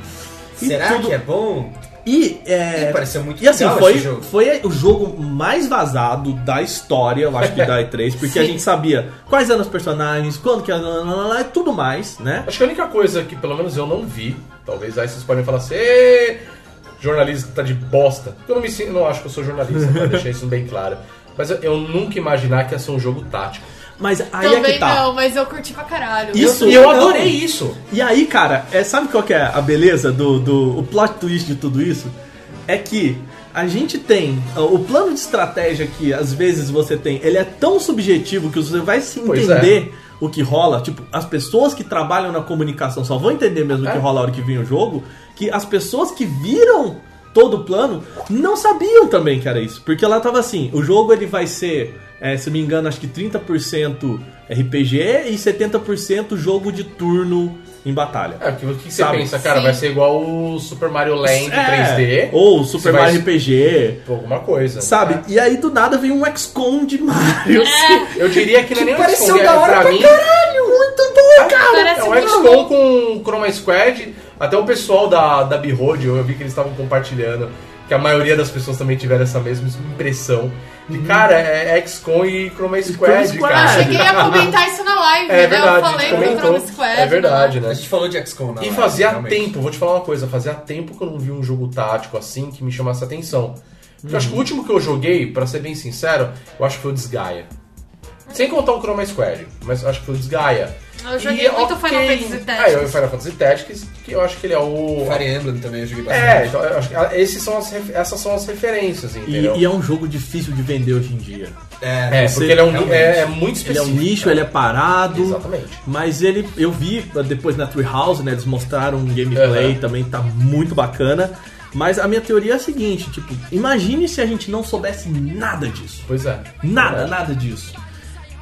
Será tudo- que é bom? E, é, E pareceu muito e assim, legal foi, esse jogo. foi o jogo mais vazado da história, eu acho que da E3, (laughs) porque a Sim. gente sabia quais eram os personagens, quando que era, e tudo mais, né? Acho que a única coisa que pelo menos eu não vi, talvez aí vocês podem falar assim, "Ê, jornalista tá de bosta. Eu não me sinto, não acho que eu sou jornalista, pra deixar isso bem claro. Mas eu, eu nunca imaginar que ia ser um jogo tático. Mas aí é Também que tá. não, mas eu curti pra caralho. Isso- e eu não. adorei isso. E aí, cara, é, sabe qual que é a beleza do, do o plot twist de tudo isso? É que a gente tem uh, o plano de estratégia que às vezes você tem, ele é tão subjetivo que você vai se Pois entender o que rola. Tipo, as pessoas que trabalham na comunicação só vão entender mesmo o que É. rola a hora que vem o jogo. Que as pessoas que viram todo o plano não sabiam também que era isso. Porque ela tava assim, o jogo ele vai ser, é, se me engano, acho que 30% RPG e 70% jogo de turno em batalha. É, o que, o que você Sabe? pensa, cara? Sim. Vai ser igual o Super Mario Land É, 3D. Ou Super vai- Mario RPG, Alguma coisa. sabe? É. E aí do nada vem um XCOM de Mario. assim. (laughs) Eu diria que não é nem um pareceu XCOM, é, da hora pra pra mim. Caralho, muito bom, cara! É um XCOM com Chroma Squad. Até o pessoal da, da Behold, eu vi que eles estavam compartilhando. Que a maioria das pessoas também tiveram essa mesma impressão. De cara, é XCOM e Chroma Squad, Squad. cara. Eu cheguei a comentar isso na live, (laughs) É né? verdade, eu a falei do comentou. Chrome Squad. É verdade, né? A né? gente falou de XCOM na E live, fazia realmente. tempo, vou te falar uma coisa, fazia tempo que eu não vi um jogo tático assim que me chamasse atenção. Eu acho que o último que eu joguei, pra ser bem sincero, eu acho que foi o Desgaia. Sem contar o Chroma Squad, mas eu acho que foi o Desgaia. Eu joguei muito Final Fantasy É, Tactics. eu Final Fantasy Tactics, que eu acho que ele é o... Fire Emblem também eu joguei bastante. É, então eu acho que esses são as, ref- essas são as referências, E, entendeu? e é um jogo difícil de vender hoje em dia. É, você- porque ele é, um, é, é muito Ele é específico. um nicho, ele é parado. Exatamente. Mas ele, eu vi depois na Treehouse, né? Eles mostraram um gameplay Aham. também, tá muito bacana. Mas a minha teoria é a seguinte, tipo, imagine se a gente não soubesse nada disso. Pois é. Nada, É. nada disso.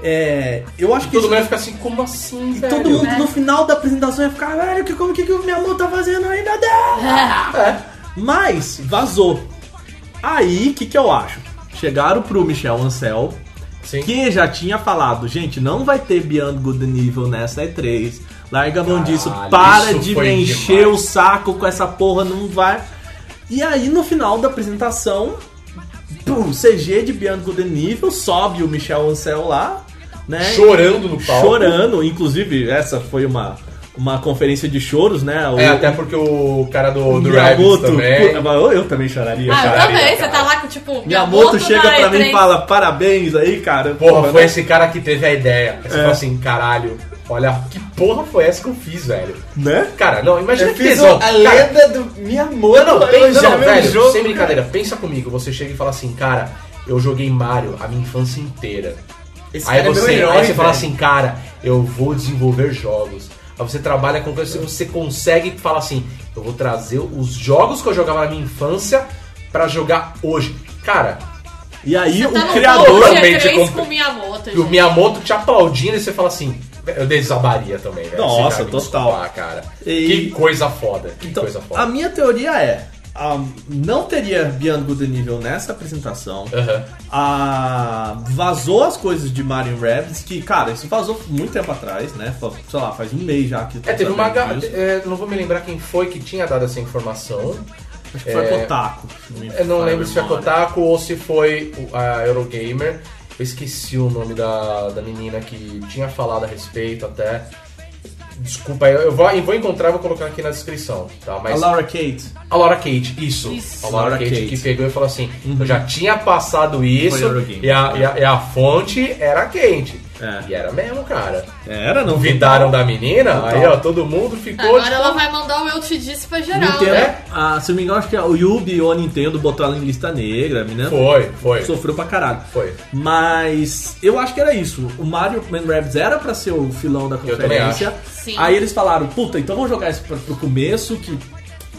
É, eu acho que Todo mundo vai ficar assim, como assim, e velho? todo mundo no final da apresentação ia ficar, velho, que, como que, que o minha mão tá fazendo aí, meu Deus? (laughs) É. Mas vazou. Aí, o que, que eu acho? Chegaram pro Michel Ancel, Sim. que já tinha falado, gente, não vai ter Beyond Good and Evil nessa E3. Larga a mão disso, para de me encher demais. o saco com essa porra, não vai. E aí, no final da apresentação, pum, CG de Beyond Good and Evil, sobe o Michel Ancel lá, né? Chorando no palco. chorando. Inclusive, essa foi uma, uma conferência de choros, né? O, É, até porque o cara do, do Miyamoto. Também. Pô, Eu, eu também choraria. Ah, eu cara. também. Você cara. tá lá com, tipo, Miyamoto chega pra mim E3. e fala: parabéns aí, cara. Porra, foi né? esse cara que teve a ideia. Aí Você É. fala assim, caralho, olha, que porra foi essa que eu fiz, velho? Né? Cara, não, imagina Eu que fiz tesão. a Cara, lenda do Miyamoto. Não, não, pensa, não, meu velho, jogo, sem cara. brincadeira, pensa comigo. Você chega e fala assim, cara, eu joguei Mario a minha infância inteira. Esse aí cara é meu você, herói, aí você fala assim, cara, eu vou desenvolver jogos. Aí você trabalha com coisas, você consegue falar assim, eu vou trazer os jogos que eu jogava na minha infância pra jogar hoje. Cara, E aí Você tá o no criador. Realmente G3 compre- com o Miyamoto, e o. Miyamoto te aplaudindo e você fala assim, eu desabaria também, velho. Nossa, total. desculpar, cara. E- Que coisa foda, que Então, coisa a foda. minha teoria é: ah, não teria Beyond Good Evil nessa apresentação. Aham. Ah, vazou as coisas de Mario Rabbids, que, cara, isso vazou muito tempo atrás, né? Sei lá, faz um mês já que. É, teve uma. é, não vou me lembrar quem foi que tinha dado essa informação. Acho que foi é, Kotaku. se me Eu não a lembro se foi a. Kotaku ou se foi a Eurogamer. Eu esqueci o nome da, da menina que tinha falado a respeito até. Desculpa, eu vou, eu vou encontrar e vou colocar aqui na descrição, tá? A Mas Laura Kate. a Laura Kate, isso. Isso. A Laura, Laura Kate, Kate. que pegou e falou assim: eu já tinha passado isso e a, e, a, e a fonte era quente. É. E era mesmo, cara. Era, não Duvidaram da menina, Total. aí ó, todo mundo ficou. Agora tipo, ela vai mandar o Eu Te Disse pra geral. Nintendo, né? ah, se não me engano, acho que o Yubi ou a Nintendo ela em lista negra, a menina Foi, foi. sofreu pra caralho. Foi. Mas eu acho que era isso. O Mario Man Rabbids era pra ser o filão da conferência. Sim. Aí eles falaram, puta, então vamos jogar isso pra, pro começo que.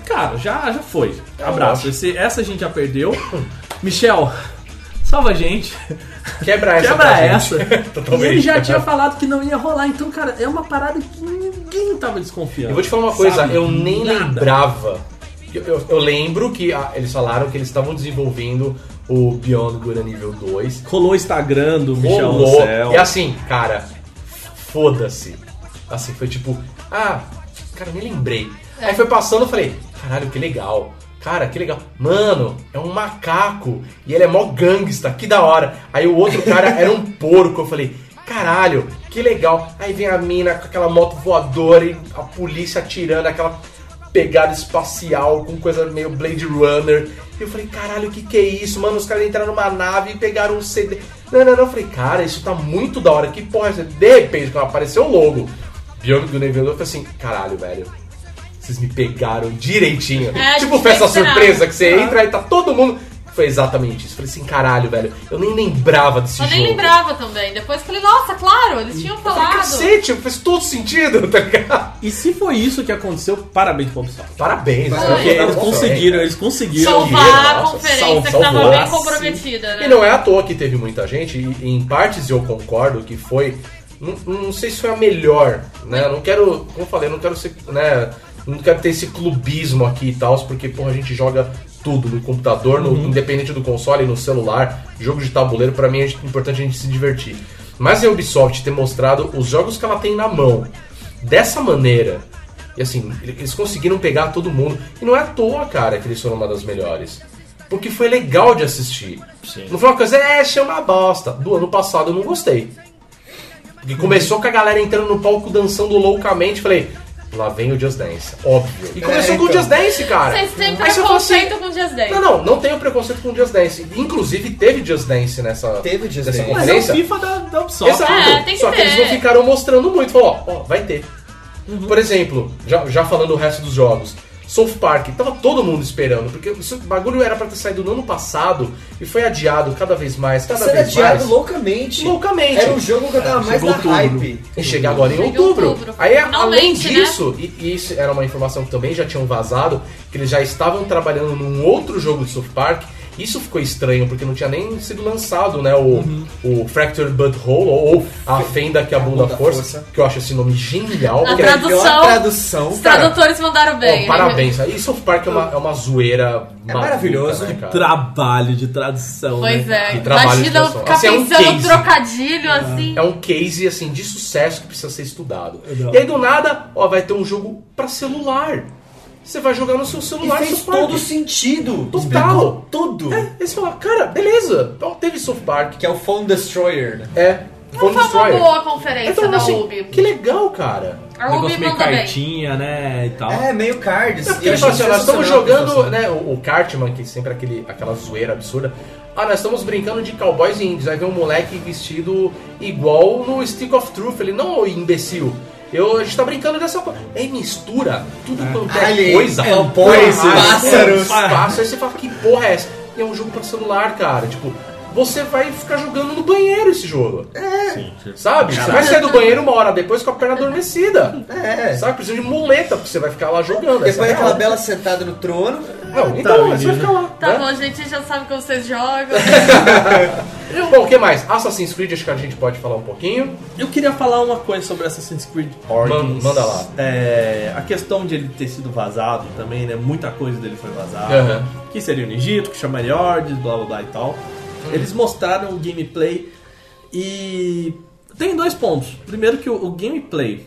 Cara, já, já foi. Abraço. acho. Esse- essa a gente já perdeu. (clears throat) Michel, salva a gente. Quebra essa. Quebra essa. (laughs) e ele já tinha falado que não ia rolar. Então, cara, é uma parada que ninguém tava desconfiando. Eu vou te falar uma coisa, sabe? eu nem Nada. lembrava. Eu, eu- eu lembro que ah, eles falaram que eles estavam desenvolvendo o Beyond Good and Evil 2. Rolou o Instagram do Michel Rolou. Ancel. E assim, cara, foda-se. Assim, foi tipo, ah, cara, nem lembrei. É. Aí foi passando, eu falei, caralho, que legal. Cara, que legal. Mano, é um macaco. E ele é mó gangsta, que da hora. Aí o outro cara era um porco. Eu falei, caralho, que legal. Aí vem a mina com aquela moto voadora e a polícia atirando, aquela pegada espacial com coisa meio Blade Runner. E eu falei, caralho, o que que é isso? Mano, os caras entraram numa nave e pegaram um CD. Não, não, não. Eu falei, cara, isso tá muito da hora. Que porra é? De repente, quando apareceu o logo, Bionic do Neville, eu falei assim, caralho, velho. Vocês me pegaram direitinho. É, tipo festa surpresa, que você entra e tá todo mundo... Foi exatamente isso. Eu falei assim, caralho, velho. Eu nem lembrava desse Eu jogo. nem lembrava também. Depois eu falei, nossa, claro, eles tinham Eu falei, falado. cacete, fez todo sentido, tá ligado? E se foi isso que aconteceu, parabéns pro Ubisoft. Parabéns. Porque Porque eles conseguiram, velho. eles conseguiram. Salvar a conferência que tava bem comprometida, né? E não é à toa que teve muita gente, e em partes eu concordo que foi. Não, não sei se foi a melhor, né? Eu não quero. Como eu falei, eu não quero ser. Né, não quero ter esse clubismo aqui e tal, porque porra, a gente joga tudo no computador, no, independente do console, no celular, jogo de tabuleiro, pra mim é importante a gente se divertir. Mas a Ubisoft ter mostrado os jogos que ela tem na mão dessa maneira, e assim, eles conseguiram pegar todo mundo, e não é à toa, cara, que eles foram uma das melhores. Porque foi legal de assistir. Não foi uma coisa, é, achei uma bosta. Do ano passado eu não gostei. Porque começou com a galera entrando no palco dançando loucamente. Falei, lá vem o Just Dance. Óbvio. E começou É, com o então. Just Dance, cara. Vocês têm assim, preconceito com Just Dance. Não, não, não tenho preconceito com o Just Dance. Inclusive teve Just Dance nessa, Teve Just nessa Dance. Mas é o conferência. FIFA da, da Ubisoft. Exato. É, tem que Só que eles ter. não ficaram mostrando muito. Falou, ó, ó, vai ter. Por exemplo, já, já falando o resto dos jogos. South Park, tava todo mundo esperando, porque esse bagulho era pra ter saído no ano passado e foi adiado cada vez mais, Tá cada sendo vez adiado mais. loucamente. Loucamente. Era um jogo que eu tava mais chegou na outubro. hype. E chegar agora em outubro. outubro. Aí, além né? disso, e, e isso era uma informação que também já tinham vazado, que eles já estavam trabalhando num outro jogo de South Park. Isso ficou estranho, porque não tinha nem sido lançado, né? O, o Fractured Butthole, ou, ou A Fenda que a Bunda, Bunda Força, Força. que eu acho esse nome genial. A porque- tradução- Melhor tradução. Os Cara, tradutores mandaram Ó, bem. parabéns. E South Park é uma, é uma zoeira É maluca, maravilhoso. né, cara? Trabalho de tradução. Pois né? é. Que trabalho Imagina ficar Assim, é um pensando case. no trocadilho assim. É um case assim de sucesso que precisa ser estudado. Legal. E aí do nada, ó, vai ter um jogo pra celular. Você vai jogar no seu E celular fez South Park. todo sentido. Total. Tudo. É, aí você fala, cara, beleza. Então teve South Park. Que é o Phone Destroyer, né? É. Não Phone foi uma Destroyer. boa conferência Então, da assim, Ubi. que legal, cara. A Um Ubi negócio meio manda bem. cartinha, né? E tal. É, meio cards. É porque E eu ele fala assim, nós estamos sensacional jogando, apresentação. né, o, o Cartman, que sempre é aquele, aquela zoeira absurda. Ah, nós estamos brincando de cowboys e índios. Aí vem um moleque vestido igual no Stick of Truth. Ele, não, ô imbecil. Eu, a gente tá brincando dessa coisa. Aí mistura tudo quanto é Ali, coisa. tampões, Porra, pássaros. pássaros. Aí você fala, que porra é essa? E é um jogo pra celular, cara. Tipo, você vai ficar jogando no banheiro esse jogo. Sim. Sabe? Você vai sair do banheiro uma hora depois com a perna adormecida. É. Sabe? Precisa de muleta, porque você vai ficar lá jogando. Depois é daquela real. bela sentada no trono. Não, então, Tá, você vai ficar lá. Tá né? bom, a gente já sabe como vocês jogam. (laughs) Bom, o que mais? Assassin's Creed, acho que a gente pode falar um pouquinho. Eu queria falar uma coisa sobre Assassin's Creed Origins. Man- manda lá. É, a questão de ele ter sido vazado também, né? Muita coisa dele foi vazada. Aham. Que seria no Egito, que chamaria Origins, blá blá blá e tal. Eles mostraram o gameplay e tem dois pontos. Primeiro que o, o gameplay,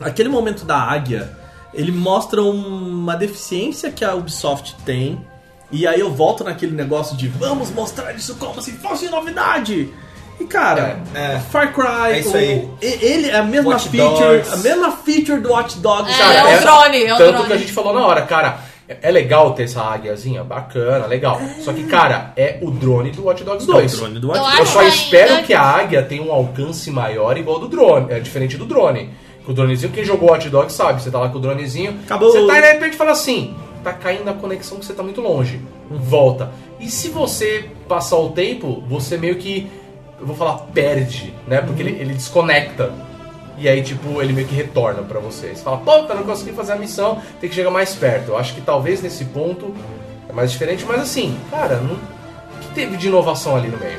aquele momento da águia, ele mostra uma deficiência que a Ubisoft tem. E aí eu volto naquele negócio de vamos mostrar isso como se fosse novidade. E cara, É, é. Far Cry, É isso o- aí. ele é a mesma Watch feature, Dogs. a mesma feature do Watch Dogs. É, Cara, é o é- drone, é o Tanto drone. que a gente falou na hora, cara. é- É legal ter essa águiazinha, bacana, legal. Só que, cara, é o drone do Watch Dogs 2. É o drone do Watch Eu Dogs. Eu só ainda espero que- a águia tenha um alcance maior igual do drone. É diferente do drone. Com o dronezinho, quem jogou Watch Dogs sabe. Você tá lá com o dronezinho. Acabou. Você tá e de repente fala assim: tá caindo a conexão que você tá muito longe. Volta. E se você passar o tempo, você meio que. Eu vou falar, perde, né? Porque ele, ele desconecta. E aí, tipo, ele meio que retorna pra você. Você fala, puta, não consegui fazer a missão, tem que chegar mais perto. Eu acho que talvez nesse ponto é mais diferente, mas assim, cara, não... o que teve de inovação ali no meio?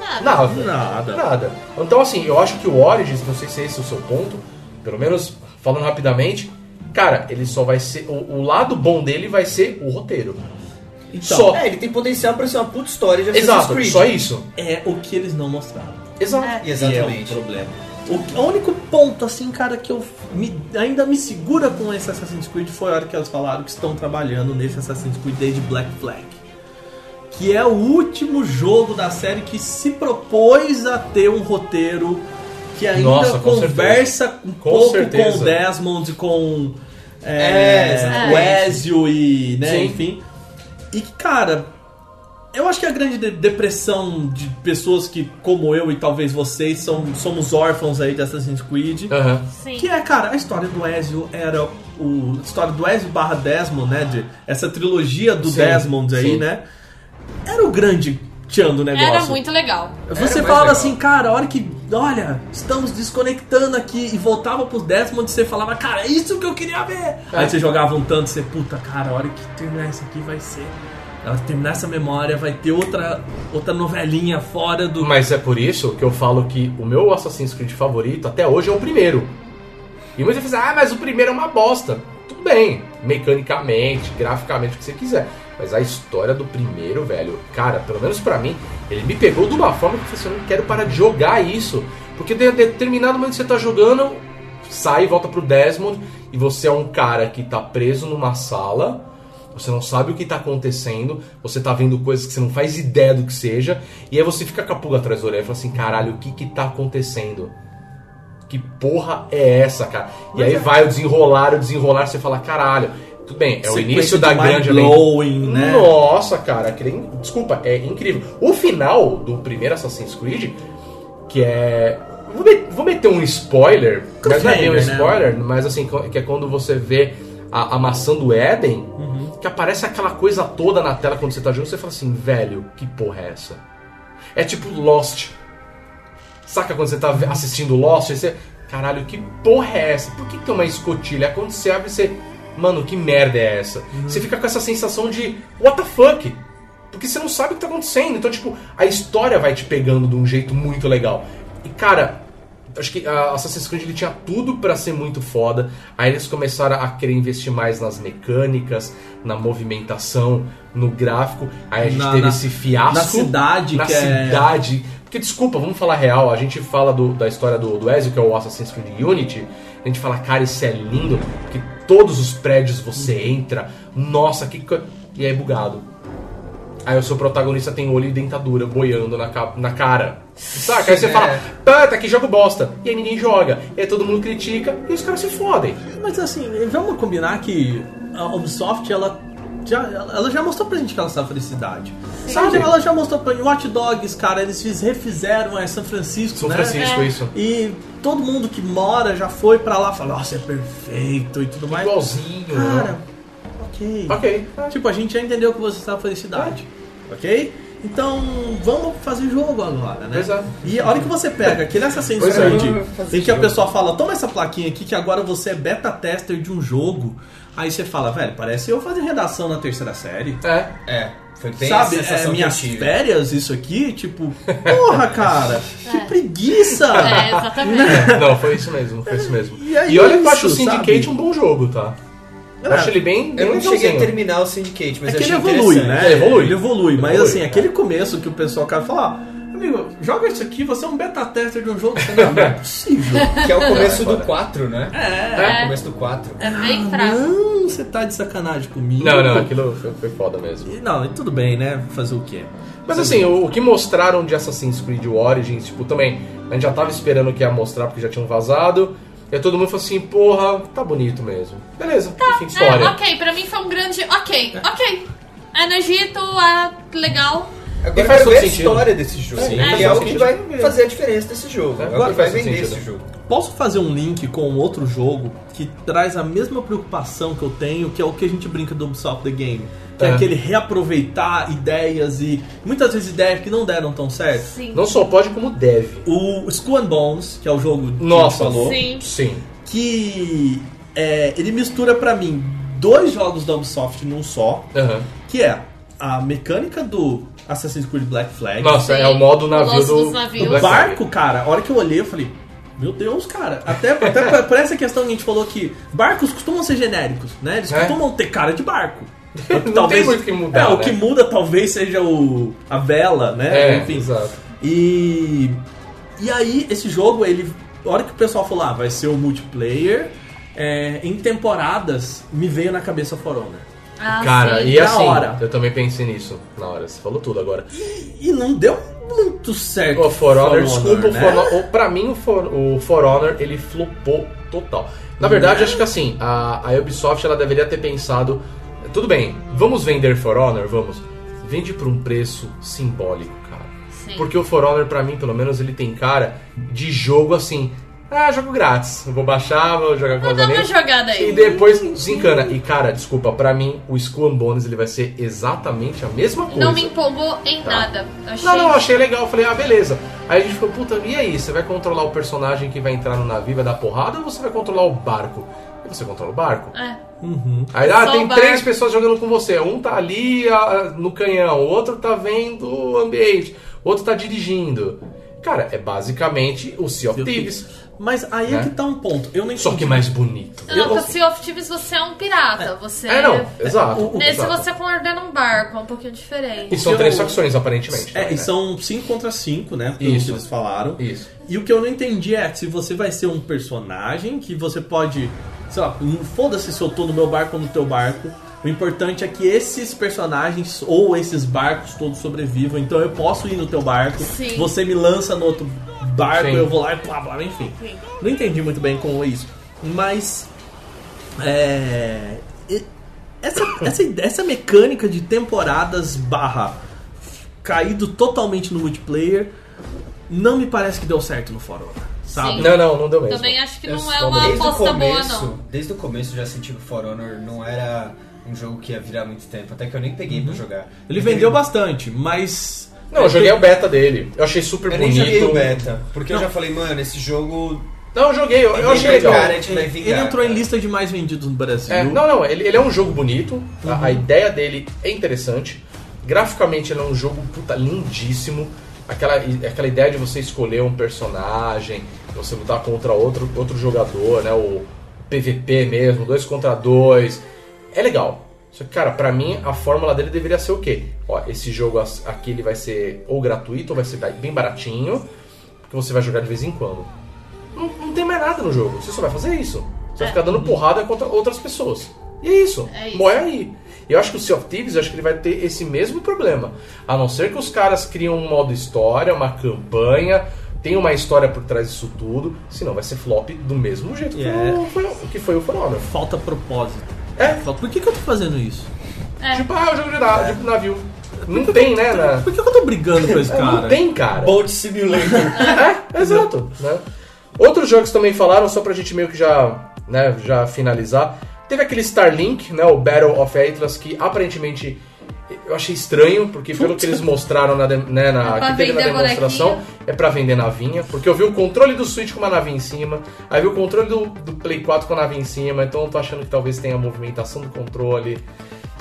Nada. Nada. Nada. Nada. Então, assim, eu acho que o Origins, não sei se esse é o seu ponto, pelo menos falando rapidamente, cara, ele só vai ser. O, o lado bom dele vai ser o roteiro. Então, só. É, ele tem potencial pra ser uma puta história de Assassin's Exato, Creed. só isso. É o que eles não mostraram. Exato. É. E é o Exatamente. problema. O que- o único ponto, assim, cara, que eu me- ainda me segura com esse Assassin's Creed foi a hora que eles falaram que estão trabalhando nesse Assassin's Creed desde Black Flag. Que é o último jogo da série que se propôs a ter um roteiro que ainda Nossa, com conversa um Com pouco certeza. com o Desmond e com É, é, o Ezio e, né, Sim. enfim. E que, cara, eu acho que a grande de- depressão de pessoas que, como eu e talvez vocês, são, somos órfãos aí de Assassin's Creed. Que é, cara, a história do Ezio era o. A história do Ezio barra Desmond, né? De, essa trilogia do Sim, Desmond aí, sim. né? Era o grande do negócio. Era muito legal. Você Era falava legal. assim, cara, a hora que, olha, estamos desconectando aqui e voltava pros Desmond, você falava, cara, é isso que eu queria ver. Aí você jogava um tanto, você, puta, cara, a hora que terminar isso aqui vai ser. A hora que terminar essa memória, vai ter outra, outra novelinha fora do. Mas é por isso que eu falo que o meu Assassin's Creed favorito até hoje é o primeiro. E muita gente diz, ah, mas o primeiro é uma bosta. Tudo bem, mecanicamente, graficamente, o que você quiser. Mas a história do primeiro, velho, cara, pelo menos pra mim, ele me pegou de uma forma que eu falei assim, eu não quero parar de jogar isso. Porque de determinado momento que você tá jogando, sai e volta pro Desmond, e você é um cara que tá preso numa sala, você não sabe o que tá acontecendo, você tá vendo coisas que você não faz ideia do que seja, e aí você fica com a pulga atrás da orelha e fala assim, caralho, o que que tá acontecendo? Que porra é essa, cara? E aí vai o desenrolar, o desenrolar, você fala, caralho, tudo bem, é o início da grande mind-blowing, né? Nossa, cara, aquele, desculpa, é incrível. O final do primeiro Assassin's Creed, que é. Vou, met- vou meter um spoiler, mas não é um né? spoiler, mas assim, que é quando você vê a, a maçã do Éden, que aparece aquela coisa toda na tela quando você tá jogando, você fala assim, velho, que porra é essa? É tipo Lost. Saca quando você tá assistindo Lost você. Caralho, que porra é essa? Por que tem uma escotilha? Quando você abre, você. Mano, que merda é essa? Você fica com essa sensação de. What the fuck? Porque você não sabe o que tá acontecendo. Então, tipo, a história vai te pegando de um jeito muito legal. E, cara, acho que a Assassin's Creed ele tinha tudo pra ser muito foda. Aí eles começaram a querer investir mais nas mecânicas, na movimentação, no gráfico. Aí a gente Na- teve na- esse fiasco. na cidade, Na que é- cidade. Porque, desculpa, vamos falar real. A gente fala do- da história do, do Ezio, que é o Assassin's Creed Unity. A gente fala, cara, isso é lindo. Porque todos os prédios você entra. Nossa, que. E é bugado. Aí o seu protagonista tem olho e dentadura boiando na, ca- na cara. Saca? Aí você É. fala, puta, que jogo bosta. E aí ninguém joga. E aí todo mundo critica e os caras se fodem. Mas assim, vamos combinar que a Ubisoft, ela já, ela já mostrou pra gente que ela sabe felicidade. Sabe? Ela já mostrou pra gente. Watch Dogs, cara, eles fiz- refizeram é, São Francisco, São né? Francisco, É. isso. E todo mundo que mora já foi pra lá e falou, nossa, é perfeito e tudo mais. Igualzinho. Cara, né? ok. Ok. Tipo, a gente já entendeu que você sabe felicidade. Ok? Então, vamos fazer jogo agora, né? Exato. E a hora que você pega aquele Assassin's é. Creed, fazer em que a pessoa fala, toma essa plaquinha aqui que agora você é beta tester de um jogo. Aí você fala, velho, parece eu fazer redação na terceira série. É. É, foi bem Sabe, a é, minhas que férias, isso aqui, tipo, porra, cara, que É. preguiça! É, exatamente. É, Não, foi isso mesmo, foi isso mesmo. E é olha que eu acho o Syndicate sabe? um bom jogo, tá? Eu É. acho ele bem, bem Eu não cheguei a legalzinho. terminar o Syndicate, mas É eu que ele evolui, né? Ele evolui. Ele evolui, mas Evolui, assim, é. aquele começo que o pessoal cara fala, ó, amigo, joga isso aqui, você é um beta tester de um jogo, você não, não (laughs) é possível. Que é o começo É, do foda. 4, né? É. É o começo do 4. É bem fraco. Não, você tá de sacanagem comigo. Não, não, aquilo foi, foi foda mesmo. E, Não, e tudo bem, né? Fazer o quê? Mas assim, o, o que mostraram de Assassin's Creed Origins, tipo, também, a gente já tava esperando que ia mostrar porque já tinham vazado. E aí todo mundo falou assim, porra, tá bonito mesmo. Beleza, fim de É, história. ok, pra mim foi um grande. Ok, ok. É no Egito, é legal. Agora E eu faz quero todo ver a sentido. história desse jogo. Sim, que é todo o que vai fazer a diferença desse jogo. É, o Agora que vai vender sentido. esse jogo. Posso fazer um link com outro jogo que traz a mesma preocupação que eu tenho, que é o que a gente brinca do Ubisoft The Game. Que é, É. aquele reaproveitar ideias e muitas vezes ideias que não deram tão certo. Sim. Não só pode, como deve. O Skull and Bones, que é o jogo que Nossa, a gente falou, Sim. Sim. que é, ele mistura pra mim dois jogos da Ubisoft num só, Aham. que é a mecânica do Assassin's Creed Black Flag. Nossa, é o modo navio do, do O Black Flag. barco, cara, a hora que eu olhei, eu falei, meu Deus, cara. Até, até (laughs) por- por essa questão que a gente falou que barcos costumam ser genéricos, né? Eles É. costumam ter cara de barco. (laughs) Não tem muito o que mudar, É, o né? que muda talvez seja o, a vela, né? É, Enfim. exato. E. E aí, esse jogo, ele a hora que o pessoal falou, ah, vai ser o multiplayer, é, em temporadas, me veio na cabeça For Honor. Ah, Cara, sim. e Na assim, hora. eu também pensei nisso na hora. Você falou tudo agora. E não deu muito certo. O For Honor, desculpa, o né? For Honor, o- pra mim o For, o For Honor ele flopou total. Na verdade, acho que assim, a, a Ubisoft ela deveria ter pensado, tudo bem, vamos vender For Honor, vamos. Vende por um preço simbólico, cara. Sim. Porque o For Honor, pra mim, pelo menos, ele tem cara de jogo assim. Ah, jogo grátis. Vou baixar, vou jogar com Vou os dar uma amigos. jogada aí. E depois desencana. E cara, desculpa, pra mim, o Skull and Bones ele vai ser exatamente a mesma coisa. Não me empolgou em Tá. nada. Achei... Não, não, achei legal. Falei, ah, beleza. Aí a gente ficou, puta, e aí? Você vai controlar o personagem que vai entrar no navio, vai dar porrada, ou você vai controlar o barco? E você controla o barco? É. Aí, ah, Só tem barco. três pessoas jogando com você. Um tá ali ah, no canhão, o outro tá vendo o ambiente, o outro tá dirigindo. Cara, é basicamente o Sea of Thieves. Mas aí é Né? que tá um ponto. Eu não Só que entendi. mais bonito. Não, Eu- porque o Sea of Thieves você é um pirata. Você É, não, exato. o- Nesse exato. você coordena um barco, é um pouquinho diferente. E são três facções, aparentemente. É, né? e são 5 contra 5, né? Pelo Isso. que eles falaram. Isso. E o que eu não entendi é se você vai ser um personagem que você pode. Sei lá, não foda-se se eu tô no meu barco ou no teu barco. O importante é que esses personagens ou esses barcos todos sobrevivam. Então eu posso ir no teu barco, Sim. você me lança no outro barco, Sim. eu vou lá e blá blá, enfim. Sim. Não entendi muito bem como é isso. Mas. É. Essa, (coughs) essa, essa mecânica de temporadas barra caído totalmente no multiplayer não me parece que deu certo no For Honor, sabe? Sim. Não, não, não deu mesmo. Também acho que Eu não é só- uma aposta boa, não. Desde o começo eu já senti que o For Honor não era um jogo que ia virar muito tempo, até que eu nem peguei Uhum. pra jogar. Ele vendeu bastante, mas. Não, eu joguei o beta dele. Eu achei super Eu nem bonito. joguei o beta, porque Não. eu já falei, mano, esse jogo Não, eu joguei, eu, eu achei Ele legal. cara, vai vingar, Ele entrou em cara. lista de mais vendidos no Brasil. É, não, não, ele, ele é um jogo bonito, a- a, ideia dele é interessante, graficamente ele é um jogo puta, lindíssimo, aquela, aquela ideia de você escolher um personagem, você lutar contra outro, outro jogador, né, o PVP mesmo, dois contra dois, é legal. Só que, cara, pra mim a fórmula dele deveria ser o quê? Ó, esse jogo aqui ele vai ser ou gratuito ou vai ser bem baratinho, que você vai jogar de vez em quando. Não, não tem mais nada no jogo. Você só vai fazer isso. Você vai É. ficar dando porrada contra outras pessoas. E é isso. É isso. Morre aí. Eu acho que o Sea of Thieves, eu acho que ele vai ter esse mesmo problema. A não ser que os caras criam um modo história, uma campanha, tem uma história por trás disso tudo. Senão vai ser flop do mesmo jeito que, Yeah. o, foi, que foi o For Honor. Falta propósito. É. Falta- Por que, que eu tô fazendo isso? É. Tipo, ah, o jogo de, na- de navio. Não tem, né? na- Por que, que eu tô brigando com (laughs) esse É, cara? Não tem, cara. Boat Simulator. (laughs) É, exato. Né? Outros jogos também falaram, só pra gente meio que já, né, já finalizar. Teve aquele Starlink, né, o Battle of Atlas, que aparentemente eu achei estranho, porque pelo que eles mostraram na, de- né, na- É que teve na demonstração, é pra vender navinha, porque eu vi o controle do Switch com uma nave em cima, aí vi o controle do, do Play 4 com a nave em cima, então eu tô achando que talvez tenha a movimentação do controle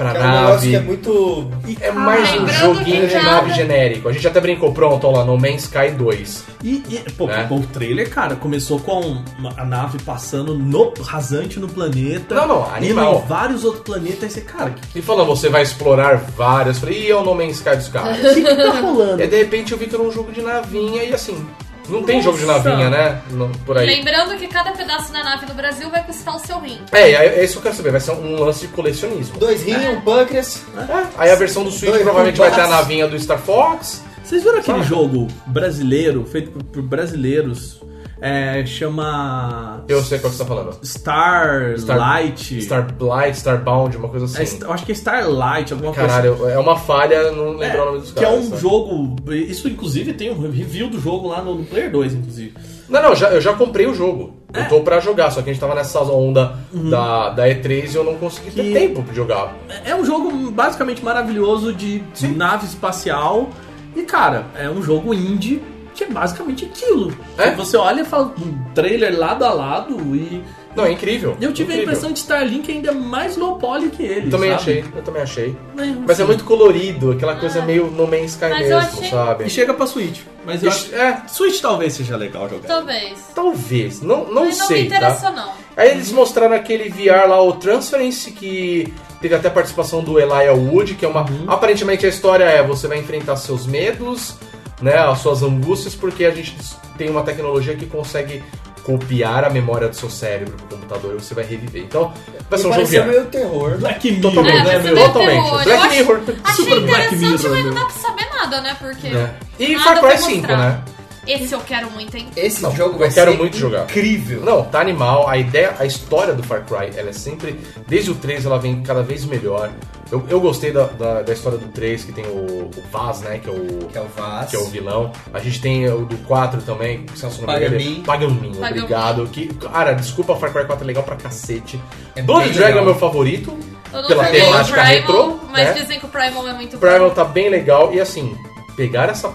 pra Que é um negócio nave. que é muito. É mais um joguinho de nave genérico. A gente até brincou, pronto, olha lá, No Man's Sky 2. E, e, pô, Né? o trailer, cara, começou com uma- a nave passando no, rasante no planeta. Não, não, animal. E vários outros planetas. Aí você, cara, o que, E falando, você vai explorar várias. Falei, e é o No Man's Sky dos caras? (laughs) que, que tá rolando? e de repente eu vi que era um jogo de navinha e assim. Não tem jogo de navinha, né? Não- por aí. Lembrando que cada pedaço da nave no Brasil vai custar o seu rim. É, é, é isso que eu quero saber. Vai ser um lance de colecionismo. Dois rins, um pâncreas. É, aí a versão do Switch Dois provavelmente vai ter a navinha do Star Fox. Vocês viram aquele Sabe? jogo brasileiro, feito por, por brasileiros, é, chama Eu sei qual que você tá falando. Starlight. Starblight, Starbound, uma coisa É, assim. eu acho que é Starlight, alguma coisa Caralho, é uma falha, não lembro o nome dos que é caras. um né? jogo. Isso, inclusive, tem um review do jogo lá no, no Player 2, inclusive. Não, não, já, eu já comprei o jogo. É. Eu tô pra jogar, só que a gente tava nessa onda da, da E3 e eu não consegui ter Uhum. Tempo de jogar. É um jogo basicamente maravilhoso de nave espacial. E, cara, é um jogo indie que é basicamente aquilo. É? Você olha e fala um trailer lado a lado e. Não, é incrível. Eu tive a incrível. impressão de Starlink ainda mais low poly que ele. Eu também sabe? achei, eu também achei. Mas, Mas é muito colorido, aquela coisa meio No Man's Sky Mas mesmo, achei- sabe? E chega pra Switch. Mas eu acho. É, Switch talvez seja legal jogar. Talvez. talvez, não, não Mas não sei, me tá? interessou, não. Aí eles mostraram aquele VR lá, o Transference, que teve até a participação do Elijah Wood, que é uma... Uhum. Aparentemente a história é, você vai enfrentar seus medos, né, as suas angústias, porque a gente tem uma tecnologia que consegue copiar a memória do seu cérebro pro computador e você vai reviver. Então, vai ser um jogo VR. meio terror. Black Mirror. Totalmente, É, né, Totalmente. terror. Black Mirror. Achei Super Black interessante, Mirror, mas não dá pra saber nada, né? Porque. É. E nada Far Cry 5, mostrado. né? Esse eu quero muito, hein? Esse Não, jogo eu vai quero ser muito jogar. incrível. Não, tá animal. A ideia, a história do Far Cry, ela é sempre. Desde o 3 ela vem cada vez melhor. Eu, eu gostei da, da, da história do 3, que tem o, o Vaz, né? Que é o. Que é o Vaz. que é o vilão. A gente tem o do 4 também, que se eu não me engano, Paga ele- Min. Paga Min, Paga obrigado. Que, cara, desculpa, Far Cry 4 é legal pra cacete. É Blood bem Dragon é legal. meu favorito. Eu não Pela joguei o temática Primal, retrô, mas né? dizem que o Primal é muito Primal bom. tá bem legal. E assim, pegar essa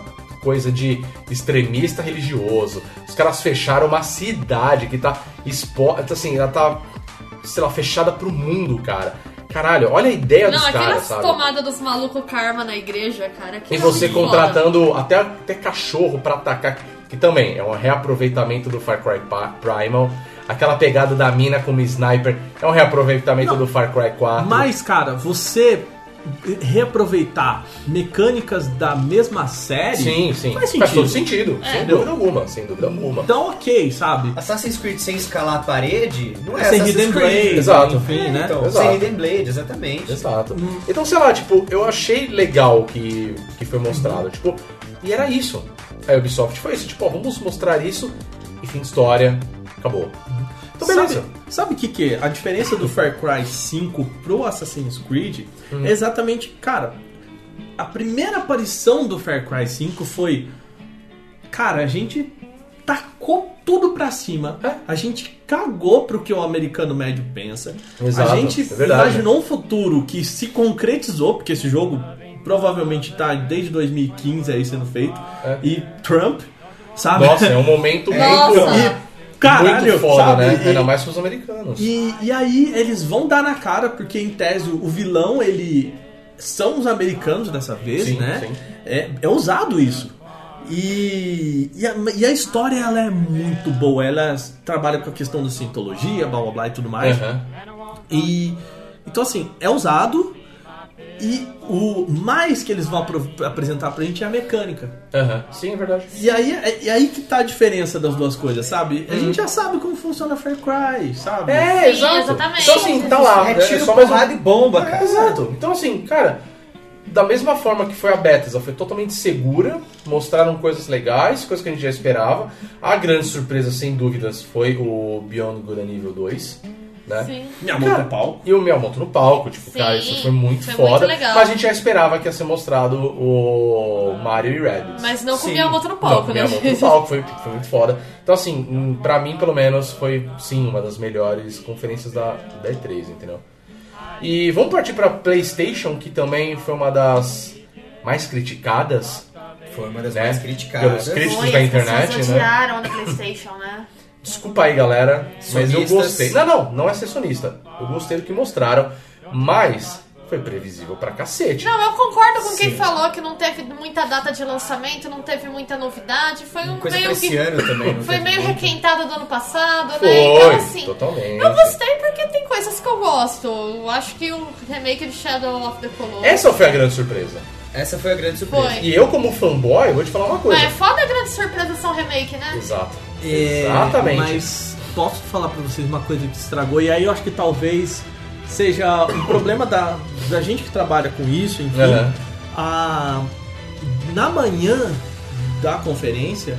coisa de extremista religioso. Os caras fecharam uma cidade que tá exposta, assim, ela tá, sei lá, fechada pro mundo, cara. Caralho, olha a ideia Não, dos caras, sabe? tomadas dos malucos karma na igreja, cara. que E é você muito contratando até, até cachorro pra atacar, que também é um reaproveitamento do Far Cry Primal. Aquela pegada da mina como sniper é um reaproveitamento Não. do Far Cry 4. Mas, cara, você reaproveitar mecânicas da mesma série. Sim, sim. Faz Faz todo sentido. sentido. Sem dúvida alguma, sem dúvida alguma. Então, ok, sabe? Assassin's Creed sem escalar a parede não é Sem Assassin's Hidden Creed. Blade, Exato. enfim, né? Então, Exato. sem Hidden Blade, exatamente. Exato. Então, sei lá, tipo, eu achei legal que, que foi mostrado. Tipo, e era isso. A Ubisoft foi isso. Tipo, ó, vamos mostrar isso e fim de história. Acabou. Então, beleza. Sabe, sabe o que, que é? A diferença do Far Cry 5 pro Assassin's Creed é exatamente, cara, a primeira aparição do Far Cry 5 foi. Cara, a gente tacou tudo pra cima. É. A gente cagou pro que o americano médio pensa. Exato, a gente é imaginou um futuro que se concretizou, porque esse jogo provavelmente tá desde 2015 aí sendo feito. É. E Trump, sabe? Nossa, é um (laughs) momento Nossa. muito, E, caralho, muito foda, sabe? né? E- Ainda mais os americanos. e, e aí eles vão dar na cara, porque em tese o vilão, ele. São os americanos dessa vez, Sim, né? sim. É, é usado isso. E, e, a, e a história ela é muito boa. Ela trabalha com a questão da cientologia, blá blá blá e tudo mais. Aham. E então assim, é usado. E o mais que eles vão apro- apresentar pra gente é a mecânica. Aham. Sim, é verdade. E aí, é, e aí que tá a diferença das duas coisas, sabe? A Uhum. gente já sabe como funciona Far Cry, sabe? É, Sim, exato. exatamente. Então, assim, tá lá. É tiro, só mais um- porrada e bomba, É, cara. exato. Então, assim, cara, da mesma forma que foi a Bethesda, foi totalmente segura, mostraram coisas legais, coisas que a gente já esperava. A grande surpresa, sem dúvidas, foi o Beyond Good and Evil 2, né? Sim. Minha no pau. E o Miyamoto no palco, tipo, Sim, cara, isso foi muito foi foda. muito legal. Mas a gente já esperava que ia ser mostrado o Mario e Rabbids. Mas não com Sim. o Miyamoto no Não, palco, com o né? Miyamoto no palco, foi, foi muito foda. Então, assim, hum, pra mim, pelo menos, foi, sim, uma das melhores conferências da, da E3, entendeu? E vamos partir pra PlayStation, que também foi uma das mais criticadas. Foi uma das Né? mais criticadas. Pelos críticos Foi, da as internet, pessoas né? odiaram no Playstation, né? Desculpa aí, galera, mas eu gostei. Não, não, não é ser sonista. Eu gostei do que mostraram, mas foi previsível pra cacete. Não, eu concordo com quem Sim. falou que não teve muita data de lançamento, não teve muita novidade. Foi um Coisa meio pra esse que. ano também. não (laughs) Foi teve meio muito. requentado do ano passado, Foi, né? Então, assim. totalmente. Eu gostei porque tem coisas que eu gosto. Eu acho que o remake de Shadow of the Colossus. Essa foi a grande surpresa. Essa foi a grande surpresa. Foi. E eu, como fanboy, vou te falar uma coisa. Mas é foda a grande surpresa são remake, né? Exato. É, Exatamente. Mas posso falar pra vocês uma coisa que estragou, e aí eu acho que talvez seja um problema da, da gente que trabalha com isso, enfim. Aham. A, na manhã da conferência,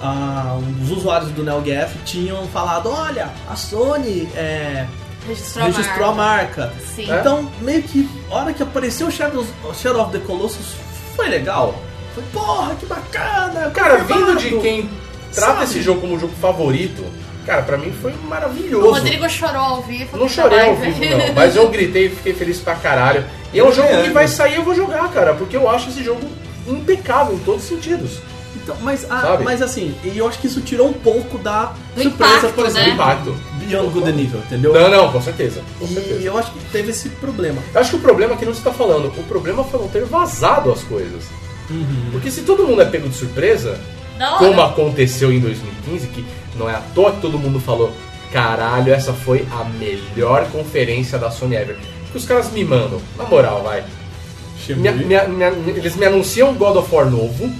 a, os usuários do NeoGaf tinham falado: olha, a Sony é, Registrou, registrou a marca. Sim. É? Então, meio que, a hora que apareceu o Shadow, Shadow of the Colossus, foi legal. Foi, porra, que bacana! Cara, confirmado." vindo de quem trata Sabe? esse jogo como um jogo favorito, cara, pra mim foi maravilhoso. O Rodrigo chorou ao vivo. Não chorei ao vivo, não, mas eu gritei e fiquei feliz pra caralho. E é um jogo que vai sair e eu vou jogar, cara, porque eu acho esse jogo impecável em todos os sentidos. Então, mas, ah, Sabe? mas assim, e eu acho que isso tirou um pouco da Do surpresa, impacto, por né? exemplo, Impacto. Beyond Good Evil, entendeu? Não, não, com certeza. Com certeza. E eu acho que teve esse problema. Eu acho que o problema é que não você tá falando. O problema foi não ter vazado as coisas. Uhum. Porque se todo mundo é pego de surpresa. Como aconteceu em 2015, que não é à toa que todo mundo falou, caralho, essa foi a melhor conferência da Sony ever. Porque os caras me mandam, na moral, vai. Me- me- me- eles me anunciam God of War novo,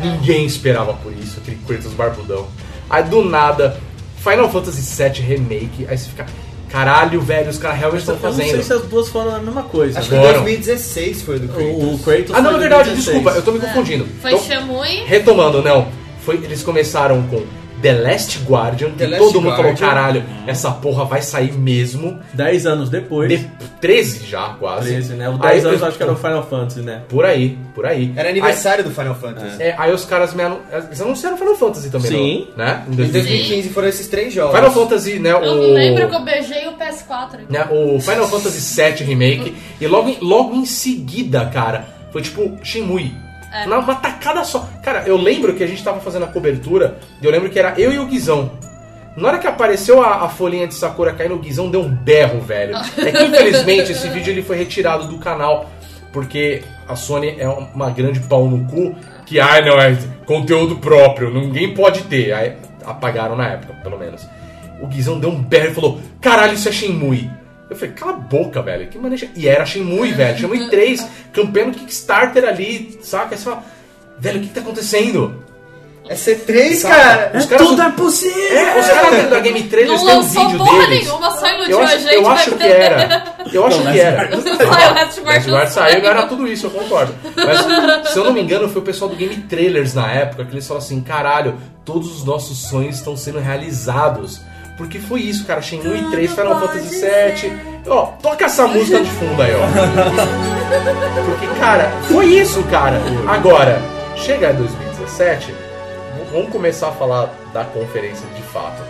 ninguém esperava por isso, aquele Kratos barbudão. Aí do nada, Final Fantasy VII Remake, aí você fica, caralho, velho, os caras realmente Eu estão não sei fazendo. se as duas foram a mesma coisa. Acho que né? Foram. 2016 foi do Kratos. O, o Kratos Ah, não, é de verdade, 2016. desculpa, eu tô me confundindo. Foi Então, Shenmue. retomando, não. Foi, eles começaram com The Last Guardian, The que Last todo mundo falou, Guardian. caralho, essa porra vai sair mesmo. Dez anos depois. De 13 já, quase. 13, né? O Aí 10 anos eu- acho que era o Final Fantasy, né? Por aí, por aí. Era aniversário do Final Fantasy. Aí, é, aí os caras me anu... Eles anunciaram Final Fantasy também, Sim. não? Né? Em Em 2015. 2015 foram esses três jogos. Final Fantasy, né? Eu o... lembro que eu beijei o PS4. né, o Final Fantasy VII Remake e logo em, logo em seguida, cara, foi tipo Shenmue. É. Na uma tacada só. Cara, eu lembro que a gente tava fazendo a cobertura eu lembro que era eu e o Guizão. Na hora que apareceu a, a folhinha de Sakura caindo, o Guizão deu um berro, velho. É que infelizmente esse vídeo ele foi retirado do canal porque a Sony é uma grande pau no cu que, ah, não, é conteúdo próprio, ninguém pode ter. Aí apagaram na época, pelo menos. O Guizão deu um berro e falou: caralho, isso é Shenmue. Eu falei, cala a boca, velho. Que maneira. E era Shenmue, velho. (laughs) Shenmue 3, campeão no Kickstarter ali, saca? Aí você fala, velho, o que, que tá acontecendo? É C3, Saca? cara! Os caras. Tudo é possível! É, os caras dentro da Game Trailers Não tem um lançou vídeo porra deles. nenhuma, só iludiu Eu a acho, gente. eu vai acho que ter- era. Eu acho que (laughs) era. Saiu o Last Last Guard Guard saiu e era tudo isso, eu concordo. Mas, se eu não me engano, foi o pessoal do Game Trailers na época que eles falaram assim: caralho, todos os nossos sonhos estão sendo realizados. Porque foi isso, cara. Shenmue 3, Final Fantasy VII. Ó, toca essa música de fundo aí, ó. Porque, cara, foi isso, cara. Agora, chega em 2017, vamos começar a falar da conferência de fato.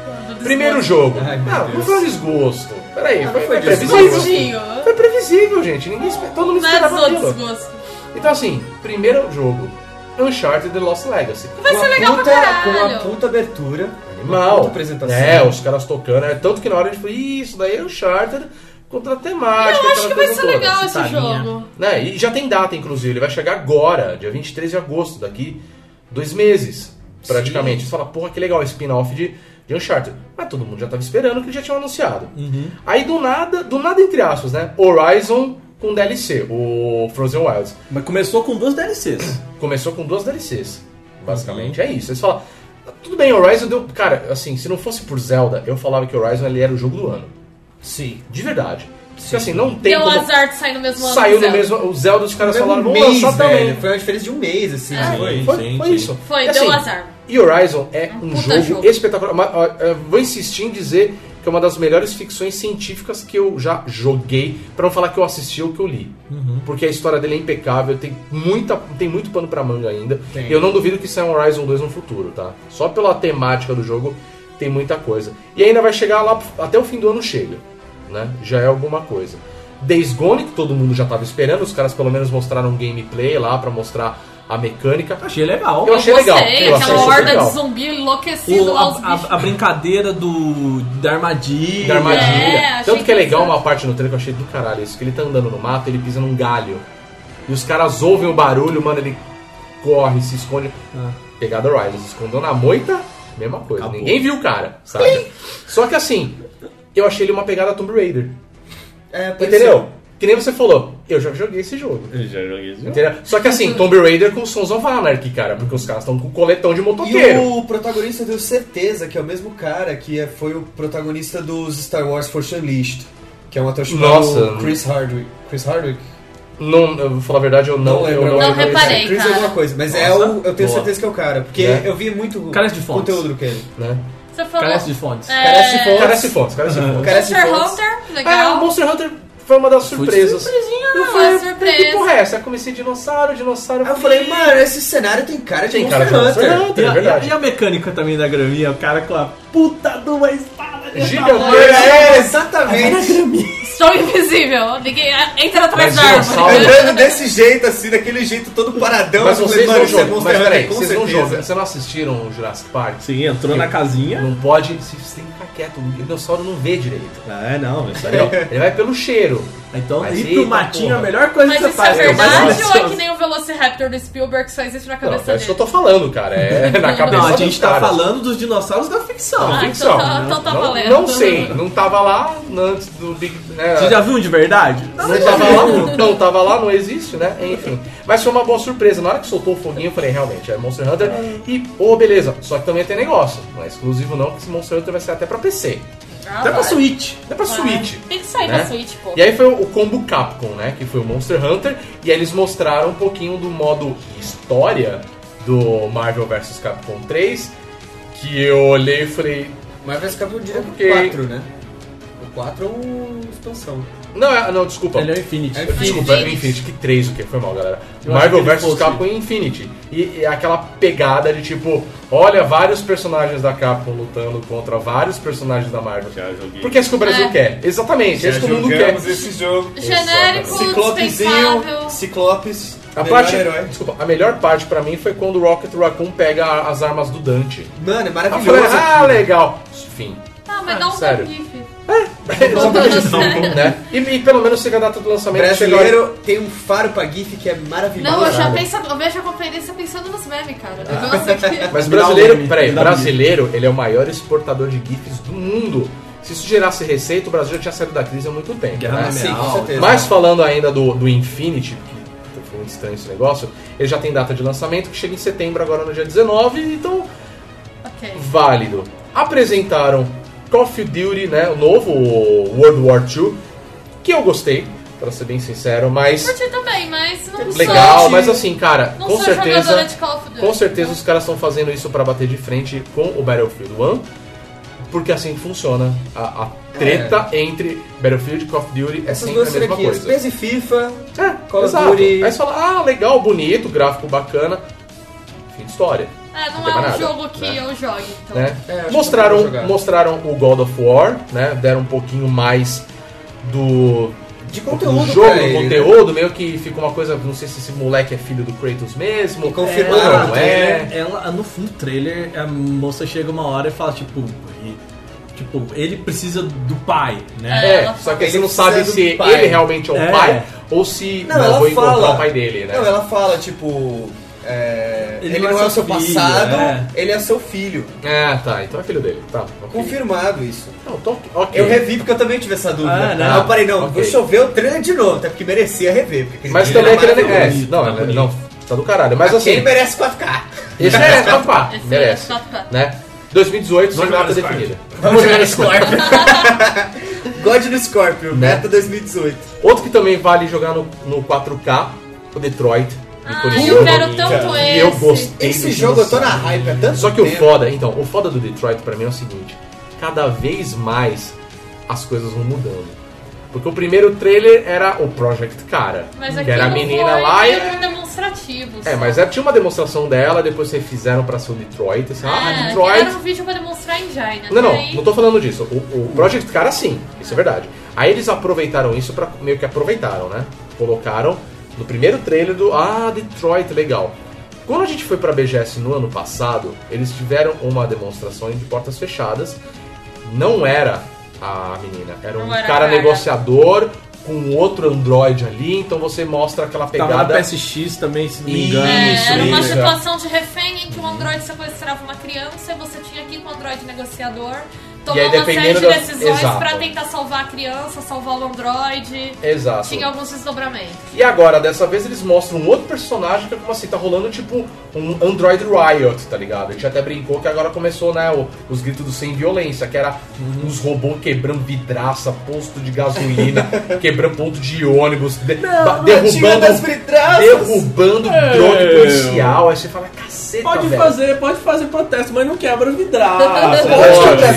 Primeiro jogo. Ai, Ah, não foi um desgosto. Peraí, foi, foi previsível. Foi previsível, gente. Ninguém, todo mundo Mas esperava o aquilo. desgosto. Então, assim, primeiro jogo. Uncharted The Lost Legacy. Vai Com ser legal pra puta- Com uma caralho. puta abertura. Puta apresentação. É, os caras tocando. É, tanto que na hora a gente falou, "Ih, isso daí é Uncharted contra a temática. Eu acho que vai ser toda." legal esse Citarinha. jogo. Né? E já tem data, inclusive. Ele vai chegar agora, dia 23 de agosto, daqui dois meses, praticamente. Você fala, porra, que legal, spin-off de, de Uncharted. Mas todo mundo já tava esperando que já tinham anunciado. Aí do nada, do nada entre aspas, né? Horizon com DLC, o Frozen Wilds. Mas começou com duas DLCs. Começou com duas DLCs. Basicamente é isso. Eles falam, tudo bem, Horizon deu. Cara, assim, se não fosse por Zelda, eu falava que Horizon ele era o jogo do ano. Sim. De verdade. Porque assim, não tem Deu como. azar de sair no mesmo ano. Saiu no mesmo. O Zelda, os caras falaram, um vamos mês, lançar também. velho. Foi uma diferença de um mês, assim. É. Foi, foi, sim, foi sim. isso. Foi, E, deu assim, azar. E Horizon é um, puta jogo, jogo. espetacular. Mas, ó, vou insistir em dizer que é uma das melhores ficções científicas que eu já joguei, pra não falar que eu assisti ou que eu li. Uhum. Porque a história dele é impecável, tem, muita, tem muito pano pra manga ainda. Tem. E eu não duvido que saia um Horizon 2 no futuro, tá? Só pela temática do jogo tem muita coisa. E ainda vai chegar lá, até o fim do ano chega, né? Já é alguma coisa. Days Gone, que todo mundo já tava esperando, os caras pelo menos mostraram um gameplay lá pra mostrar a mecânica. Achei legal. Eu achei Gostei, legal. Eu achei aquela super horda legal. de zumbi enlouquecido O- lá, os a, a- bichos. a brincadeira do da armadilha. da armadilha. É, achei Tanto que é legal interessante. uma parte no trailer que eu achei do caralho isso, que ele tá andando no mato, ele pisa num galho. E os caras ouvem o barulho, mano, ele corre, se esconde. Ah. Pegada Horizon, se escondeu na moita, mesma coisa. Acabou. Ninguém viu o cara, sabe? Só que assim, eu achei ele uma pegada Tomb Raider. É, pode Entendeu? Que nem você falou, eu já joguei esse jogo. Eu já joguei isso. Entendeu? Só que assim, Tomb Raider com Sons of Anarchy, cara, porque os caras estão com coletão de motoqueiro. E o protagonista deu certeza que é o mesmo cara que é- foi o protagonista dos Star Wars Force Unleashed. Que é um ator chamado Nossa. Chris Hardwick. Chris Hardwick? Não, eu vou falar a verdade, eu não, Não eu não, Não lembro reparei. desse, Chris cara. alguma coisa, mas é o, eu tenho boa. certeza que é o cara, porque É. eu vi muito Carece de conteúdo do Kenny. né? Você falou. Carece de fontes. É, Carece de fontes. Carece fontes, carece fontes. Carece de Monster fontes. Hunter, Ah, o legal. Monster Hunter foi uma das surpresas. Surpresinha, Eu não, falei, é surpresa. Que porra é essa? Eu comecei dinossauro, dinossauro. Aí eu falei, mano, esse cenário tem cara de Tem Monster cara de Hunter. Hunter. E a, é verdade. e a- e a mecânica também da graminha, o cara com a puta de uma espada tamanho. É, exatamente. Estou invisível. Ninguém entra atrás Mas da árvore. Andando desse jeito, assim, daquele jeito todo paradão. Mas vocês não é jogam. Mas peraí, vocês não jogam. Vocês não assistiram o Jurassic Park? Sim, entrou na casinha. Não pode. Vocês têm que ficar quieto. O dinossauro não vê direito. É, não, isso aí. Entendeu? Ele vai pelo cheiro. Então, Mas ir pro matinho é a melhor coisa Mas que você isso é faz. verdade ou é que nem o Velociraptor do Spielberg que só existe na Não, cabeça é isso que eu dele? tô falando, cara. É na cabeça Não, a gente tá falando dos dinossauros da ficção. Ah, ficção. então tá, então tá não, valendo. não sei, não tava lá antes do Big, né, Você já viu de verdade? Não tava lá, não tava lá, não existe, né? Enfim. Mas foi uma boa surpresa. Na hora que soltou o foguinho, eu falei, realmente, é Monster Hunter. E, pô, beleza. Só que também tem negócio. Não é exclusivo não, que esse Monster Hunter vai ser até pra PC. Ah, Até pra vai. Switch. Até pra Switch. Tem que sair né? pra Switch, pô. E aí foi o combo Capcom, né? Que foi o Monster Hunter. E aí eles mostraram um pouquinho do modo história do Marvel vs Capcom 3. Que eu olhei e falei. Mas vai ficar direto Ok. pro 4, né? O 4 é uma expansão. Não, é- não, desculpa. Ele é o Infinity. É Desculpa, é Infinity. Infinity, que 3 o que? Foi mal, galera. Eu Marvel vs Capcom Infinity. E, e aquela pegada de tipo, olha, vários personagens da Capcom lutando contra vários personagens da Marvel. Já joguei. Porque é isso que o Brasil É. quer. Exatamente, é isso que o mundo quer. esse jogo. Genérico, Ciclopezinho. Ciclopes, A melhor parte, herói. desculpa, a melhor parte pra mim foi quando o Rocket Raccoon pega a- as armas do Dante. Mano, é maravilhoso. falei, ah, legal. Fim. Ah, mas dá um sério. GIF. Exatamente. né? E, e pelo menos chega a data do lançamento. Brasileiro tem um faro pra GIF que é maravilhoso. Não, eu já penso, eu vejo a conferência pensando nos memes, cara. Negócio aqui. (laughs) Mas um brasileiro, peraí, um brasileiro, ele é o maior exportador de GIFs do mundo. Se isso gerasse receita, o Brasil já tinha saído da crise há muito tempo. Né? Sim, com Real. certeza. Mas falando ainda do, do Infinity, que muito estranho esse negócio, ele já tem data de lançamento que chega em setembro, agora no dia 19, então Ok. válido. Apresentaram Call of Duty, né, o novo World War II, que eu gostei, pra ser bem sincero, mas Curti também, mas não legal, sou... mas assim, cara, Não com certeza, com certeza os caras estão fazendo isso pra bater de frente com o Battlefield 1, porque assim funciona a, a treta entre Battlefield e Call of Duty é Essas sempre duas a mesma coisa. PES e FIFA, É, Call of exato. Duty- Aí você fala, ah, legal, bonito, gráfico bacana, fim de história. É, não Não é um nada, jogo que né? eu jogue, então. né? É, mostraram, mostraram o God of War, né? Deram um pouquinho mais do, de do conteúdo jogo, do ele, né? conteúdo, meio que fica uma coisa, não sei se esse moleque é filho do Kratos mesmo. Confirmaram não no é. ela, no full trailer, a moça chega uma hora e fala, tipo, tipo, ele precisa do pai, né? É, só que Ele não sabe do se pai. ele realmente é o É. pai ou se Não, não, ela vou encontrar fala. o pai dele, né? Não, ela fala, tipo. É, Ele ele, não é não é o seu filho, passado, é. ele é seu filho. É, tá, então é filho dele. Tá, ok. Confirmado isso. Não, tô, ok. Eu revi porque eu também tive essa dúvida. Ah, não. Aí eu parei, não, Ok. vou chover o trailer de novo, até porque merecia rever. Porque Mas também aquele. É, maravilhoso. não, tá é- bonito. não, tá do caralho. Mas assim. Aquele merece 4K. (laughs) Esse merece, papá. Esse Merece. merece 4K. Né? 2018, sem Vamos jogar data no definida. Vamos jogar no (laughs) Scorpio. (laughs) God do Scorpio, Né? meta 2018. Outro que também vale jogar no, no 4K, o Detroit. Ah, Icone eu quero tanto esse. eu gostei Esse jogo eu tô na hype há tanto Só que o tempo. foda, então, o foda do Detroit pra mim é o seguinte: cada vez mais as coisas vão mudando. Porque o primeiro trailer era o Project Cara, Mas que aqui era a menina foi lá e. um demonstrativo. É, só. mas é, tinha uma demonstração dela, depois vocês fizeram pra ser o Detroit, assim, ah, É, Detroit. era um vídeo pra demonstrar engine. Não, não, Daí- não tô falando disso. O, o Project Cara sim, isso é verdade. Aí eles aproveitaram isso pra. meio que aproveitaram, né? Colocaram no primeiro trailer do. Ah, Detroit, legal. Quando a gente foi pra BGS no ano passado, eles tiveram uma demonstração de portas fechadas. Não era a menina, era um era a cara cara. negociador com outro Android ali, então você mostra aquela Tava na pegada. PSX também, se não me Isso, engano. É, era uma isso. situação de refém em que o Android sequestrava uma criança e você tinha aqui com o Android negociador tomar E aí, uma série dependendo de da- decisões Exato. pra tentar salvar a criança, salvar o Android. Exato. Tinha alguns desdobramentos. E agora, dessa vez, eles mostram um outro personagem que é como assim, tá rolando tipo um Android Riot, tá ligado? A gente até brincou que agora começou, né, o- os gritos do sem violência, que era uns robôs quebrando vidraça, posto de gasolina, (laughs) quebrando ponto de ônibus, de- ba- Ratinho das derrubando, vidraças. derrubando drone policial. Aí você fala, caceta, Pode velho. fazer, pode fazer protesto, mas não quebra vidraça. (laughs) Pode.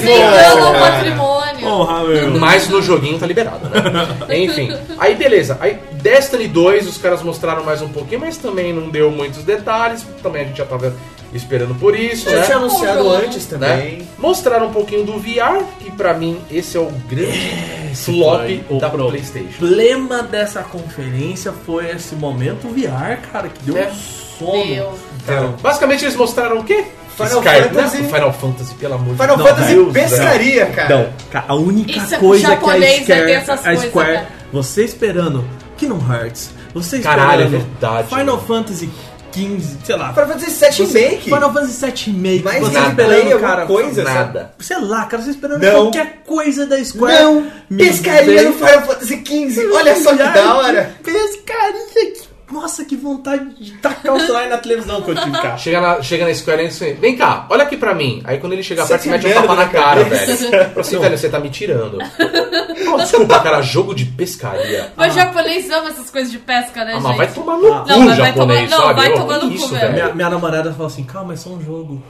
O patrimônio. Porra, meu. Mas no joguinho tá liberado, né? (laughs) Enfim. Aí beleza. Aí Destiny 2, os caras mostraram mais um pouquinho, mas também não deu muitos detalhes. Também a gente já tava esperando por isso, Já né? tinha anunciado antes Né? também. Mostraram um pouquinho do VR, que pra mim esse é o grande flop foi o da pro- PlayStation. problema dessa conferência foi esse momento VR, cara, que deu É. um sono. Meu. Então, Basicamente eles mostraram o quê? Final Skyrim, Fantasy. né? Final Fantasy, pelo amor de Final Deus. Fantasy Deus, pescaria, cara. Não, a única Isso é coisa que a né, Square, a coisas, Square, cara. você esperando Kingdom Hearts, você esperando Caralho, é verdade, Final mano. Fantasy 15, sei lá. Final Fantasy 7 Remake. Final Fantasy 7 Remake. Mais você nada. esperando, cara, coisa, nada. Sei lá, cara, você esperando Não. qualquer coisa da Square. Não! Pescaria no Final Fantasy XV. Olha só que da hora. Pescaria, que... Nossa, que vontade de tacar o celular na televisão que eu tive, cara. Chega na, chega na Square Enix e fala, vem cá, olha aqui pra mim. Aí quando ele chega Você perto, você mete um tapa na na cara, cabeça. velho. Fala assim, velho, você tá me tirando. Desculpa, cara, jogo de pescaria. Mas japonês ama essas coisas de pesca, né, Ah, gente? mas vai tomar no Ah. cu, Não, mas vai japonês, tomar- não, vai tomar no cu, velho. Minha, minha namorada falou assim, calma, é só um jogo.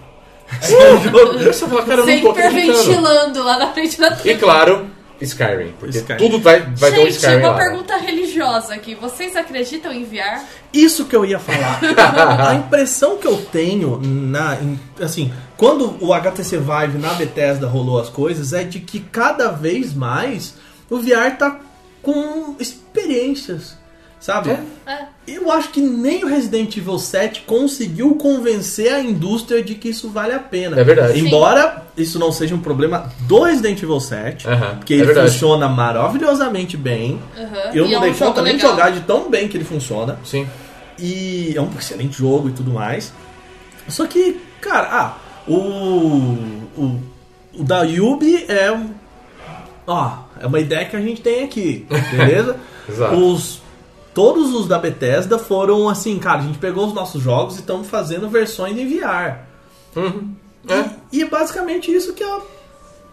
Aí você fala, cara, eu não tô Sempre acreditando. ventilando lá na frente da E TV. claro, Skyrim. Porque Skyrim. tudo vai, vai ter um Gente, Skyrim uma lá. pergunta religiosa aqui. Vocês acreditam em VR? Isso que eu ia falar. (laughs) A impressão que eu tenho, na, assim, quando o HTC Vive na Bethesda rolou as coisas, é de que cada vez mais o VR tá com experiências, sabe? É. Eu acho que nem o Resident Evil 7 conseguiu convencer a indústria de que isso vale a pena. É verdade. Embora isso não seja um problema do Resident Evil 7, Aham, porque é ele verdade. funciona maravilhosamente bem. Aham. Eu E não é dei um conta nem de jogar de tão bem que ele funciona. Sim. E é um excelente jogo e tudo mais. Só que, cara, ah, o. O, o da Yubi é um. Ó, é uma ideia que a gente tem aqui, (laughs) beleza? Exato. Os. Todos os da Bethesda foram assim, cara, a gente pegou os nossos jogos e estamos fazendo versões em VR. Uhum. É. E, e é basicamente isso que a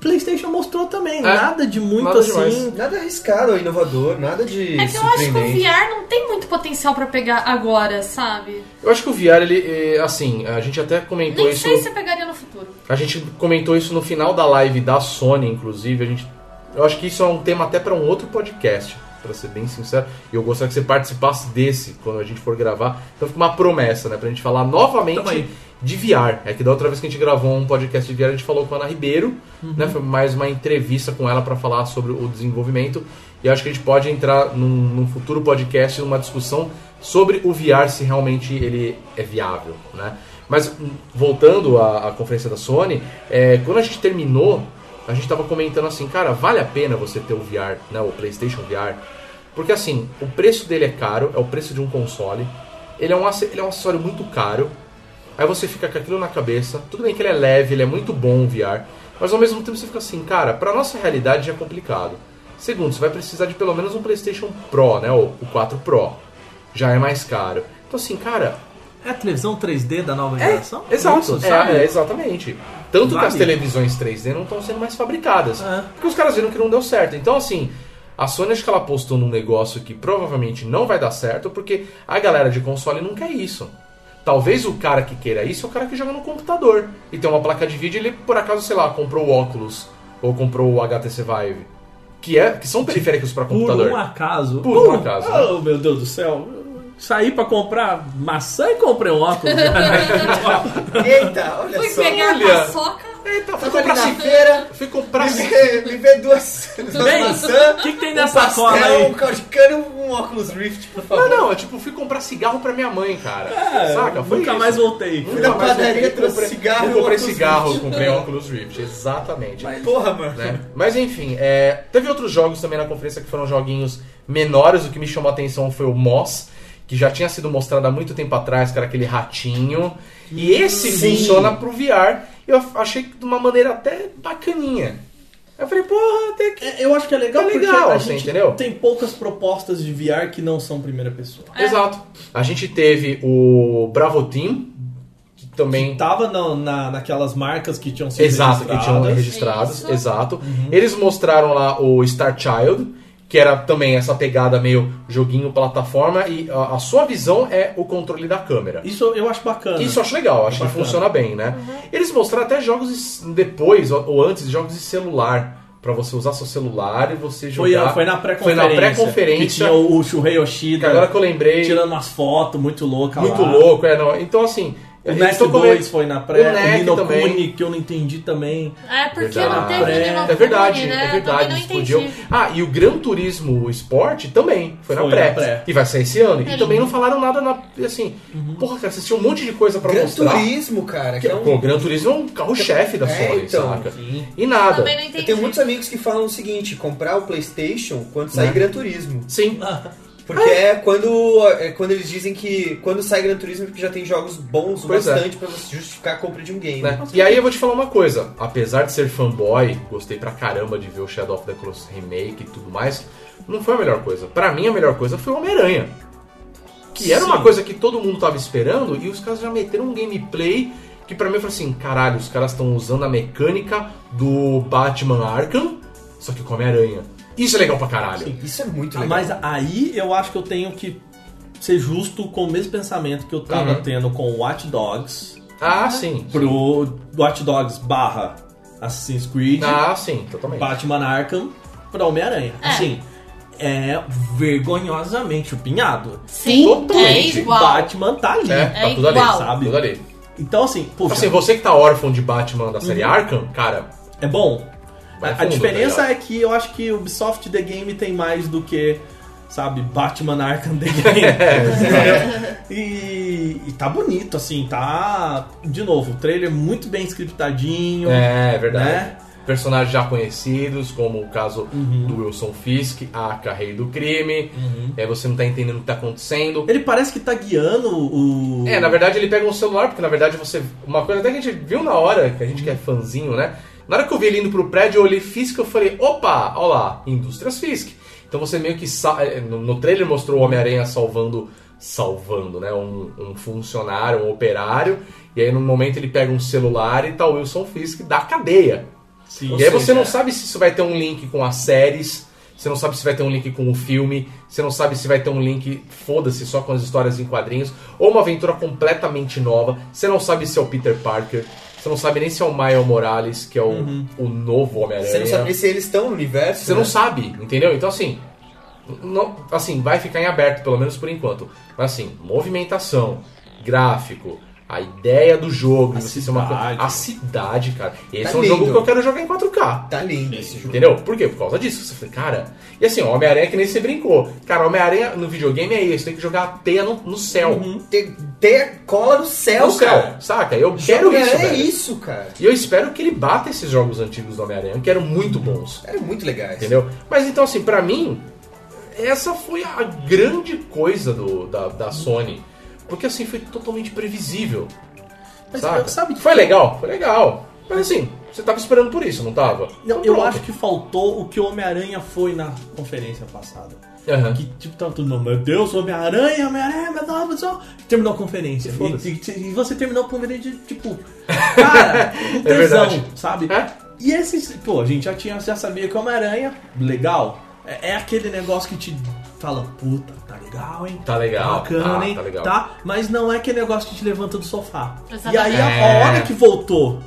PlayStation mostrou também. É, Nada de muito nada assim. demais. Nada arriscado ou inovador, nada de É que eu acho que o. VR não tem muito potencial pra pegar agora, sabe? Eu acho que o VR, ele, é, assim, a gente até comentou Nem isso. sei se pegaria no futuro. A gente comentou isso no final da live da Sony, inclusive. A gente, eu acho que isso é um tema até para um outro podcast, para ser bem sincero. E eu gostaria que você participasse desse quando a gente for gravar. Então fica uma promessa, né, pra gente falar novamente de VR. É que da outra vez que a gente gravou um podcast de VR, a gente falou com a Ana Ribeiro, né? Foi mais uma entrevista com ela para falar sobre o desenvolvimento. E acho que a gente pode entrar num, num futuro podcast, numa discussão sobre o VR, se realmente ele é viável, né? Mas hum, voltando à, à conferência da Sony, é, quando a gente terminou, a gente tava comentando assim, cara, vale a pena você ter o VR, né, o PlayStation VR? Porque assim, o preço dele é caro, é o preço de um console. Ele é um, ele é um acessório muito caro. Aí você fica com aquilo na cabeça. Tudo bem que ele é leve, ele é muito bom o VR. Mas ao mesmo tempo você fica assim, cara, pra nossa realidade já é complicado. Segundo, você vai precisar de pelo menos um PlayStation Pro, né? O, o 4 Pro. Já é mais caro. Então assim, cara, É a televisão 3D da nova é, geração? exato, é, sabe? é, exatamente. Tanto que Vale. as televisões 3D não estão sendo mais fabricadas. É. Porque os caras viram que não deu certo. Então, assim, a Sony acho que ela apostou num negócio que provavelmente não vai dar certo, porque a galera de console não quer isso. Talvez o cara que queira isso é o cara que joga no computador. E tem uma placa de vídeo e ele, por acaso, sei lá, comprou o Oculus ou comprou o HTC Vive. Que, é, que são periféricos para Por computador. um acaso. Por um acaso, né? Oh, meu Deus do céu. Saí pra comprar maçã e comprei um óculos. (laughs) Eita, olha Fui só. pegar olha. a paçoca. Eita, fui comprar, na ci- feira, fui comprar me vê, duas, maçãs, o que, que tem um nessa pastel, cola aí? um e um óculos Rift, por favor. Não, não, eu tipo, fui comprar cigarro pra minha mãe, cara. É, Saca? Foi nunca isso. mais voltei. Nunca na padaria, trouxe comprei- cigarro Eu e comprei óculos cigarro, Rift. comprei óculos Rift, exatamente. Porra, mano. né? Mas enfim, é, teve outros jogos também na conferência que foram joguinhos menores. O que me chamou a atenção foi o Moss, que já tinha sido mostrado há muito tempo atrás, que era aquele ratinho. E esse Sim. funciona pro VR. Eu achei de uma maneira até bacaninha. Eu falei, porra, até que. É, Eu acho que é legal É porque legal, a assim, gente entendeu? tem poucas propostas de VR que não são primeira pessoa. Exato. A gente teve o Bravo Team, que também. Tava na, na- naquelas marcas que tinham sido Exato, que tinham registradas. registrados, exato. Eles mostraram lá o Star Child, que era também essa pegada meio joguinho plataforma, e a, a sua visão é o controle da câmera. Isso eu acho bacana. Isso eu acho legal, acho que Bacana. funciona bem, né? Eles mostraram até jogos de- depois ou antes, jogos de celular. Pra você usar seu celular e você Foi, jogar. foi na Foi pré-conferência. na pré-conferência. Que tinha o, o Shuhei que Yoshida agora que eu lembrei. tirando umas fotos muito loucas Muito lá. louco, é, não. Então, assim. O NEC tão 2 come- foi na pré, O o, NEC Nino também. Kuni, que eu não entendi também. É, porque Verdade. não teve É, Nino É verdade, né? é verdade. Eles podiam-. Ah, e o Gran Turismo Sport também foi, Foi na, pré, na pré. E vai sair esse ano. E também não falaram nada na. Assim, Uhum. porra, cara, vocês tinham um monte de coisa pra Gran mostrar. Turismo, cara, que é um... Pô, o Gran Turismo é um carro-chefe da É, Sony, então, saca? sim. E nada. Entendi. Eu tenho muitos amigos que falam o seguinte, comprar o Playstation quando sair Né? Gran Turismo. Sim. (laughs) Porque é quando, é quando eles dizem que quando sai Gran Turismo é porque já tem jogos bons o Pois é. bastante pra você justificar a compra de um game. né? E aí eu vou te falar uma coisa, apesar de ser fanboy, gostei pra caramba de ver o Shadow of the Colossus Remake e tudo mais, não foi a melhor coisa. Pra mim a melhor coisa foi o Homem-Aranha. Que era uma Sim. coisa que todo mundo tava esperando e os caras já meteram um gameplay que pra mim foi assim, caralho, os caras estão usando a mecânica do Batman Arkham, só que com Homem-Aranha. Isso é legal pra caralho. Sim. Isso é muito Ah, legal. Mas aí eu acho que eu tenho que ser justo com o mesmo pensamento que eu tava Uhum. tendo com o Watch Dogs Ah, sim. pro Watch Dogs barra Assassin's Creed, Ah, sim, totalmente. Batman Arkham pra Homem-Aranha. É. Assim, é vergonhosamente chupinhado. Sim, Totalmente. é igual. Batman tá ali. É, tá É tudo ali, igual. sabe? Tudo ali. Então assim, poxa, Assim, você que tá órfão de Batman da série Arkham, cara, é bom. Vai a fundo, diferença tá é que eu acho que o Ubisoft The Game tem mais do que, sabe, Batman Arkham The (laughs) Game. entendeu? e, e tá bonito, assim, tá. De novo, o trailer muito bem scriptadinho. É, é verdade. Né? Personagens já conhecidos, como o caso Uhum. do Wilson Fisk, a Rei do Crime. É, você não tá entendendo o que tá acontecendo. Ele parece que tá guiando o. É, na verdade ele pega um celular, porque na verdade você. Uma coisa até que a gente viu na hora, que a gente que é fãzinho, né? Na hora que eu vi ele indo pro prédio, eu olhei Fisk eu falei, opa, olha lá, Indústrias Fisk. Então você meio que. eh, No, no trailer mostrou o Homem-Aranha salvando. Salvando, né? Um, um funcionário, um operário. E aí no momento ele pega um celular e tá o Wilson Fisk da cadeia. Sim. E aí você seja, não sabe se isso vai ter um link com as séries, você não sabe se vai ter um link com o filme, você não sabe se vai ter um link, foda-se, só com as histórias em quadrinhos, ou uma aventura completamente nova, você não sabe se é o Peter Parker, você não sabe nem se é o Miles Morales, que é o, o novo Homem-Aranha. Você não sabe nem se eles estão no universo. Você né? não sabe, entendeu? Então assim, não, assim, vai ficar em aberto, pelo menos por enquanto. Mas assim, movimentação, gráfico, a ideia do jogo, A você ser uma a cidade, cara. Esse Tá é um jogo lindo. que eu quero jogar em 4K. Tá lindo esse jogo. Entendeu? Por quê? Por causa disso. Você fala, cara. E assim, o Homem-Aranha que nem você brincou. Cara, Homem-Aranha no videogame é isso, tem que jogar a teia no, no céu. Ter, ter cola no céu, No céu, cara. saca? Eu quero Jogo isso, é velho. isso, cara. E eu espero que ele bata esses jogos antigos do Homem-Aranha, que eram muito bons. É muito legal. Entendeu? Mas então, assim, pra mim, essa foi a grande coisa do, da, da Sony. Porque assim, foi totalmente previsível. Mas saca? eu- sabe que- Foi legal? Foi legal. Mas assim, você tava esperando por isso, não tava? Não, Então, eu acho que faltou o que o Homem-Aranha foi na conferência passada. Aham. Que tipo, tava todo mundo, meu Deus, Homem-Aranha, Homem-Aranha, meu Deus, meu Deus. Terminou a conferência. E, e- e você terminou a conferência de tipo, (laughs) cara, um tesão, verdade. sabe? É? E esses, pô, a gente já, tinha, já sabia que o Homem-Aranha, legal. É, é aquele negócio que te fala, puta, legal, hein? Tá legal, Bacana, tá, hein? tá legal. Mas não é aquele negócio que te levanta do sofá. E Exatamente. aí, a, É. a hora que voltou,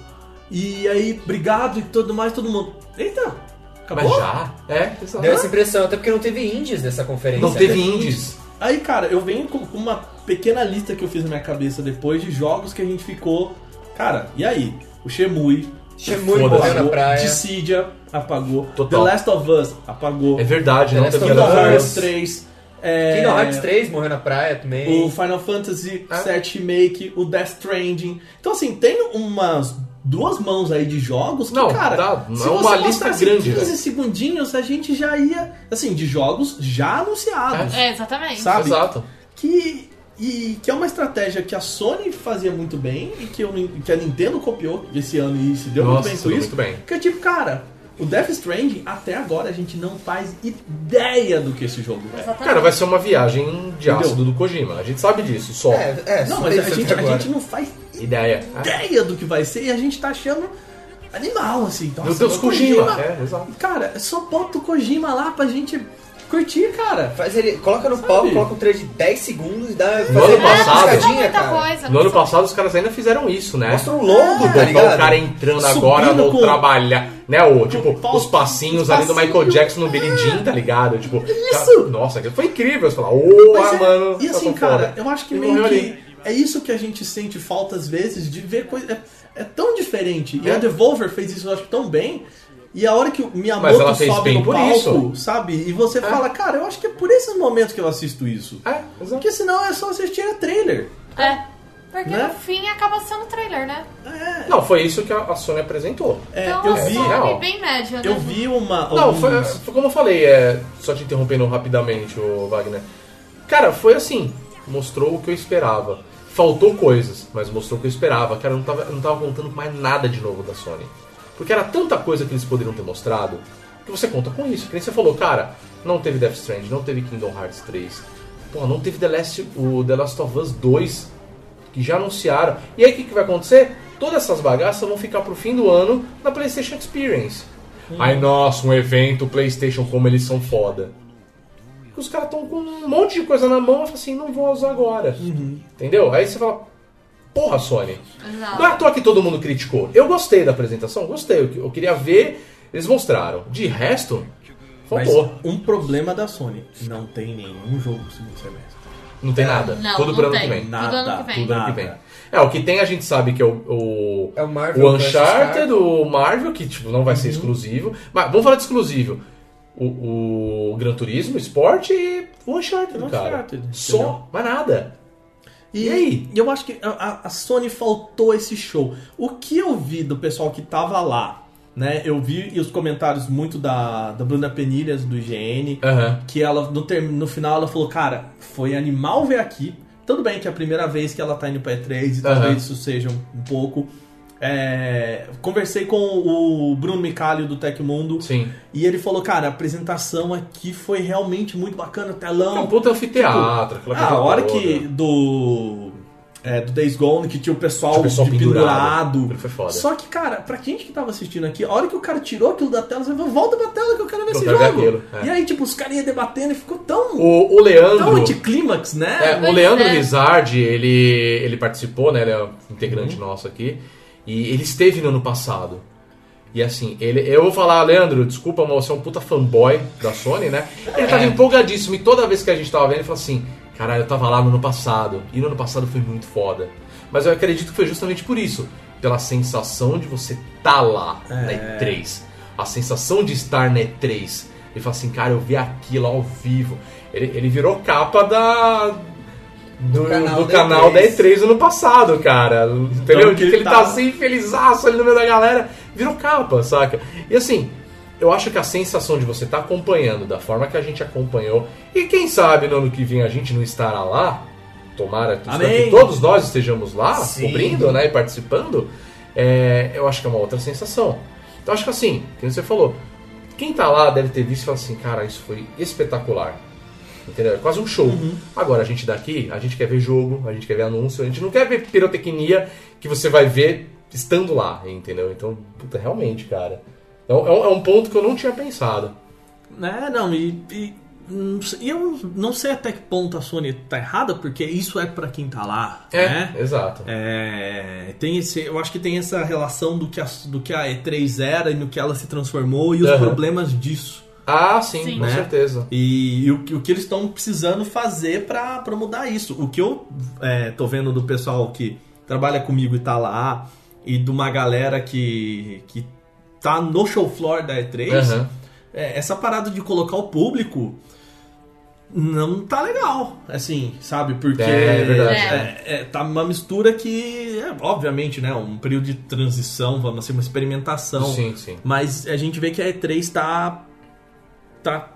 e aí, obrigado e tudo mais, todo mundo. Eita, acabou? Mas já? É. Deu essa impressão, até porque não teve indies nessa conferência. Não teve indies. Aí, cara, eu venho com uma pequena lista que eu fiz na minha cabeça depois de jogos que a gente ficou. Cara, e aí? O Shemui. Shemui morreu na praia. Dissidia apagou. Total. The Last of Us apagou. É verdade, The não Last of Us. Hearts 3. É... Kingdom Hearts 3 morreu na praia também. O Final Fantasy. 7 Remake, o Death Stranding. Então, assim, tem umas duas mãos aí de jogos que, Não, cara, dá- se é uma você lista grande, 15 velho. segundinhos, a gente já ia, assim, de jogos já anunciados. É, exatamente. Sabe? Exato. que e que é uma estratégia que a Sony fazia muito bem e que, eu, que a Nintendo copiou esse ano e se deu Nossa, muito bem com isso. muito bem. Que é tipo, cara, o Death Stranding até agora a gente não faz ideia do que esse jogo é. Exatamente. Cara, vai ser uma viagem de Entendeu? ácido do Kojima. A gente sabe disso, só. É, é, Não, só mas a gente, a gente não faz Ideia. Ideia do que vai ser e a gente tá achando animal, assim. Nossa, Meu Deus, o Kojima. É, exato. Cara, só bota o Kojima lá pra gente curtir, cara. Faz ele, coloca no Sabe? palco, coloca um trailer de 10 segundos e dá No faz ano passado- coisa. No ano passado os caras ainda fizeram isso, né? Mostra um longo, tá Botar ligado? o cara entrando Subindo agora no com- trabalhar, né? O, tipo, pau- os passinhos os ali do Michael. Jackson no Billie Jean, tá ligado? Tipo, Isso! cara, nossa, foi incrível. Você fala, ô, é- mano. E tá assim, cara, foda. eu acho que meio que é isso que a gente sente falta às vezes de ver coisa. É, é tão diferente. E É. a Devolver fez isso, eu acho, tão bem. E a hora que o Mas Miyamoto sobe bem no por palco, isso. sabe? E você fala, cara, eu acho que é por esses momentos que eu assisto isso. É, exato. Porque senão é só assistir a trailer. É. Porque Né? no fim acaba sendo trailer, né? Não, foi isso que a Sony apresentou. É, Então eu é vi. real. bem média, né? Eu vi uma. Não, alguns- foi, foi como eu falei, é, só te interrompendo rapidamente, o Wagner. Cara, foi assim, mostrou o que eu esperava. Faltou coisas, mas mostrou o que eu esperava. Cara, eu não tava, eu não tava contando mais nada de novo da Sony. Porque era tanta coisa que eles poderiam ter mostrado que você conta com isso. Que nem você falou, cara, não teve Death Stranding, não teve Kingdom Hearts 3. Porra, não teve The Last, o The Last of Us 2, que já anunciaram. E aí o que, que vai acontecer? Todas essas bagaças vão ficar pro fim do ano na PlayStation Experience. Aí, nossa, um evento PlayStation como eles são foda. Os caras estão com um monte de coisa na mão e falam assim, não vou usar agora. Entendeu? Aí você fala, porra, Sony. Exato. Não é à toa que todo mundo criticou. Eu gostei da apresentação, gostei. Eu, eu queria ver, eles mostraram. De resto, Mas faltou. um problema da Sony, não tem nenhum jogo no segundo semestre. Não tem nada. Não, Tudo não pro ano tem. que vem. Tudo ano que vem. Tudo ano que Nada. vem. É, o que tem a gente sabe que é o, o, É o Marvel o. Uncharted, o Marvel, que tipo, não vai ser exclusivo. Mas vamos falar de exclusivo. O, o Gran Turismo, o Sport e o Uncharted, O cara. Uncharted, Só, mas nada. E, E aí? eu acho que a- a, Sony faltou esse show. O que eu vi do pessoal que tava lá, né? Eu vi os comentários muito da, da Bruna Penilhas, do IGN, Aham. que ela, no, ter- no final, ela falou, cara, foi animal ver aqui. Tudo bem que é a primeira vez que ela tá indo pra E3 e talvez Aham. isso seja um, um pouco. É, conversei com o Bruno Micalho do Tecmundo Sim. e ele falou, cara, a apresentação aqui foi realmente muito bacana, telão. É um puta anfiteatro. aquela Ah, a hora toda. que do. É, do Days Gone, que tinha o pessoal, Tinha o pessoal de pendurado. pendurado. Foi foda. Só que, cara, pra gente que tava assistindo aqui, a hora que o cara tirou aquilo da tela, você falou, volta pra tela que eu quero ver Eu esse jogo. aquilo, é. E aí, tipo, os carinha debatendo e ficou tão. O, o tão Leandro. anticlímax, né? É, o Leandro é. Lizardi, ele, ele participou, né? Ele é um integrante nosso aqui. E ele esteve no ano passado. E assim, ele, eu vou falar, Leandro, desculpa, mas você é um puta fanboy da Sony, né? Ele tava empolgadíssimo e toda vez que a gente tava vendo, ele falou assim: caralho, eu tava lá no ano passado. E no ano passado foi muito foda. Mas eu acredito que foi justamente por isso pela sensação de você tá lá na E3. A sensação de estar na E3. Ele fala assim, cara, eu vi aquilo ao vivo. Ele, ele virou capa da. Do, do canal canal, da da E3. E3 ano passado, cara. Entendeu? que que ele tá tá- assim, felizaço ali no meio da galera. Virou capa, saca? E assim, eu acho que a sensação de você estar acompanhando da forma que a gente acompanhou, e quem sabe no ano que vem a gente não estará lá, tomara que todos nós estejamos lá, Sim. cobrindo né, e participando, é, eu acho que é uma outra sensação. Então acho que assim, como você falou, quem tá lá deve ter visto e falar assim, cara, isso foi espetacular. Entendeu? É quase um show. Uhum. Agora, a gente daqui, a gente quer ver jogo, a gente quer ver anúncio, a gente não quer ver pirotecnia que você vai ver estando lá, entendeu? Então, puta, realmente, cara. É um, é um- é ponto que eu não tinha pensado. Né, não, e. e e eu não sei até que ponto a Sony tá errada, porque isso é pra quem tá lá, É, né? exato. É, tem esse, eu acho que tem essa relação do que, a, do que a E3 era e no que ela se transformou e os Aham. problemas disso. Ah, sim, Sim. com Né? certeza. E, e o, que- o que eles estão precisando fazer pra pra mudar isso. O que eu é, tô vendo do pessoal que trabalha comigo e tá lá, e de uma galera que, que tá no show floor da E3, Aham. é, essa parada de colocar o público não tá legal, assim, sabe? Porque É, é verdade. é, é, tá uma mistura que, é, obviamente, né, um período de transição, vamos assim, uma experimentação. Sim, sim. Mas a gente vê que a E3 tá, tá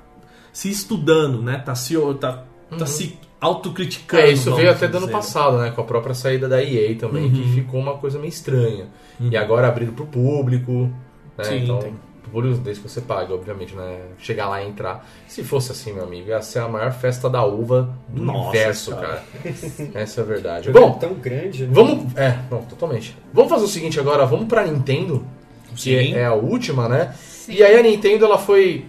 se estudando, né? Tá se, tá, tá se autocriticando. Uhum. É, isso veio até do ano passado, né? Com a própria saída da EA também, que Uhum. ficou uma coisa meio estranha. E agora abriram pro público, né? Sim, então, tem. isso, desde que você paga, obviamente, né? Chegar lá e entrar. Se fosse assim, meu amigo, ia ser a maior festa da uva do Nossa, universo, cara. cara. (laughs) Essa é a verdade. Jogo Bom, tão grande, né? vamos. É, não, totalmente. Vamos fazer o seguinte agora, vamos pra Nintendo, que Sim. é a última, né? Sim. E aí a Nintendo ela foi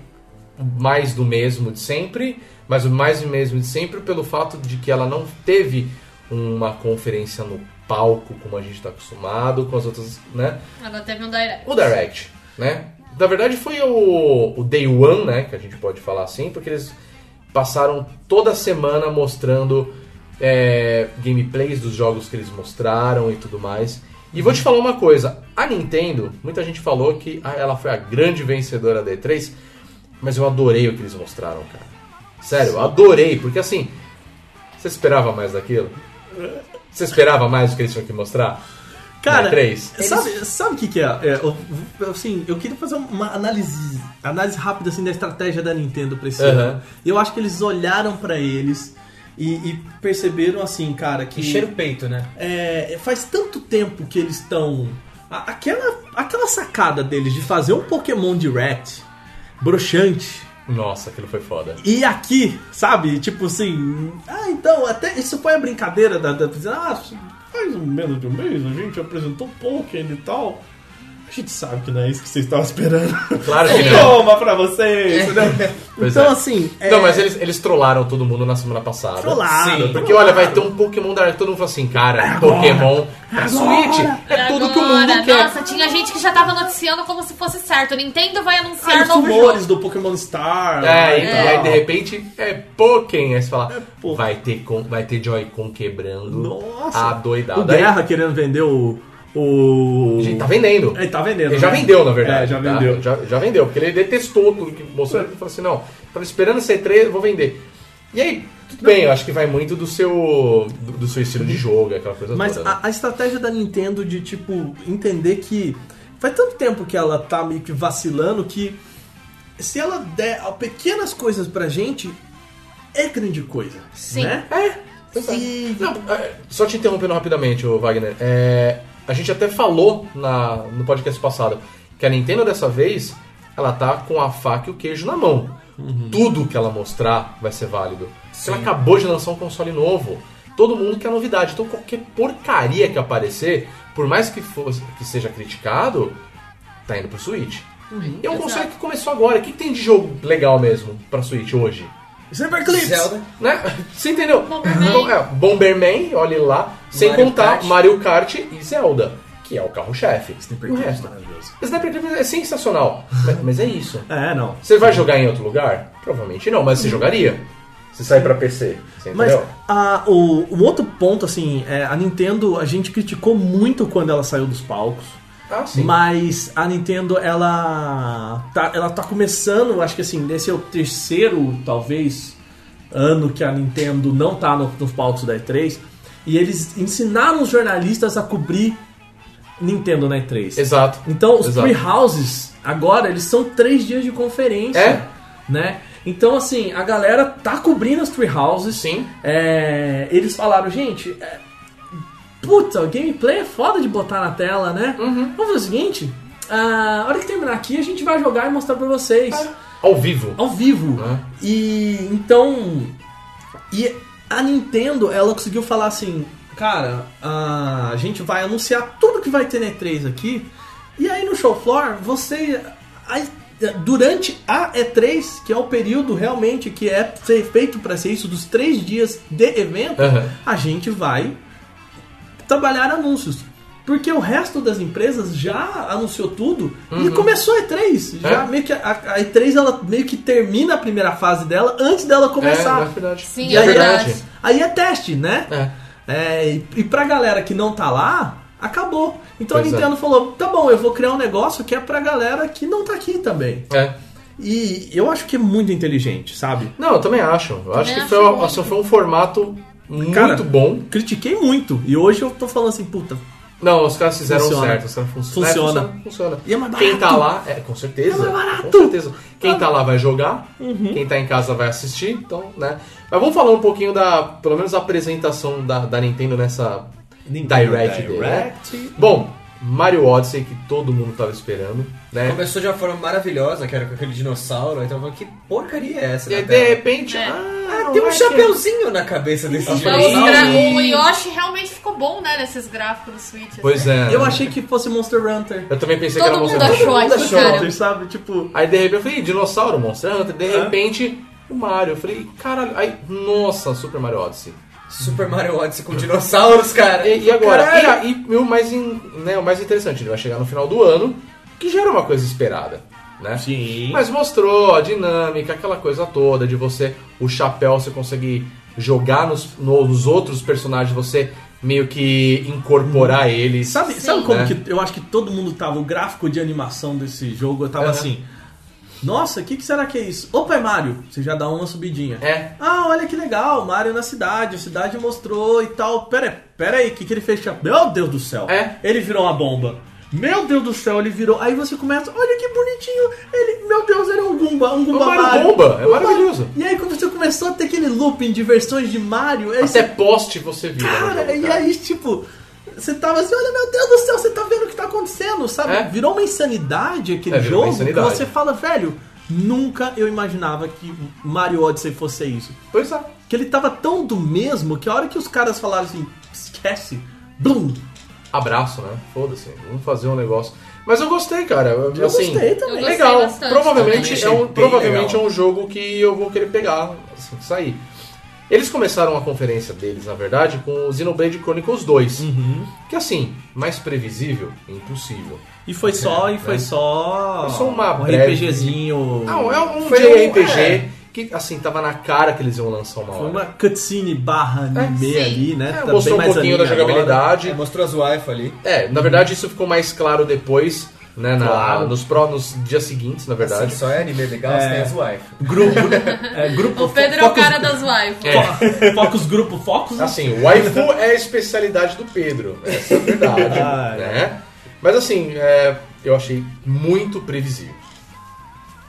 mais do mesmo de sempre, mas o mais do mesmo de sempre pelo fato de que ela não teve uma conferência no palco como a gente está acostumado com as outras, né? Ela teve um direct. O Direct, né? Na verdade foi o, o Day One, né? Que a gente pode falar assim, porque eles passaram toda semana mostrando é, gameplays dos jogos que eles mostraram e tudo mais. E vou te falar uma coisa, a Nintendo, muita gente falou que ela foi a grande vencedora da E3, mas eu adorei o que eles mostraram, cara. Sério, eu adorei, porque assim, você esperava mais daquilo? Você esperava mais do que eles tinham que mostrar? Cara, E3? sabe, sabe o que, que é? É, eu, assim, eu queria fazer uma análise, análise rápida assim, da estratégia da Nintendo pra esse Aham. ano. Eu acho que eles olharam pra eles e, e perceberam assim, cara, que E cheira o peito, né? é, faz tanto tempo que eles estão. Aquela, aquela sacada deles de fazer um Pokémon Direct broxante. Nossa, aquilo foi foda. E aqui, sabe? Tipo assim. Ah, então, até isso foi a brincadeira da. da ah, faz um menos de um mês a gente apresentou Pokémon e tal. A gente sabe que não é isso que vocês estavam esperando. Claro que (laughs) não. Toma pra vocês! né? Pois então, é. assim. é- Não, mas eles, eles trollaram todo mundo na semana passada. Trollaram, Sim, porque trollaram. olha, vai ter um Pokémon da Todo mundo fala assim, cara, Pokémon pra Switch é tudo que o mundo Agora, quer. Nossa, tinha gente que já tava noticiando como se fosse certo. Nintendo vai Ah, anunciar os novo rumores jogo. do Pokémon Star. É, e e tal. aí de repente é Pokémon. Aí você fala, Pokémon. vai ter, vai ter Joy-Con quebrando. Nossa. A doidada. O Guerra querendo vender o. O. Gente, tá vendendo. Ele tá vendendo. Ele já né? vendeu, na verdade. É, já tá? vendeu. Já, já vendeu, porque ele detestou tudo que mostrou. Ele falou assim: não, tava esperando ser 3, vou vender. E aí, tudo bem, eu acho que vai muito do seu, do, do seu estilo de jogo, aquela coisa Mas toda. né? a, a estratégia da Nintendo de, tipo, entender que faz tanto tempo que ela tá meio que vacilando que se ela der pequenas coisas pra gente, é grande coisa. Sim. Né? É. E- Não, é, só te interrompendo rapidamente, Wagner. É, a gente até falou na, no podcast passado que a Nintendo dessa vez ela tá com a faca e o queijo na mão. Tudo que ela mostrar vai ser válido. Ela acabou de lançar um console novo. Todo mundo quer novidade. Então qualquer porcaria que aparecer, por mais que, fosse, que seja criticado, tá indo pro Switch. E é um console que começou agora. O que, que tem de jogo legal mesmo pra Switch hoje? Super Eclipse! Zelda. Né? Você entendeu? Bomberman. Bom, é, Bomberman, olhe lá. Sem Mario contar Kart. Mario Kart e Zelda, que é o carro-chefe. Sniper O Clips resto. maravilhoso. Sniper Clips é sensacional. mas, mas é isso. É, não. Você vai jogar em outro lugar? Provavelmente não, mas você jogaria. Se sair pra PC. Você Mas entendeu? a, o, o outro ponto, assim, é, a Nintendo, a gente criticou muito quando ela saiu dos palcos. Ah, sim. Mas a Nintendo, ela tá, ela tá começando, acho que assim, esse é o terceiro, talvez, ano que a Nintendo não tá no- nos palcos da E3. E eles ensinaram os jornalistas a cobrir Nintendo na E3. Exato. Então, os Exato. Free Houses, agora, eles são três dias de conferência. É. Né? Então, assim, a galera tá cobrindo as Free Houses. Sim. É, eles falaram, gente, é, puta, o gameplay é foda de botar na tela, né? Uhum. Vamos fazer o seguinte, a hora que terminar aqui, a gente vai jogar e mostrar pra vocês. Ao vivo. Ao vivo. É. E então. E a Nintendo, ela conseguiu falar assim, cara, a gente vai anunciar tudo que vai ter na E3 aqui. E aí no show floor, você. durante a E3, que é o período realmente que é fe- feito para ser isso, dos três dias de evento, Aham. a gente vai trabalhar anúncios. Porque o resto das empresas já anunciou tudo e começou a E3. Já Uhum. É. meio que a, a E3 ela meio que termina a primeira fase dela antes dela É, começar. é verdade. Sim, E é aí, verdade. aí é teste, né? É. É, e, e pra galera que não tá lá, acabou. Então Pois a é. Nintendo falou: tá bom, eu vou criar um negócio que é pra galera que não tá aqui também. É. E eu acho que é muito inteligente, sabe? Não, eu também acho. Eu acho Também que acho foi, muito. assim, foi um formato muito Cara, bom. Critiquei muito. E hoje eu tô falando assim, puta. Não, os caras fizeram Funciona. certo. Os caras fun- Funciona. É, funciona. funciona. E é mais Quem tá lá, é, com certeza. É mais barato. Com certeza. Quem tá lá vai jogar, quem tá em casa vai assistir, então, né? Mas vamos falar um pouquinho da, pelo menos a apresentação da, da Nintendo nessa Direct, dele, né? Bom, Mario Odyssey que todo mundo tava esperando, né? Começou de uma forma maravilhosa, que era com aquele dinossauro. Então eu falei, que porcaria é essa? E aí, de repente, É. ah, Tem um vai que- chapeuzinho na cabeça desse os dinossauro. O Yoshi realmente ficou bom, né, nesses gráficos do Switch. Pois assim. é. Eu achei que fosse Monster Hunter. Eu também pensei Todo que era mundo Monster Hunter. achou Monster aquilo, cara. Hunter, sabe? Tipo. Aí de repente eu falei, "Ih, dinossauro, Monster Hunter. De repente, o Mario. Eu falei, caralho, aí, nossa, Super Mario Odyssey. Super Mario Odyssey com dinossauros, cara. E, e agora? E, aí, e o, mais in- né, o mais interessante, ele vai chegar no final do ano, que já era uma coisa esperada, né? Sim. Mas mostrou a dinâmica, aquela coisa toda de você, o chapéu, você conseguir jogar nos, nos outros personagens, você meio que incorporar eles. Sabe, Sim. sabe como Né? que eu acho que todo mundo tava, o gráfico de animação desse jogo, eu tava assim. Nossa, o que, que será que é isso? Opa, é Mario. Você já dá uma subidinha. É. Ah, olha que legal, Mario na cidade, a cidade mostrou e tal. Pera, pera aí, o que, que ele fez? Meu Deus do céu. É. Ele virou uma bomba. Meu Deus do céu, ele virou. Aí você começa, olha que bonitinho. Ele, meu Deus, ele é um Goomba, um Goomba O Mario Mario. Bomba, é maravilhoso. E aí quando você começou a ter aquele looping de versões de Mario. Aí Até você, poste você vira. no cara, jogo, e cara. aí, tipo, você tava assim, olha, meu Deus do céu, você tá vendo o que tá acontecendo, sabe? É. Virou uma insanidade aquele É, jogo insanidade. que você fala, velho, nunca eu imaginava que Mario Odyssey fosse isso. Pois é. Que ele tava tão do mesmo que a hora que os caras falaram assim, esquece, blum, Abraço, né? Foda-se. Vamos fazer um negócio. Mas eu gostei, cara. Eu, assim, gostei também. Legal. bastante Provavelmente, também. é um, provavelmente legal. é um jogo que eu vou querer pegar assim sair. Eles começaram a conferência deles, na verdade, com o Xenoblade Chronicles 2. Uhum. Que assim, mais previsível, impossível. E foi só, e foi só. Foi só uma um breve- RPGzinho. Não, é um Foi um- é. que, assim, tava na cara que eles iam lançar uma Foi hora. uma cutscene barra anime sim. ali, né? É, Tá mostrou um pouquinho da jogabilidade. É, mostrou as wife ali. É, na verdade isso ficou mais claro depois, né, na- Claro. nos, pró, nos dias seguintes, na verdade. Assim, só é anime legal É. se tem as wife. Grupo. (laughs) é, grupo O Pedro é o focus- cara das wives. É. fo- Focus grupo, focus. Assim, waifu é a especialidade do Pedro, essa é a verdade, (laughs) Ah, né? Mas assim, é, eu achei muito previsível.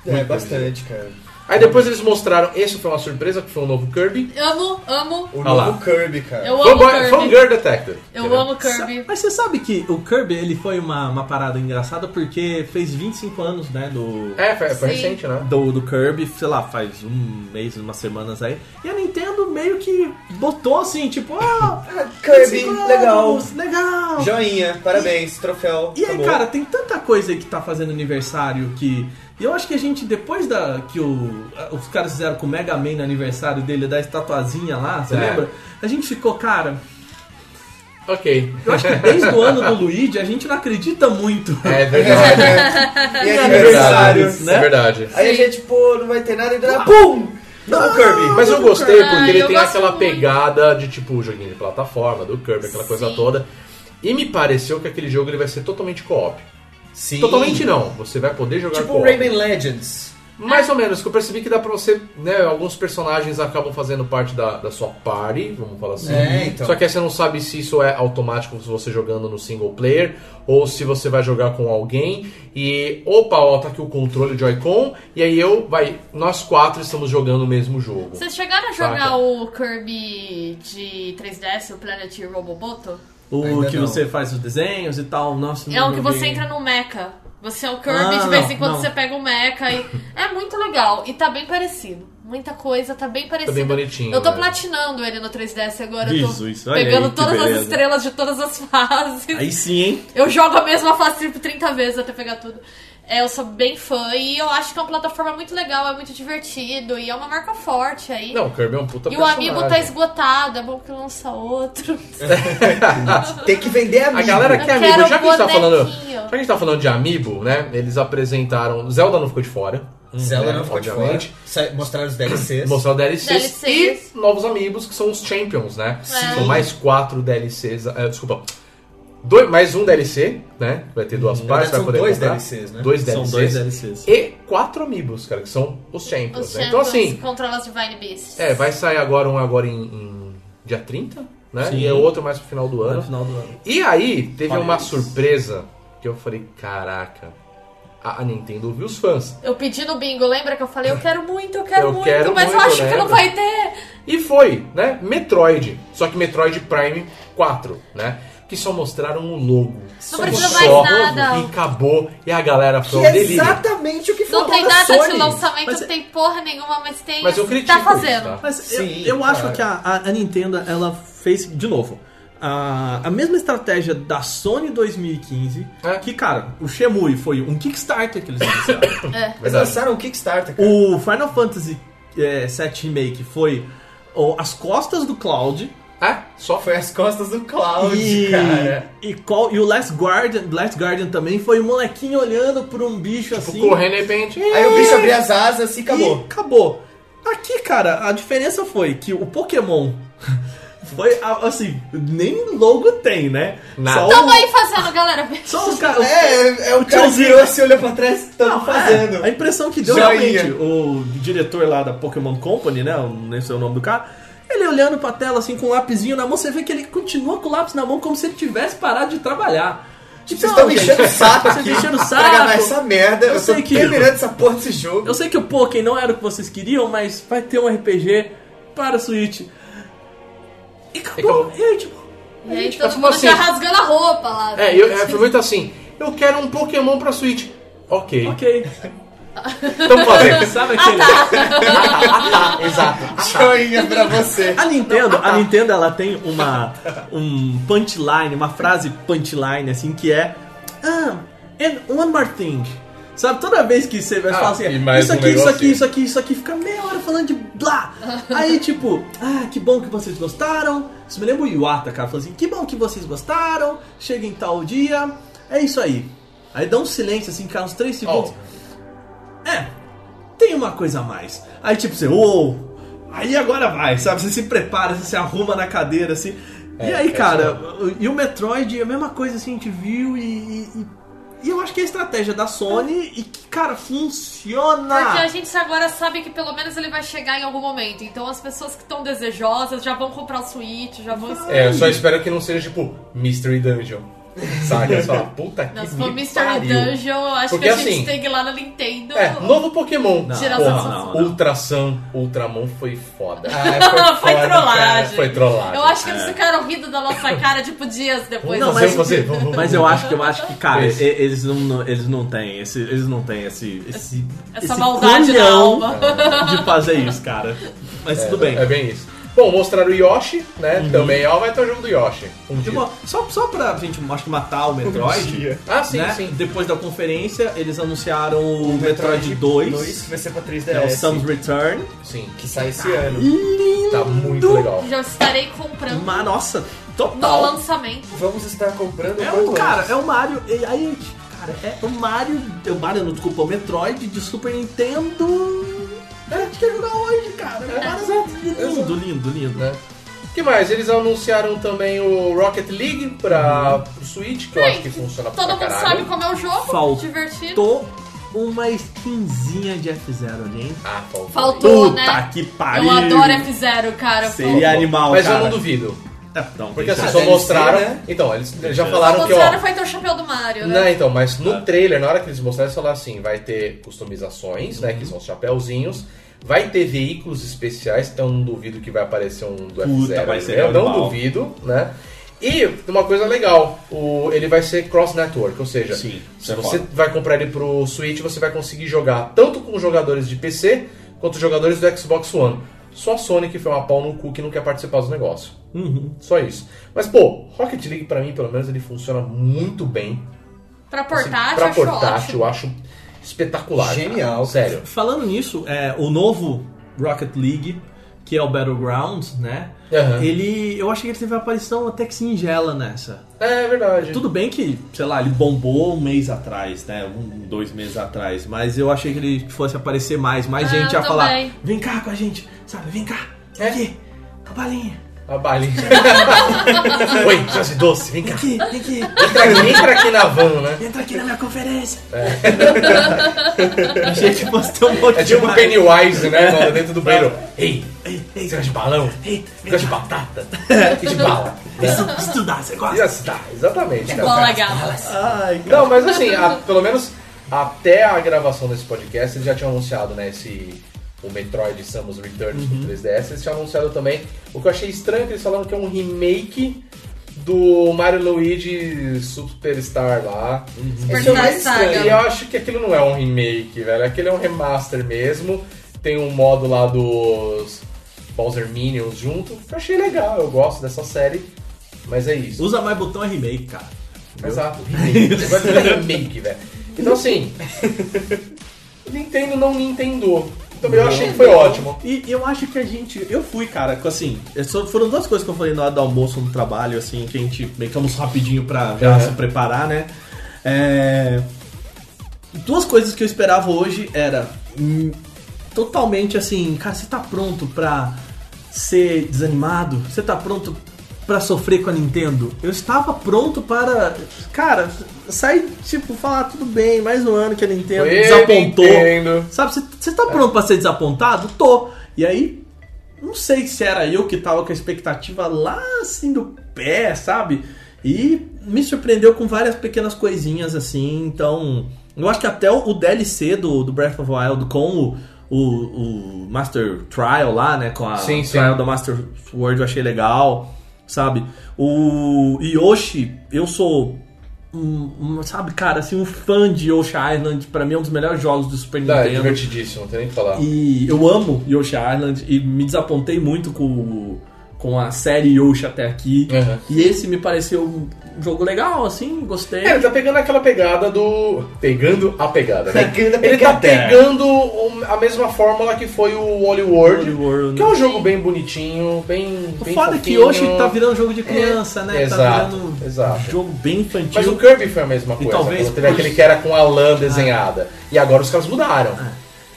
É, Muito bastante, cara. Aí depois eles mostraram, esse foi uma surpresa, que foi um novo Kirby. Amo, amo. O lá. novo Kirby, cara. Eu amo Fanboy, Kirby. Fangirl Detective. Eu entendeu? amo Kirby. Mas você sabe que o Kirby ele foi uma, uma parada engraçada porque fez 25 anos, né? Do, É, foi, foi recente, né? do, do Kirby, sei lá, faz um mês, umas semanas aí. E a Nintendo meio que botou assim, tipo, ah, Kirby, 25 legal. legal. Joinha, parabéns, troféu. E aí, acabou. cara, tem tanta coisa aí que tá fazendo aniversário que. E eu acho que a gente, depois da. que o, os caras fizeram com o Mega Man no aniversário dele, da estatuazinha lá, você É. lembra? A gente ficou, cara. Ok. Eu acho que desde o ano do Luigi a gente não acredita muito. É verdade. (laughs) E É aniversários, né? É verdade. Aí a gente, pô, não vai ter nada e dá PUM! Não, Kirby! Mas eu gostei porque Ah, ele tem aquela muito. pegada de tipo joguinho de plataforma, do Kirby, aquela coisa Sim. toda. E me pareceu que aquele jogo ele vai ser totalmente co-op. Sim. Totalmente não, você vai poder jogar Tipo co-op. Rayman Legends. Mais ou menos, que eu percebi que dá pra você, né, alguns personagens acabam fazendo parte da, da sua party, vamos falar assim. É, então. Só que aí você não sabe se isso é automático se você jogando no single player, ou se você vai jogar com alguém e, opa, ó, tá aqui o controle Joy-Con, e aí eu, vai, nós quatro estamos jogando o mesmo jogo. Vocês chegaram a jogar Saca. o Kirby de 3DS, o Planet Roboboto? O Ainda que não. você faz os desenhos e tal. Nossa, É o que você entra no mecha. Você é o Kirby, Ah, de vez não, em quando não. você pega o mecha e. É muito legal. E tá bem parecido. Muita coisa, tá bem parecido. bem bonitinho, Eu tô né? platinando ele no 3DS agora. olha aí, pegando que todas as estrelas de todas as (laughs) fases. Aí sim, hein? Eu jogo a mesma fase tipo 30 vezes até pegar tudo. É, eu sou bem fã e eu acho que é uma plataforma muito legal, é muito divertido e é uma marca forte aí. Não, o Kirby é um puta e o personagem. amigo tá esgotado, é bom que lança outro. (laughs) Tem que vender amigo. A galera que é Eu amigo, já que a gente tá falando. Já que a gente tá falando de amiibo, né? Eles apresentaram. Zelda não ficou de fora. Zelda né, não ficou de fora. obviamente. Mostraram os DLCs. Mostraram DLCs, DLCs. e novos amigos, que são os Champions, né? Sim. São mais quatro DLCs. eh, desculpa. Dois, mais um DLC, né? Vai ter duas Na partes, vai são poder dois comprar. DLCs, né? Dois São DLCs. dois DLCs. E quatro amigos, cara, que são os Champions. Os né? Então, Champions assim, controla as Divine Beasts. é, vai sair agora um agora em, em dia 30, né? Sim. E é outro mais pro final do No ano. final do ano. E aí, teve Parece. uma surpresa que eu falei, caraca, a, a Nintendo ouviu os fãs. Eu pedi no bingo, lembra que eu falei, eu quero muito, eu quero Eu muito, quero mas eu acho que não vai ter. E foi, né? Metroid. Só que Metroid Prime 4, né? Que só mostraram o logo. Não Só precisa mais nada. E acabou. E a galera Que foi um é delírio. exatamente o que Não faltou tem na data Sony. de lançamento, Mas- não tem porra nenhuma, mas tem. Mas eu critico Tá fazendo. isso, tá? Mas Sim, eu, eu claro. acho que a, a- Nintendo, ela fez, de novo, a, a mesma estratégia da Sony 2015, É. que, cara, o Shemui foi um Kickstarter que eles (coughs) iniciaram. É. Eles lançaram o Kickstarter, cara. o Final Fantasy é, VII Remake foi ó, as costas do Cloud. É, só Foi as costas do Cloud, E, cara. e, qual, e o Last Guardian, Last Guardian também foi o molequinho olhando por um bicho assim. correndo de repente. Aí o bicho abria as asas e E acabou. acabou. Aqui, cara, a diferença foi que o Pokémon (laughs) foi assim, nem logo tem, né? Nada. Só, Tamo o, aí fazendo, galera. só os caras. É, é o tiozinho. assim, olhou pra trás, tamo fazendo. A impressão que deu Joinha. realmente o diretor lá da Pokémon Company, né? Nem sei o nome do cara. Ele olhando pra tela assim com um lapisinho na mão, você vê que ele continua com o lápis na mão como se ele tivesse parado de trabalhar. Tipo, Vocês estão me enchendo o saco Vocês aqui enchendo o pra gravar saco. essa merda. Eu Eu, sei tô que- terminando essa porra desse jogo. Eu sei que o Pokémon não era o que vocês queriam, mas vai ter um RPG para Switch. E acabou. E aí, tipo, E aí tipo, todo tipo mundo assim- já rasgando a roupa lá. É, eu, é, foi muito assim. Eu quero um Pokémon pra Switch. Ok. ok. (laughs) Então fazer. (laughs) Sabe aquele. (laughs) Exato. Joinha pra você. A Nintendo, a Nintendo ela tem uma um punchline, uma frase punchline assim que é ah, and one more thing. Sabe, toda vez que você vai Ah, falar assim, e isso um aqui, isso aqui, isso aqui, isso aqui, fica meia hora falando de blá. (laughs) Aí, tipo, ah, que bom que vocês gostaram. Isso me lembra o Iwata, cara, falou assim, que bom que vocês gostaram, chega em tal dia, é isso aí. Aí dá um silêncio, assim, cara, uns 3 segundos. É, tem uma coisa a mais. Aí tipo você, uou, aí agora vai, sabe? Você se prepara, você se arruma na cadeira, assim. e aí, é cara, o- e o Metroid, a mesma coisa assim, a gente viu e, e, e- e eu acho que é a estratégia da Sony e que, cara, funciona! Porque a gente agora sabe que pelo menos ele vai chegar em algum momento. Então as pessoas que estão desejosas já vão comprar o Switch, já vão. É, eu só espero que não seja tipo Mystery Dungeon. (laughs) Sabe? Você fala, puta que Não, se for me Mystery pariu. Dungeon, eu acho Porque que a gente assim, tem que ir lá na Nintendo. É, novo Pokémon. Não, Tirar Porra, não, não. Ultra Sun, Ultramon foi foda. Ah, (laughs) Foi foda, trollagem. cara. Foi trollagem. Eu acho que eles ficaram rindo da nossa cara, tipo, dias depois. Não, mas- vamos fazer. Mas eu acho que eu acho que, cara, e- eles não, não- eles não têm esse, eles não têm esse, esse Essa esse maldade culhão alma. de fazer isso, cara. Mas tudo bem. É bem isso. Bom, mostraram o Yoshi, né? Uhum. Também, ó, vai ter o jogo do Yoshi. Um dia. Só, só pra gente, acho que matar o Metroid, Ah, sim, né? sim. Depois da conferência, eles anunciaram o, Metroid 2, 2 que vai ser pra 3DS. é o Samus Return. Sim. Que sai esse ano. Lindo! Tá muito legal. Já estarei comprando Mas, nossa, no total. lançamento. Vamos estar comprando É o, cara, antes. é o Mario. e Aí, cara, é o Mario. É o Mario, não, desculpa, o Metroid de Super Nintendo. É, a gente quer jogar hoje, cara. É, lindo, lindo, lindo. Né? O que mais? Eles anunciaram também o Rocket League pra pro Switch, que eu acho que funciona Todo mundo caralho. sabe como é o jogo. Faltou. Divertido. Tô uma skinzinha de F0 ali, hein? Ah, faltou. Faltou, Puta né? que pariu! Eu adoro F0, cara. Seria animal, Mas cara. eu não duvido. É, não, Porque assim, só mostraram. ser, né? Então, eles já falaram Só que, ó. mostraram foi ter o chapéu do Mario, né? Não, então, mas no Ah. trailer, na hora que eles mostraram, eles falaram assim: vai ter customizações, né? Que são os chapéuzinhos. Vai ter veículos especiais, então eu não duvido que vai aparecer um do F0. vai ali, ser né? Eu não duvido, né? E uma coisa legal, o, ele vai ser cross-network, ou seja, Sim, se é você foda. vai comprar ele pro Switch, você vai conseguir jogar tanto com jogadores de PC quanto jogadores do Xbox One. Só a Sony que foi uma pau no cu que não quer participar dos negócios. Uhum. Só isso. Mas, pô, Rocket League pra mim, pelo menos, ele funciona muito bem. Pra Assim, portátil, pra acho portátil, eu acho espetacular. cara. Genial. Sério. Falando nisso, é, o novo Rocket League, que é o Battlegrounds, né? Aham. Ele. Eu achei que ele teve uma aparição até que singela nessa. É verdade. Tudo bem que, sei lá, ele bombou um mês atrás, né? Um, dois meses atrás. Mas eu achei que ele fosse aparecer mais, mais Ah, gente ia falar. também. Vem cá com a gente, sabe? Vem cá. É? aqui. A balinha. A balinha. (laughs) Oi, doce doce, vem cá. Aqui, vem aqui. Entra aqui, entra aqui na van, né? Entra aqui na minha conferência. Achei que fosse ter um monte É tipo. Pennywise, né? mano, Dentro do banheiro. Ei, Ei, ei, você gosta de balão? ei, Você gosta de batata? (laughs) E de bala? estu- estudar, você gosta? Yes, tá, exatamente. cara. Bola cara. Não, mas assim, a- pelo menos até a gravação desse podcast, eles já tinham anunciado, né, esse o Metroid Samus Returns Uhum. pro 3DS, eles tinham anunciado também. O que eu achei estranho é que eles falaram que é um remake do Mario Luigi Superstar lá. Isso é mais estranho. E eu acho que aquilo não é um remake, velho. Aquele é um remaster mesmo. Tem um modo lá dos Bowser Minions junto. Eu achei legal, eu gosto dessa série. Mas é isso. Usa mais botão é remake, cara. Exato, remake. Vai fazer remake, velho. Então assim, (laughs) Nintendo não Nintendo. Também eu achei que foi ótimo. E eu acho que a gente. Eu fui, cara, com, assim. é Foram duas coisas que eu falei na hora do almoço no trabalho, assim, que a gente meio que almoçou rapidinho pra já Uhum. se preparar, né? É, Duas coisas que eu esperava hoje era. hum, totalmente assim, cara, você tá pronto pra ser desanimado? Você tá pronto pra sofrer com a Nintendo? Eu estava pronto para. Cara, sair, tipo, falar tudo bem, mais um ano que a Nintendo Oi, desapontou. Nintendo. Sabe, você- tá pronto pra ser desapontado? Tô. E aí, não sei se era eu que tava com a expectativa lá assim do pé, sabe? E me surpreendeu com várias pequenas coisinhas assim, então. Eu acho que até o o DLC do, do Breath of the Wild com o, o, o Master Trial lá, né? Com a Sim, sim. Trial do Master Sword eu achei legal, sabe? O Yoshi, eu sou. um- um, sabe, cara, assim, um fã de Yoshi Island, pra mim é um dos melhores jogos do Super Tá, é Nintendo. divertidíssimo, não tem nem o que falar. E eu amo Yoshi Island e me desapontei muito com, com a série Yoshi até aqui. Uhum. E esse me pareceu um jogo legal, assim, gostei. É, ele tá pegando aquela pegada do. Pegando a pegada, né? Pegando a Ele tá pegada. pegando a mesma fórmula que foi o Wally World, World. que é um jogo bem bonitinho, bem. O bem foda é que fofinho. Yoshi tá virando jogo de criança, né? exato, tá virando exato. jogo bem infantil. Mas o Kirby foi a mesma coisa. talvez quando teve por- aquele que era com a lã desenhada. E agora os caras mudaram.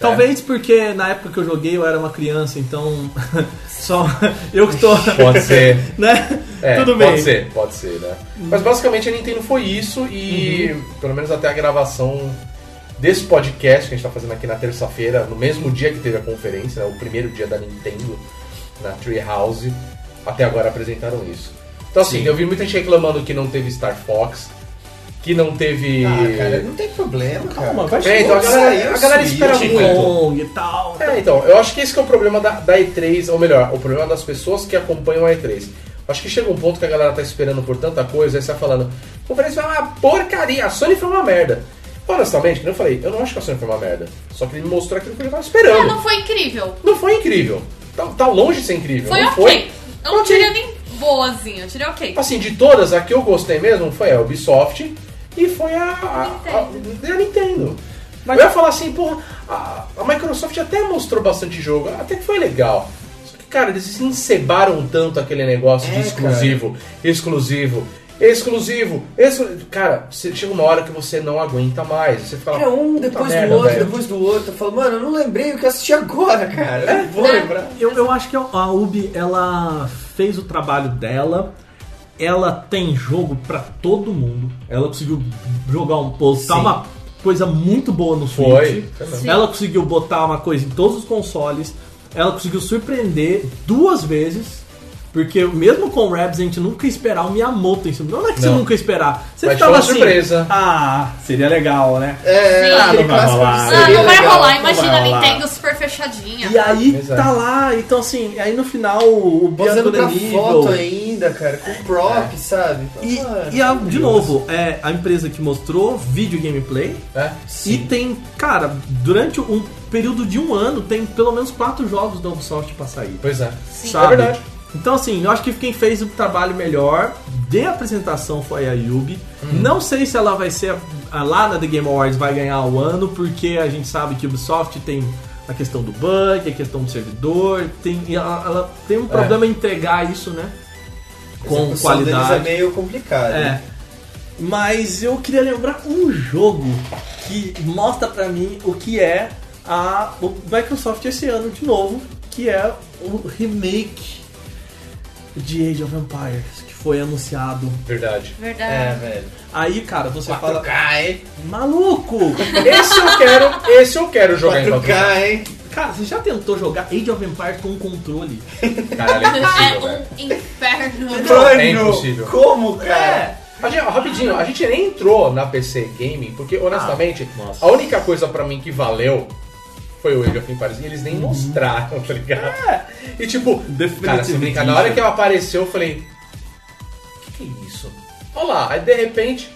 Talvez porque na época que eu joguei eu era uma criança, então (laughs) só eu que tô. Pode ser. (laughs) né? É, Tudo bem. Pode ser, pode ser, né? Mas basicamente a Nintendo foi isso e Uhum. pelo menos até a gravação desse podcast que a gente tá fazendo aqui na terça-feira, no mesmo dia que teve a conferência, né, o primeiro dia da Nintendo na Treehouse, até agora apresentaram isso. Então assim, Sim. eu vi muita gente reclamando que não teve Star Fox, que não teve. Ah, cara, não tem problema, cara. Calma, vai É, então a Saiu galera, a galera espera muito. Kong e tal. É, então, eu acho que esse que é o problema da, da E3, ou melhor, o problema das pessoas que acompanham a E3. Acho que chega um ponto que a galera tá esperando por tanta coisa, aí você tá falando, conferência foi uma porcaria, a Sony foi uma merda. Honestamente, como eu falei, eu não acho que a Sony foi uma merda. Só que ele me mostrou aquilo que ele tava É, esperando. não foi incrível. Não foi incrível. Tá, tá longe de ser incrível. Foi não ok. foi. Eu não tirei nem boazinha, eu tirei ok. Assim, de todas, a que eu gostei mesmo foi a Ubisoft e foi a, a, a, a Nintendo. Mas eu ia falar assim, porra, a, a Microsoft até mostrou bastante jogo, até que foi legal. Só que, cara, eles se encebaram tanto aquele negócio de É, exclusivo, exclusivo, exclusivo, exclusivo. Cara, você chega uma hora que você não aguenta mais. Você fala, É um "Puta depois merda, do outro, velho." depois do outro. Eu falo, mano, eu não lembrei o que assisti agora, cara. Eu não vou É. lembrar. Eu, eu acho que a Ubi, ela fez o trabalho dela. Ela tem jogo pra todo mundo. Ela conseguiu jogar um postar Sim. uma coisa muito boa no Switch. Ela conseguiu botar uma coisa em todos os consoles. Ela conseguiu surpreender duas vezes. Porque mesmo com o Rabs a gente nunca ia esperar o Miyamoto em cima. Não é que você Não. nunca ia esperar. Você Mas uma assim. surpresa. Ah, seria legal, né? É, Sim. Ah, não vai clássico rolar. de Ah, seria não vai rolar, não imagina vai a. Nintendo super fechadinha. E aí Exato. tá lá, então assim, aí no final o Bianco nível. foto ainda, cara, com prop, sabe? E, Mano, e a- de maravilhoso. novo, é a empresa que mostrou vídeo gameplay É? e tem, cara, durante um período de um ano tem pelo menos quatro jogos da Ubisoft pra sair. Pois é. sabe? É verdade. Então assim, eu acho que quem fez o trabalho melhor de apresentação foi a Yubi. Uhum. Não sei se ela vai ser a- lá na The Game Awards vai ganhar o ano, porque a gente sabe que a Ubisoft tem a questão do bug, a questão do servidor, tem, e ela, ela tem um problema em entregar isso, né? A Com deles qualidade. é meio complicado. É. Mas eu queria lembrar um jogo que mostra pra mim o que é a o Microsoft esse ano de novo, que é o remake de Age of Empires, que foi anunciado. Verdade. Verdade. É, velho. Aí, cara, você fala, 4K, hein? maluco! Esse eu quero, esse eu quero jogar em 4K, hein? Cara, você já tentou jogar Age of Empires com um controle? Caralho, é impossível. (laughs) É um inferno. Mano, é impossível. Como, cara? A gente, rapidinho, a gente nem entrou na PC Gaming, porque honestamente, nossa. a única coisa pra mim que valeu foi o Age of Empires. E eles nem mostraram, tá ligado? E tipo, cara, se brincar, na hora que ela apareceu, eu falei: O que, que é isso? Olha lá, aí de repente,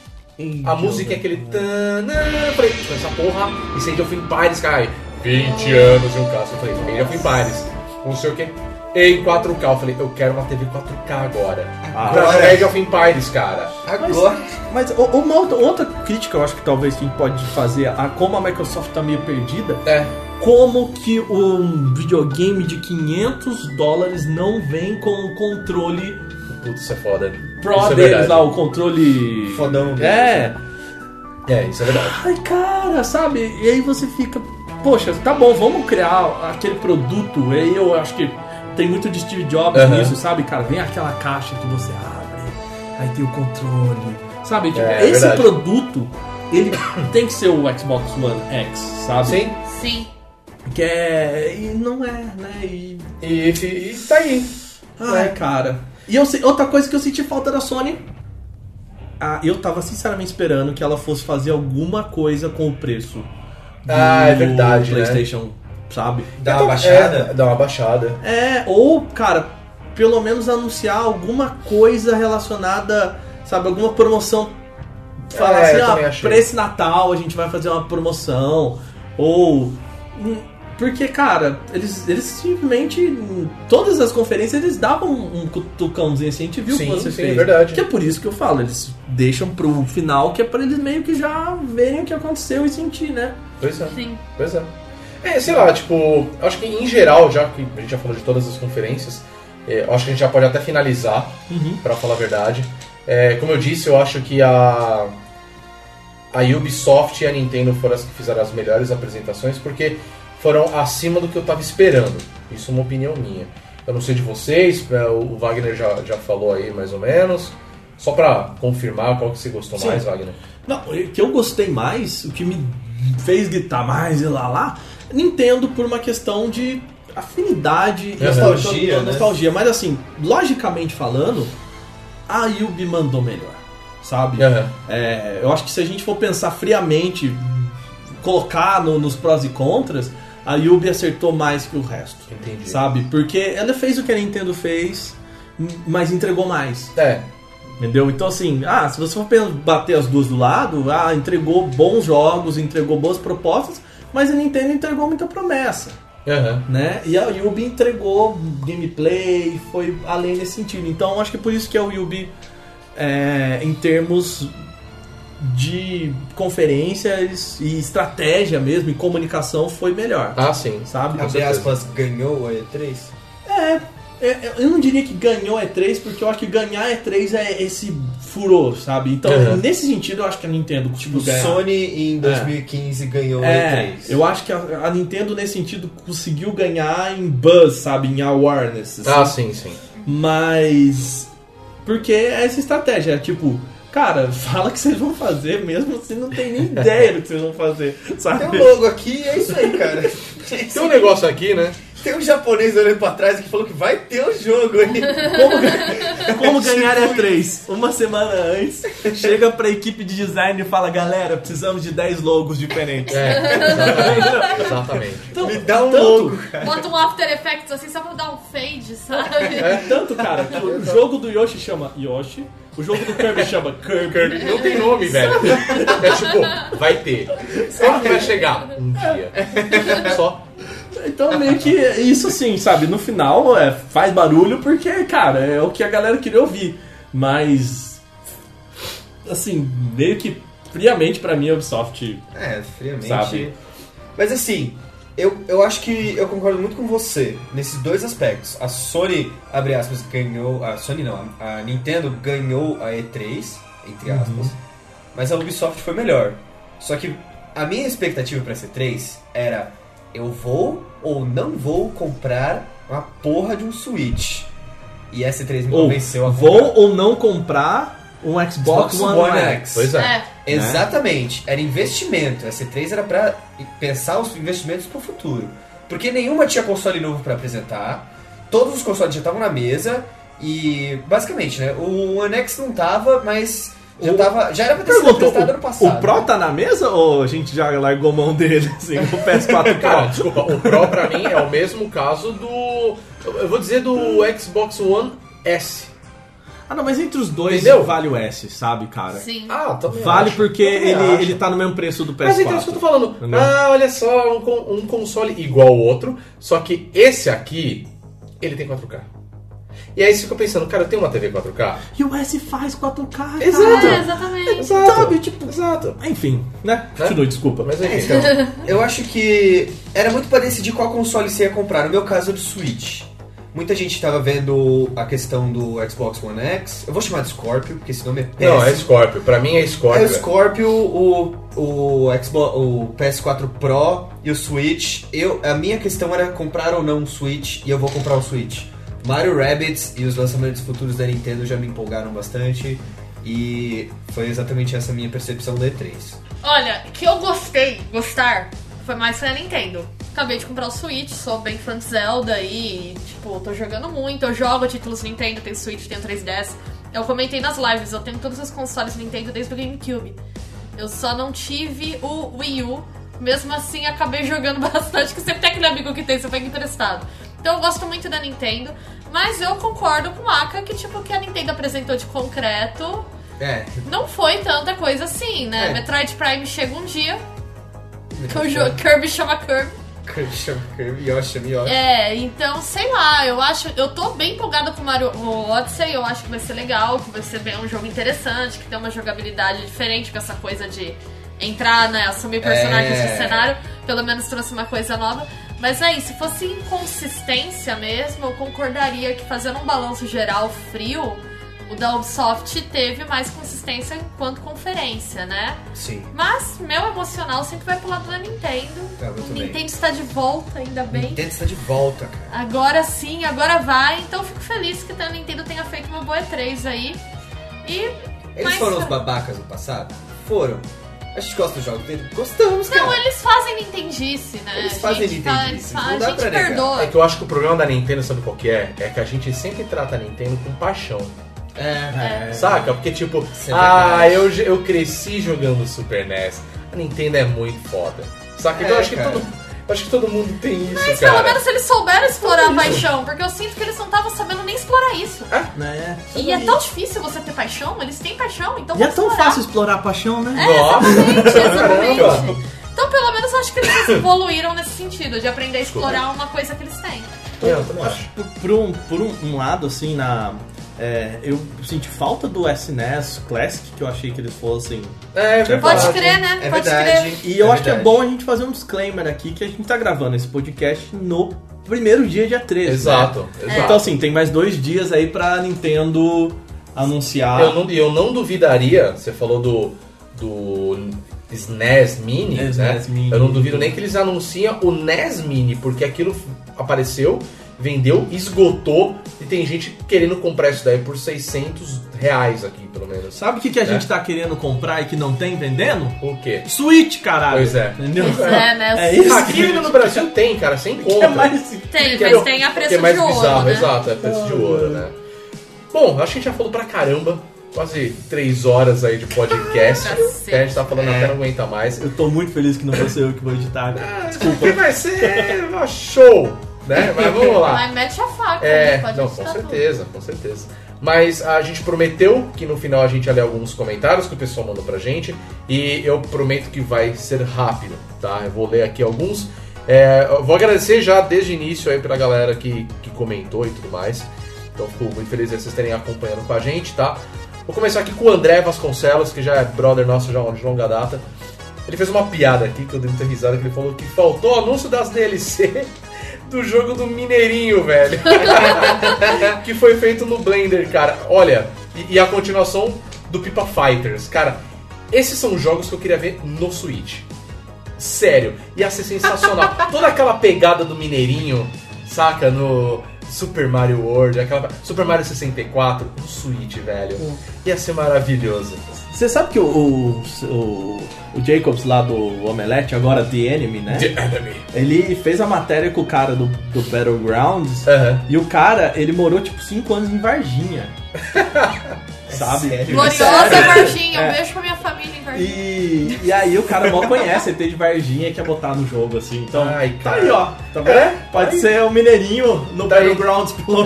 a música é aquele. tanã, Eu falei, essa porra, isso é Age of Empires, cara. 20 anos de um caso. Eu falei, Age of Empires, não sei o que. Em 4K, eu falei, eu quero uma TV 4K agora. Agora. jogar Age of Empires, cara. Agora. Mas o- uma outra, outra crítica eu acho que talvez quem pode fazer a como a Microsoft tá meio perdida É. como que um videogame de 500 dólares não vem com o controle Putz, isso é foda. Pro isso é deles verdade. lá, o controle. Fodão. É. É, isso é verdade. Ai, cara, sabe? E aí você fica, poxa, tá bom, vamos criar aquele produto. E aí eu acho que tem muito de Steve Jobs Aham. nisso, sabe, cara? Vem aquela caixa que você abre, aí tem o controle. Sabe? Tipo, É, é esse verdade. produto, ele (coughs) tem que ser o Xbox One X, sabe? Sim. Sim. Que é. E não é, né? E. E, e tá aí. Ai, cara. E eu outra coisa que eu senti falta da Sony ah, eu tava sinceramente esperando que ela fosse fazer alguma coisa com o preço. do Ah, é verdade, né? PlayStation, sabe? Dá uma baixada? É, dá uma baixada. É, ou, cara, pelo menos anunciar alguma coisa relacionada, sabe, alguma promoção. Falar É, assim, ah, pra esse Natal a gente vai fazer uma promoção. Ou. Porque, cara, eles, eles simplesmente. em Todas as conferências eles davam um cutucãozinho assim, a gente viu o Sim, que você sim, fez. é verdade. Que é por isso que eu falo, eles deixam pro final, que é pra eles meio que já verem o que aconteceu e sentir, né? Pois é. Sim. Pois é. É, sei lá, tipo, acho que em geral, já que a gente já falou de todas as conferências, é, eu acho que a gente já pode até finalizar, pra falar a verdade. É, como eu disse, eu acho que a, a Ubisoft e a Nintendo foram as que fizeram as melhores apresentações, porque foram acima do que eu tava esperando. Isso é uma opinião minha. Eu não sei de vocês, é, o Wagner já, já falou aí mais ou menos. Só pra confirmar qual que você gostou Sim. mais, Wagner. Não, o que eu gostei mais, o que me fez gritar mais e lá lá, Nintendo por uma questão de afinidade e Nostalgia, né? nostalgia. Mas assim, logicamente falando, a Yubi mandou melhor, sabe? É, eu acho que se a gente for pensar friamente, colocar no- nos prós e contras, a Yubi acertou mais que o resto. Entendi. Sabe? Porque ela fez o que a Nintendo fez, mas entregou mais. É, Entendeu? Então, assim, ah, se você for bater as duas do lado, ah, entregou bons jogos, entregou boas propostas, mas a Nintendo entregou muita promessa, aham. né? E a Yubi entregou gameplay, foi além nesse sentido. Então, acho que é por isso que a Yubi, é, em termos de conferências e estratégia mesmo, e comunicação, foi melhor, Ah, sim. sabe? Abre aspas, ganhou a E3? É, é, eu não diria que ganhou E3, porque eu acho que ganhar E3 é esse furor, sabe? Então, Uhum. nesse sentido, eu acho que a Nintendo conseguiu Tipo, ganhar. Sony em 2015 ganhou a É, E3. eu acho que a, a Nintendo, nesse sentido, conseguiu ganhar em buzz, sabe? Em awareness. assim. Ah, sim, sim. Mas. Porque é essa estratégia, é tipo. Cara, (laughs) fala que vocês vão fazer, mesmo você não tem nem ideia do que vocês vão fazer, sabe? Tem um logo aqui, é isso aí, cara. Tem um negócio aqui, né? Tem um japonês olhando pra trás que falou que vai ter um jogo aí. Como, (laughs) como ganhar é 3? Uma semana antes, chega pra equipe de design e fala: galera, precisamos de 10 logos diferentes. É, exatamente. exatamente. Então, Me dá um tanto, logo, cara. Bota um After Effects assim só pra dar um fade, sabe? É tanto, cara, que o jogo do Yoshi chama Yoshi, o jogo do Kirby chama Kirby. Não tem nome, velho. É tipo, vai ter. Que vai chegar? Um dia. Só. Então, meio que isso assim, sabe? No final é, faz barulho porque, cara, é o que a galera queria ouvir. Mas, assim, meio que friamente pra mim a Ubisoft. É, friamente. Sabe? Mas assim, eu, eu acho que eu concordo muito com você nesses dois aspectos. A Sony, abre aspas, ganhou. A Sony não, a, a Nintendo ganhou a E3, entre aspas. Mas a Ubisoft foi melhor. Só que a minha expectativa pra essa E3 era: eu vou ou não vou comprar uma porra de um Switch. E essa E3 me Ou convenceu a vou comprar. ou não comprar um Xbox, Xbox One, One X. X. Pois é. É. Exatamente, era investimento. Essa E3 era pra pensar os investimentos pro futuro. Porque nenhuma tinha console novo pra apresentar, todos os consoles já estavam na mesa e basicamente, né? O One X não tava, mas já O- tava, já era pra ter sido Perguntou, ano o, passado. o Pro tá na mesa ou a gente já largou mão dele, assim, o PS4 Cara, (laughs) Pro? desculpa, o Pro pra mim é o mesmo caso do. Eu vou dizer do Xbox One S. Ah, não, mas entre os dois Entendeu? vale o S, sabe, cara? Sim. Ah, também Vale acho. porque também ele, acho. ele tá no mesmo preço do PS4. Mas então, é isso que eu tô falando. Entendeu? Ah, olha só, um, con- um console igual ao outro, só que esse aqui, ele tem 4K. E aí você fica pensando, cara, eu tenho uma TV 4K? E o S faz 4K, cara. Exato. É, exatamente. Exato. Sabe, tipo, Exato. Enfim, né? Continue, desculpa. Mas É, enfim. então, (laughs) eu acho que era muito pra decidir qual console você ia comprar. No meu caso, é do Switch. Muita gente tava vendo a questão do Xbox One X. Eu vou chamar de Scorpio, porque esse nome é péssimo. Não, é Scorpio. Pra mim é Scorpio. É o Scorpio, o, o, Xbox, o PS4 Pro e o Switch. Eu, a minha questão era comprar ou não um Switch, e eu vou comprar o Switch. Mario Rabbids e os lançamentos futuros da Nintendo já me empolgaram bastante. E foi exatamente essa minha percepção da E3. Olha, que eu gostei, gostar, foi mais foi a Nintendo. Acabei de comprar o Switch, sou bem fã de Zelda e, tipo, tô jogando muito. Eu jogo títulos Nintendo, tenho Switch, tenho 3DS. Eu comentei nas lives, eu tenho todos os consoles Nintendo desde o GameCube. Eu só não tive o Wii U. Mesmo assim, acabei jogando (laughs) bastante, que sempre tem aquele amigo que tem, você pega emprestado. Então eu gosto muito da Nintendo, mas eu concordo com o Aka que, tipo, o que a Nintendo apresentou de concreto É. não foi tanta coisa assim, né? É. Metroid Prime chega um dia, que o jogo Kirby chama Kirby. Kirby, Kirby, Yoshi, Yoshi. É, então, sei lá, eu acho. Eu tô bem empolgada com o Mario Odyssey, eu acho que vai ser legal, que vai ser bem um jogo interessante, que tem uma jogabilidade diferente com essa coisa de entrar, né, assumir personagens É. de cenário, pelo menos trouxe uma coisa nova. Mas aí, se fosse inconsistência mesmo, eu concordaria que fazendo um balanço geral frio, o da Ubisoft teve mais consistência quanto conferência, né? Sim. Mas meu emocional sempre vai pro lado da Nintendo. Tá. Nintendo está de volta, ainda bem. Nintendo está de volta, cara. Agora sim, agora vai. Então eu fico feliz que a Nintendo tenha feito uma boa E3 aí. E. Eles mas- foram os babacas no passado? Foram. A gente gosta dos jogos dele? Gostamos, cara. Não, eles fazem Nintendice, né? Eles fazem gente Nintendice, fa- não dá a gente pra negar. perdoa. É que eu acho que o problema da Nintendo, sabe qual que é? É que a gente sempre trata a Nintendo com paixão. É. Saca? Porque, tipo, é ah, eu, eu cresci jogando Super NES. A Nintendo é muito foda. Saca? Então É, eu acho que cara. todo. Eu acho que todo mundo tem isso, Mas cara. pelo menos eles souberam explorar a paixão, porque eu sinto que eles não estavam sabendo nem explorar isso. Né? E é tão difícil você ter paixão, eles têm paixão, então E é vamos tão explorar. fácil explorar a paixão, né? Nossa! Exatamente, exatamente. Então, pelo menos, eu acho que eles (laughs) evoluíram nesse sentido, de aprender a explorar uma coisa que eles têm. É, eu também acho. Por, por um, por um, um lado, assim, na. É, eu senti falta do SNES Classic, que eu achei que eles fossem. É, verdade. Pode crer, né? É Pode verdade. crer. E eu acho que é verdade. bom a gente fazer um disclaimer aqui que a gente tá gravando esse podcast no primeiro dia, dia 13. né? Exato, exato. Então, assim, tem mais dois dias aí pra Nintendo anunciar. Eu não, eu não duvidaria, você falou do, do SNES Mini, SNES né? Mini. Eu não duvido nem que eles anunciem o NES Mini, porque aquilo apareceu, vendeu, esgotou e tem gente querendo comprar isso daí por 600 reais aqui, pelo menos. Sabe o que, que a É. gente tá querendo comprar e que não tem vendendo? O quê? Switch, caralho. Pois é. Entendeu? É, né? É isso. Aqui no Brasil tem, cara, sem Que conta. é mais... Tem, Que é- mas tem a preço que é mais de ouro, bizarro, né? exato, é preço de ouro, né? Bom, acho que a gente já falou pra caramba. Quase três horas aí de podcast. Cacete. Até a gente tá falando É. até não aguenta mais. Eu tô muito feliz que não vou ser eu que vou editar. cara. Desculpa. vai ser (laughs) um show, né? Mas vamos lá. Mas mete a faca, É, né? Pode não, com tudo. certeza, com certeza. Mas a gente prometeu que no final a gente ia ler alguns comentários que o pessoal mandou pra gente. E eu prometo que vai ser rápido, tá? Eu vou ler aqui alguns. É, vou agradecer já desde o início aí pra galera que, que comentou e tudo mais. Então fico muito feliz de vocês terem acompanhando com a gente, tá? Vou começar aqui com o André Vasconcelos, que já é brother nosso já de longa data. Ele fez uma piada aqui que eu dei muita risada, que ele falou que faltou o anúncio das DLC do jogo do Mineirinho, velho. (laughs) que foi feito no Blender, cara. Olha, e, e a continuação do Pipa Fighters. Cara, esses são jogos que eu queria ver no Switch. Sério, ia ser sensacional. (laughs) Toda aquela pegada do Mineirinho, saca? No Super Mario World, aquela Super Mario 64, no Switch, velho. Ia ser maravilhoso. Você sabe que o, o, o, o Jacobs lá do Omelete, agora The Enemy, né? The Enemy. Ele fez a matéria com o cara do, do Battlegrounds. Aham. E o cara, ele morou tipo 5 anos em Varginha. (laughs) Sabe? sério? Gloriosa Sério. Varginha, um É. beijo pra minha família em Varginha. E, e aí o cara mal conhece, ele tem de Varginha e quer botar no jogo, assim. Então, Ai, tá aí, ó. Tá vendo? É, Pode aí. ser o Mineirinho no Tá. Battlegrounds, pelo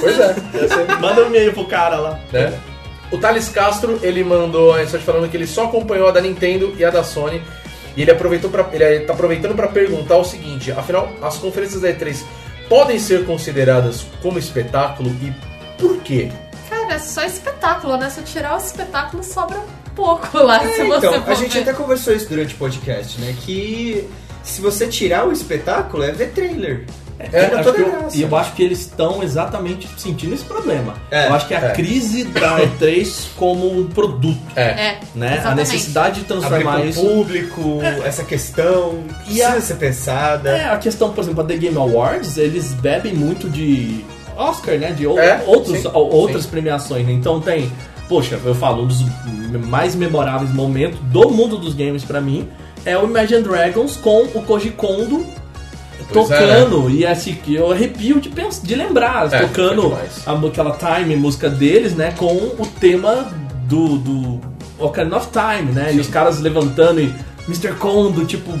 Pois é. Manda um e-mail pro cara lá. né? O Thales Castro, ele mandou a mensagem falando que ele só acompanhou a da Nintendo e a da Sony. E ele aproveitou para ele tá aproveitando para perguntar o seguinte: afinal, as conferências da E3 podem ser consideradas como espetáculo e por quê? Cara, é só espetáculo, né? Se eu tirar o espetáculo, sobra pouco lá, se É, você então, for a gente ver. até conversou isso durante o podcast, né? Que se você tirar o espetáculo, é ver trailer. É, eu- graça. e eu acho que eles estão exatamente sentindo esse problema. É, eu acho que a é. crise da E3 como um produto, É. É, né? A necessidade de Abrir transformar pro isso. público, essa questão E precisa a- ser pensada. É, a questão, por exemplo, a The Game Awards, eles bebem muito de Oscar, né? De ou- É, outros, sim, ou- outras sim. premiações. né? Então tem, poxa, eu falo, um dos mais memoráveis momentos do mundo dos games pra mim é o Imagine Dragons com o Koji Kondo Pois é, tocando e assim que eu arrepio de pensar, de lembrar, É, tocando a, aquela Time, música deles, né, com o tema do do Ocarina of Time, né? E os caras levantando e Mr. Kondo, tipo,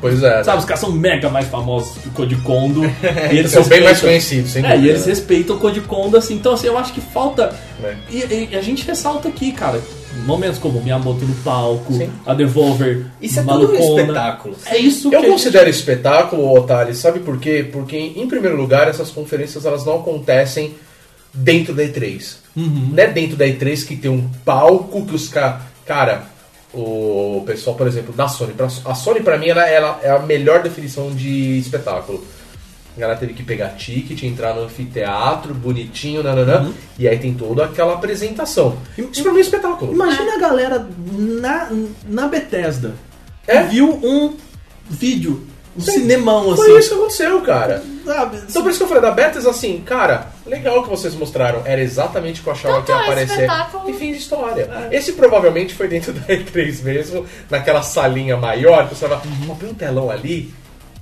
Pois é. sabe, os caras são mega mais famosos que o Code Kondo. (laughs) e Eles são bem mais conhecidos, sem É, dúvida, e eles né? respeitam o Code Kondo, assim. Então, assim, eu acho que falta. É. E, e a gente ressalta aqui, cara, momentos como Miyamoto no palco, Sim. a Devolver, Isso é tudo um malucona. espetáculo. É isso que Eu a gente- considero espetáculo, Otali, sabe por quê? Porque, em primeiro lugar, essas conferências elas não acontecem dentro da E3. Não é dentro da E3 que tem um palco que os caras. Cara, o pessoal, por exemplo, da Sony. pra- A Sony, pra mim, ela, ela é a melhor definição de espetáculo. Ela teve que pegar ticket, entrar no anfiteatro, bonitinho, nananã, e aí tem toda aquela apresentação. Isso pra mim é espetáculo. Imagina a galera na, na Bethesda É? viu um vídeo, um cinemão Foi assim. isso que aconteceu, cara. Sabe? Então por isso que eu falei da Bethesda assim, cara, legal que vocês mostraram. Era exatamente o que eu achava Tanto que ia é aparecer. espetáculo. E fim de história. Esse provavelmente foi dentro da E3 mesmo, naquela salinha maior, que você tava, põe um telão ali.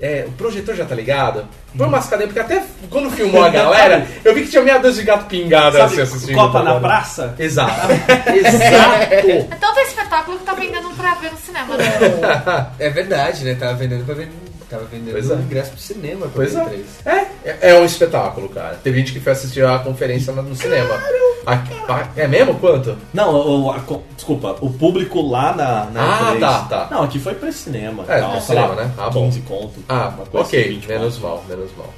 É, o projetor já tá ligado? Põe umas cadeiras, porque até quando filmou a (laughs) galera, eu vi que tinha meia dúzia de gato pingada assim Sabe, assistindo. Copa tá na praça? Exato. (laughs) Exato. É tanto espetáculo que tá vendendo pra ver no cinema. Né? (laughs) É verdade, né? Tava vendendo pra ver. Tava vendendo Pois é. ingresso pro cinema pra Pois é. três. É, é, é um espetáculo, cara. Teve gente que foi assistir a conferência no cinema. Aqui- é mesmo? Quanto? Não, o, a desculpa, o público lá na, na Ah, E3 tá, tá. Não, aqui foi pra cinema. É, tal, sei cinema, lá, né? Ah, bom. 15 conto. Ah, uma coisa ok, assim, 20 menos conto. mal, menos mal.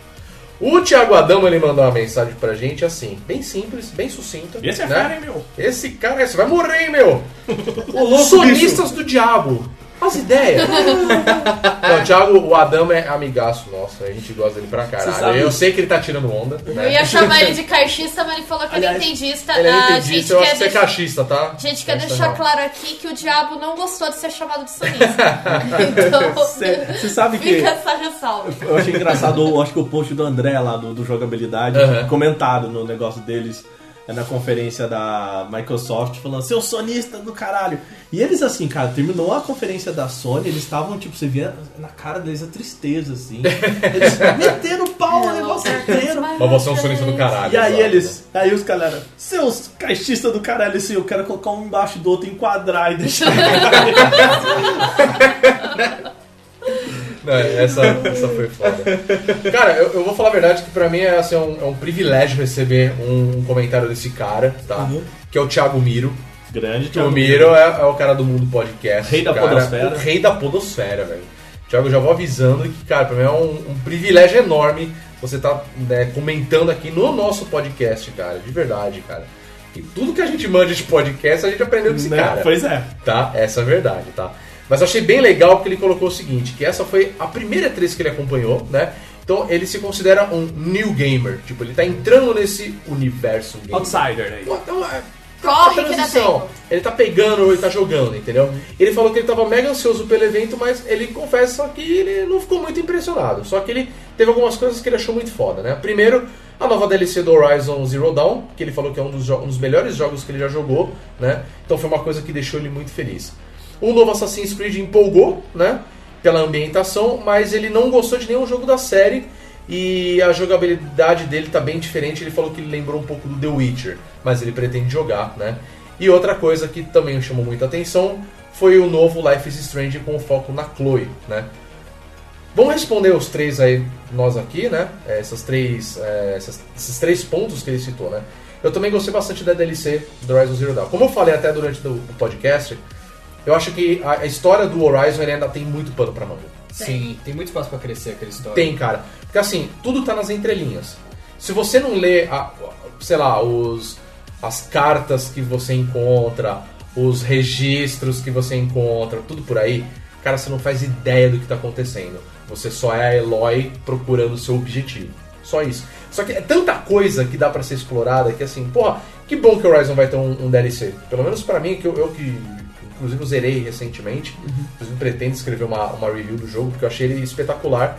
O Thiago Adamo ele mandou uma mensagem pra gente assim, bem simples, bem sucinta. Esse é né? fera, hein, meu? Esse cara, esse vai morrer, hein, meu? (laughs) Os sonistas do diabo. As ideias. (laughs) Não, o Thiago, o Adamo é amigaço nosso, a gente gosta dele pra caralho. sabe- Eu sei que ele tá tirando onda. Eu Né? ia chamar (laughs) ele de caixista, mas ele falou que Aliás, ele é entendista. Ele é a gente entendista, eu acho quer que você é deixar- cachista, tá? Gente quer Essa deixar não. claro aqui que o diabo não gostou de ser chamado de (laughs) sonista. então, Você sabe que. fica essa ressalva. Eu achei engraçado, eu acho que o post do André lá do, do jogabilidade, Aham. comentado no negócio deles é na conferência da Microsoft, falando, seu sonista do caralho. E eles, assim, cara, terminou a conferência da Sony, eles estavam, tipo, você via na cara deles a tristeza, assim. (laughs) Eles meteram o pau no negócio inteiro. Mas você é um sonista do caralho. E aí exato. eles, aí os galera, seus caixistas do caralho, assim, eu quero colocar um embaixo do outro, enquadrar e deixar. (laughs) (laughs) Não, essa, essa foi foda. Cara, eu, eu vou falar a verdade que pra mim é, assim, é, um, é um privilégio receber um comentário desse cara, tá? Uhum. Que é o Thiago Miro. Grande, O Miro é, é o cara do mundo podcast. Rei da cara, podosfera. O rei da podosfera, velho. Thiago, eu já vou avisando que, cara, pra mim é um, um privilégio enorme você tá né, comentando aqui no nosso podcast, cara. De verdade, cara. E tudo que a gente manda de podcast, a gente aprendeu com esse Né? cara Pois é. tá? Essa é a verdade, tá? Mas eu achei bem legal porque ele colocou o seguinte, que essa foi a primeira E3 que ele acompanhou, né? Então ele se considera um new gamer, tipo, ele tá entrando nesse universo gamer. Outsider aí. Então, é, Corre a que dá transição. tempo. Ele tá pegando, ele tá jogando, entendeu? Ele falou que ele tava mega ansioso pelo evento, mas ele confessa que ele não ficou muito impressionado. Só que ele teve algumas coisas que ele achou muito foda, né? Primeiro, a nova DLC do Horizon Zero Dawn, que ele falou que é um dos, jo- um dos melhores jogos que ele já jogou, né? Então foi uma coisa que deixou ele muito feliz. O novo Assassin's Creed empolgou, né? Pela ambientação, mas ele não gostou de nenhum jogo da série e a jogabilidade dele tá bem diferente. Ele falou que ele lembrou um pouco do The Witcher, mas ele pretende jogar, né? E outra coisa que também chamou muita atenção foi o novo Life is Strange com foco na Chloe, né? Vamos responder os três aí, nós aqui, né? É, Essas três, é, essas- esses três pontos que ele citou, né? Eu também gostei bastante da DLC do Horizon Zero Dawn. Como eu falei até durante o podcast, eu acho que a, a história do Horizon ainda tem muito pano pra manga. Sim, tem muito espaço pra crescer aquela história. Tem, cara. Porque assim, tudo tá nas entrelinhas. Se você não lê, a- sei lá, os, as cartas que você encontra, os registros que você encontra, tudo por aí, cara, você não faz ideia do que tá acontecendo. Você só é a Eloy procurando o seu objetivo. Só isso. Só que é tanta coisa que dá pra ser explorada que assim, porra, que bom que o Horizon vai ter um, um DLC. Pelo menos pra mim, que eu, eu que inclusive eu zerei recentemente, inclusive pretendo escrever uma, uma review do jogo, porque eu achei ele espetacular.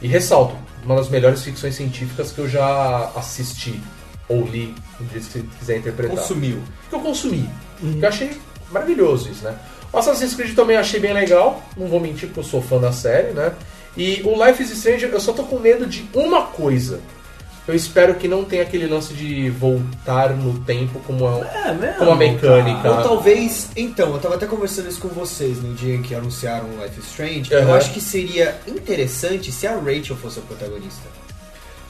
E ressalto, uma das melhores ficções científicas que eu já assisti ou li, você quiser interpretar. Consumiu. Que eu consumi. Que eu achei maravilhoso isso, né? O Assassin's Creed também achei bem legal, não vou mentir porque eu sou fã da série, né? E o Life is Strange, eu só tô com medo de uma coisa. Eu espero que não tenha aquele lance de voltar no tempo como é, É mesmo. como a mecânica. Ou talvez, então, eu tava até conversando isso com vocês no dia em que anunciaram o Life is Strange. Aham. Eu acho que seria interessante se a Rachel fosse a protagonista.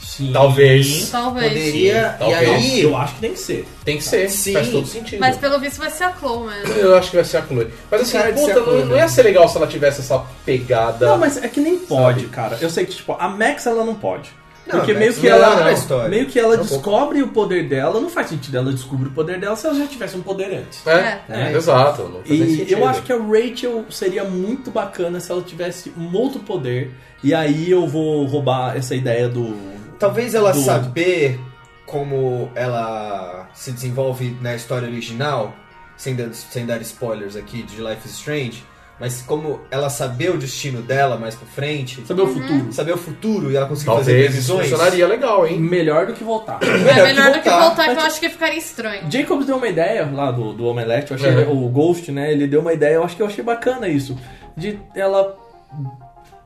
Sim. Talvez. Talvez. Poderia, Talvez. e aí... Eu acho que tem que ser. Tem que ser, Sim. faz todo sentido. Mas pelo visto vai ser a Chloe mesmo. Eu acho que vai ser a Chloe. Mas assim, Cara puta, a não, não ia mesmo. ser legal se ela tivesse essa pegada. Não, mas é que nem pode, Sabe? cara. Eu sei que, tipo, a Max ela não pode. Não, Porque a meio Max que ela, é meio que ela É um pouco. descobre o poder dela, não faz sentido ela descobrir o poder dela se ela já tivesse um poder antes. É, É. exato. Não faz nem E sentido. eu acho que a Rachel seria muito bacana se ela tivesse um outro poder. E aí eu vou roubar essa ideia do. Talvez ela do- saber como ela se desenvolve na história original, sem dar, sem dar spoilers aqui de Life is Strange, mas como ela saber o destino dela mais pra frente, Saber o futuro. saber o futuro e ela conseguir fazer Talvez isso previsões. funcionaria legal, hein? Melhor do que voltar. É Melhor, melhor do que voltar, que Mas- eu acho que ficaria estranho. Jacobs deu uma ideia lá do, do Omelete, eu achei É. o Ghost, né? Ele deu uma ideia, eu acho que eu achei bacana isso. De ela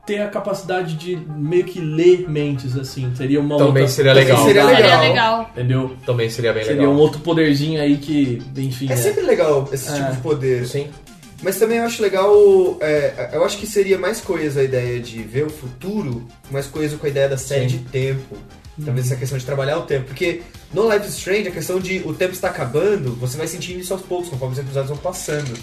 ter a capacidade de meio que ler mentes, assim. Seria uma Também outra. seria legal. Seria Seria legal. legal. Entendeu? Também seria bem Seria legal. um outro poderzinho aí que, enfim. É é. sempre legal esse É. tipo de poder. Sim. Mas também eu acho legal. é, eu acho que seria mais coisa a ideia de ver o futuro, mais coisa com a ideia da série Sim. de tempo. Talvez essa questão de trabalhar o tempo. Porque no Life is Strange, a questão de o tempo está acabando, você vai sentindo isso aos poucos, conforme os episódios vão passando.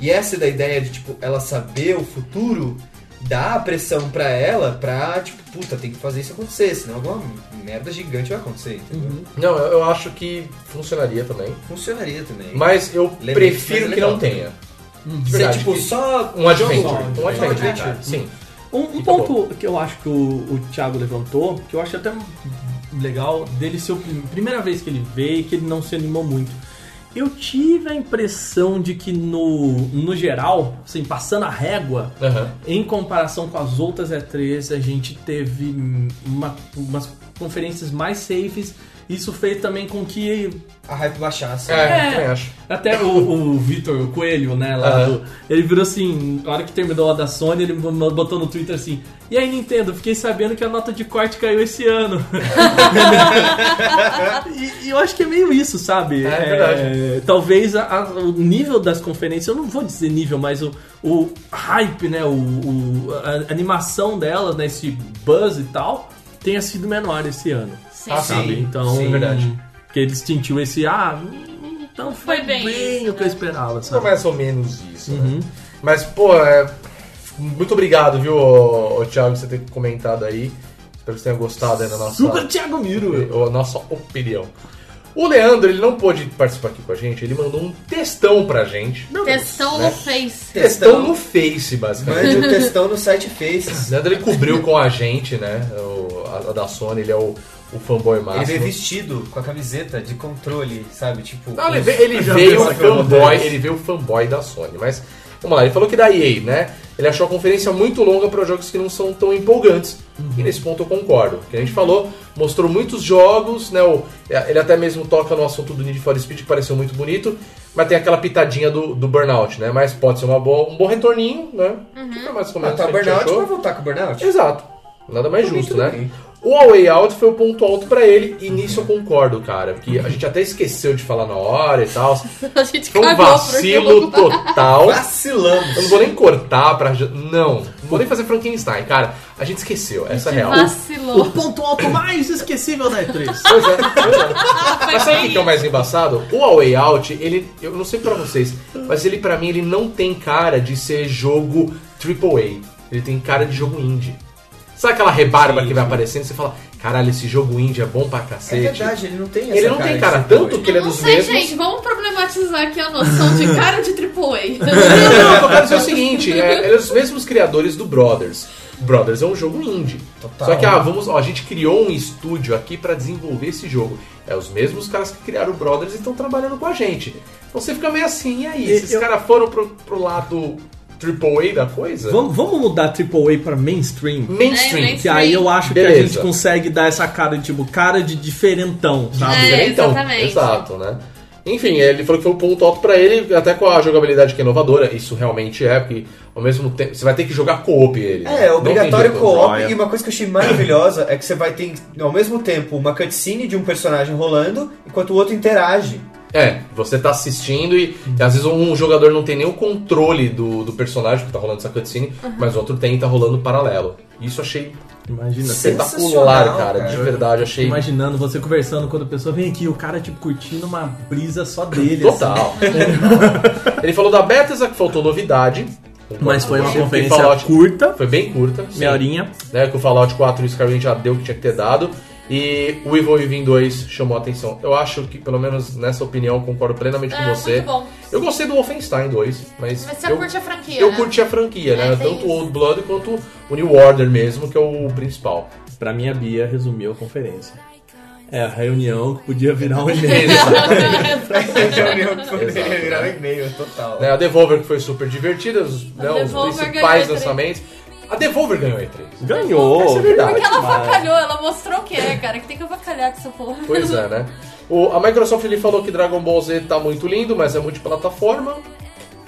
E essa é da ideia de, tipo, ela saber o futuro, dá a pressão pra ela pra, tipo, puta, tem que fazer isso acontecer, senão alguma merda gigante vai acontecer, entendeu? Uhum. Não, eu eu acho que funcionaria também. Funcionaria também. Mas eu prefiro é que legal. não tenha. De Ser, verdade, tipo, que- só um adventure. Um adventure. adventure. Sim. Um, um ponto que eu acho que o, o Thiago levantou, que eu acho até legal dele ser a primeira vez que ele veio e que ele não se animou muito. Eu tive a impressão de que no, no geral, assim, passando a régua, Aham. em comparação com as outras E3, a gente teve uma- umas conferências mais safes. Isso fez também com que A hype baixasse. É, É. também acho. até o, o Vitor Coelho, né, lá Aham. do- ele virou assim, na hora que terminou a da Sony, ele botou no Twitter assim, e aí Nintendo, fiquei sabendo que a nota de corte caiu esse ano. (laughs) e, e eu acho que é meio isso, sabe? É verdade. talvez a- a- o nível das conferências, eu não vou dizer nível, mas o, o hype, né, o, o- a animação delas, né, esse buzz e tal, tenha sido menor esse ano. Sim. Ah, Sabe? Sim, então, sim, verdade. que eles sentiu esse, ah, então foi, Foi bem bem, o que eu né? esperava, Não sabe? mais ou menos isso, né? Uhum. Mas, pô, é... muito obrigado, viu, ô, ô, Thiago, por você ter comentado aí. Espero que você tenha gostado aí da nossa, Super Thiago Miro! a nossa opinião. O Leandro, ele não pôde participar aqui com a gente, ele mandou um textão pra gente. Textão Né? no Face. Textão no Face, basicamente. Mande o textão no site Faces. (laughs) O Leandro, ele cobriu com a gente, né, o, a, a da Sony, ele é o, o fanboy Ele máximo. veio vestido com a camiseta de controle, sabe? Tipo. Não, ele veio, ele veio o fanboy, ele veio o fanboy da Sony, mas vamos lá, ele falou que da EA, né? Ele achou a conferência muito longa para jogos que não são tão empolgantes. E nesse ponto eu concordo. Que a gente falou, mostrou muitos jogos, né? o- ele até mesmo toca no assunto do Need for Speed, que pareceu muito bonito, mas tem aquela pitadinha do, do Burnout, né? Mas pode ser uma boa, um bom retorninho, né? Que foi mais ou Ah, tá o que burnout vai voltar com o burnout? Exato. Nada mais justo, né? bem. O A Way Out foi o ponto alto pra ele, e nisso eu concordo, cara. Porque a gente até esqueceu de falar na hora e tal. (laughs) A gente Foi um vacilo total. (laughs) Eu Vacilamos. não vou nem cortar pra. Não, não vou nem fazer Frankenstein, cara. A gente esqueceu, essa é a real. O Vacilou. ponto alto mais esquecível da E3. (laughs) Pois é, pois é. Mas sabe o que é o mais embaçado? O A Way Out, ele. Eu não sei pra vocês, mas ele pra mim ele não tem cara de ser jogo AAA. Ele tem cara de jogo indie. Sabe aquela rebarba que vai aparecendo e você fala, caralho, esse jogo indie é bom pra É cacete. verdade, ele não tem essa Ele não tem de cara, tanto que ele é Não dos sei, mesmos. gente, vamos problematizar aqui a noção de (laughs) cara de AAA. Não, não, eu quero dizer o (laughs) seguinte, é, eles são os mesmos criadores do Brothers. Brothers é um jogo indie. Total. Só que, ah, vamos, ó, a gente criou um estúdio aqui pra desenvolver esse jogo. É os mesmos caras que criaram o Brothers e estão trabalhando com a gente. Então você fica meio assim, e aí? E Esses eu- caras foram pro, pro lado AAA da coisa? Vamos, vamos mudar AAA pra mainstream? Mainstream. É, Que aí eu acho que a Beleza. gente consegue dar essa cara de tipo, cara de diferentão, sabe? É, Então, exatamente. Exato, né? Enfim, ele falou que foi um ponto alto pra ele, até com a jogabilidade que é inovadora. Isso realmente é, porque ao mesmo tempo você vai ter que jogar co-op ele. É, é obrigatório co-op. E uma coisa que eu achei maravilhosa é que você vai ter, ao mesmo tempo, uma cutscene de um personagem rolando, enquanto o outro interage. É, você tá assistindo e, e às vezes um jogador não tem nem o controle do, do personagem que tá rolando essa cutscene, mas o outro tem e tá rolando paralelo. Isso eu achei Imagina, você espetacular, cara, cara. De verdade, achei. imaginando você conversando quando a pessoa vem aqui, o cara, tipo, curtindo uma brisa só dele. Total. (laughs) Ele falou da Bethesda que faltou novidade. assim. Mas foi uma conferência Fallout curta, Foi bem curta. meia horinha. né, que o Fallout 4 e o Skyrim já deu o que tinha que ter dado. E o Evil Within 2 chamou a atenção. Eu acho que, pelo menos nessa opinião, concordo plenamente com É, você. muito bom. Eu gostei do Wolfenstein 2, mas. Mas você eu, curte a franquia, Eu né? curti a franquia, né? É, tem Tanto o. Old Blood quanto o New Order mesmo, que é o principal. Pra mim, a Bia resumiu a conferência. É a reunião que podia virar um (laughs) e-mail. (laughs) reunião que poderia virar né? um e-mail total. Né, a Devolver que foi super divertida, os, né, os principais ganhou E3. lançamentos. A Devolver ganhou a E3. Ganhou. Essa é verdade. Porque ela avacalhou, ela mostrou o que é, cara. Que tem que avacalhar com essa porra. Pois é, né? O, a Microsoft ele falou que Dragon Ball Z tá muito lindo, mas é multiplataforma.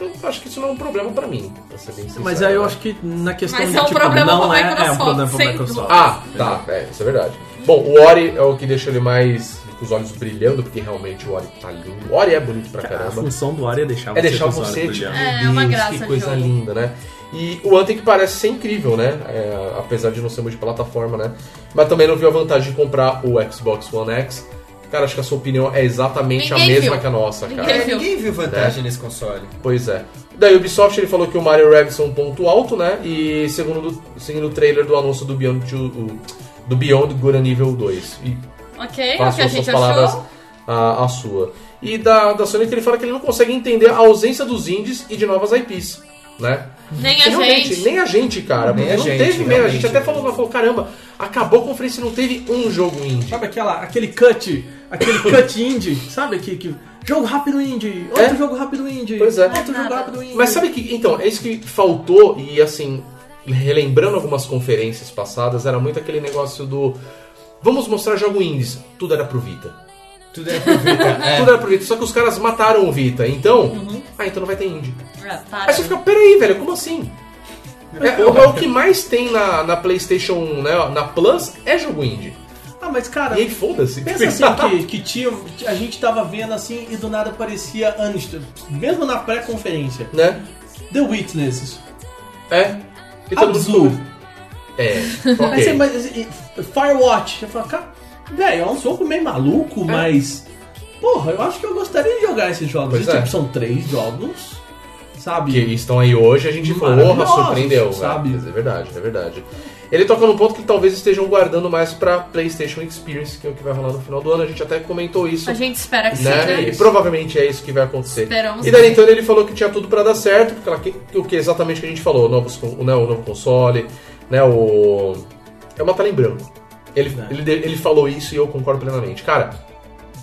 Então acho que isso não é um problema pra mim, pra ser bem sincero. Mas aí eu né? acho que na questão Mas de é um tipo, problema não pra é, é um problema pra sem Microsoft. Ah, tá, é, isso é verdade. Bom, o Ori é o que deixa ele mais com os olhos brilhando, porque realmente o Ori tá lindo. O Ori é bonito pra A caramba. função do Ari é deixar É você deixar com os olhos você, tipo, É, é uma graça que de coisa jogo. linda, né? E o Anthem que parece ser incrível, né? É, apesar de não ser multiplataforma, né? Mas também não viu a vantagem de comprar o Xbox One X. Cara, acho que a sua opinião é exatamente Ninguém a mesma viu. que a nossa, Ninguém cara. É, viu. ninguém viu vantagem nesse console. Pois é. Da Ubisoft ele falou que o Mario Rabbids é um ponto alto, né? E segundo, segundo o trailer do anúncio do Beyond, Two- o- do Beyond Good and Evil 2. E Ok, o que a as suas gente palavras achou. a, a sua. E da, da Sony que ele fala que ele não consegue entender a ausência dos indies e de novas IPs, né? Nem a Realmente, gente. nem a gente, cara. Nem porque a não gente, teve mesmo. A gente até falou, falou, caramba, acabou a conferência e não teve um jogo indie. Sabe aquela, aquele cut, aquele cut indie, sabe? Que, que, jogo rápido indie, outro É. jogo rápido indie, Pois é. outro jogo rápido indie. Mas sabe que, então, é isso que faltou e assim, relembrando algumas conferências passadas, era muito aquele negócio do vamos mostrar jogo indies. Tudo era pro Vita. Tudo é pro Vita. (laughs) É. Tudo era pro Vita, só que os caras mataram o Vita. Então, ah, então não vai ter indie. Ah, para. Aí você fica, peraí, velho, como assim? (laughs) É, é o que mais tem na, na PlayStation, né, na Plus, é jogo indie. Ah, mas cara, E aí, foda-se. pensa assim (laughs) que, que tinha, a gente tava vendo assim e do nada parecia antes, mesmo na pré-conferência, né? The Witnesses, É. E Abzu, É, Mas, ok. assim, mas, e- Firewatch, eu falo, cara, velho, é um jogo meio maluco, mas. Porra, eu acho que eu gostaria de jogar esses jogos. Pois E, é. tipo, são três jogos, sabe? que estão aí hoje, a gente falou, porra, Maravilhosos, surpreendeu. sabe? É, é verdade, é verdade. Ele toca num ponto que talvez estejam guardando mais pra PlayStation Experience, que é o que vai rolar no final do ano. A gente até comentou isso. A gente espera que Né? seja. E provavelmente é isso que vai acontecer. Esperamos e da que Nintendo ele falou que tinha tudo pra dar certo, porque ela, que, que- o que exatamente que a gente falou, novos, con- né, o novo console, né, o é uma tela em branco. Ele, É. ele, ele falou isso e eu concordo plenamente. Cara,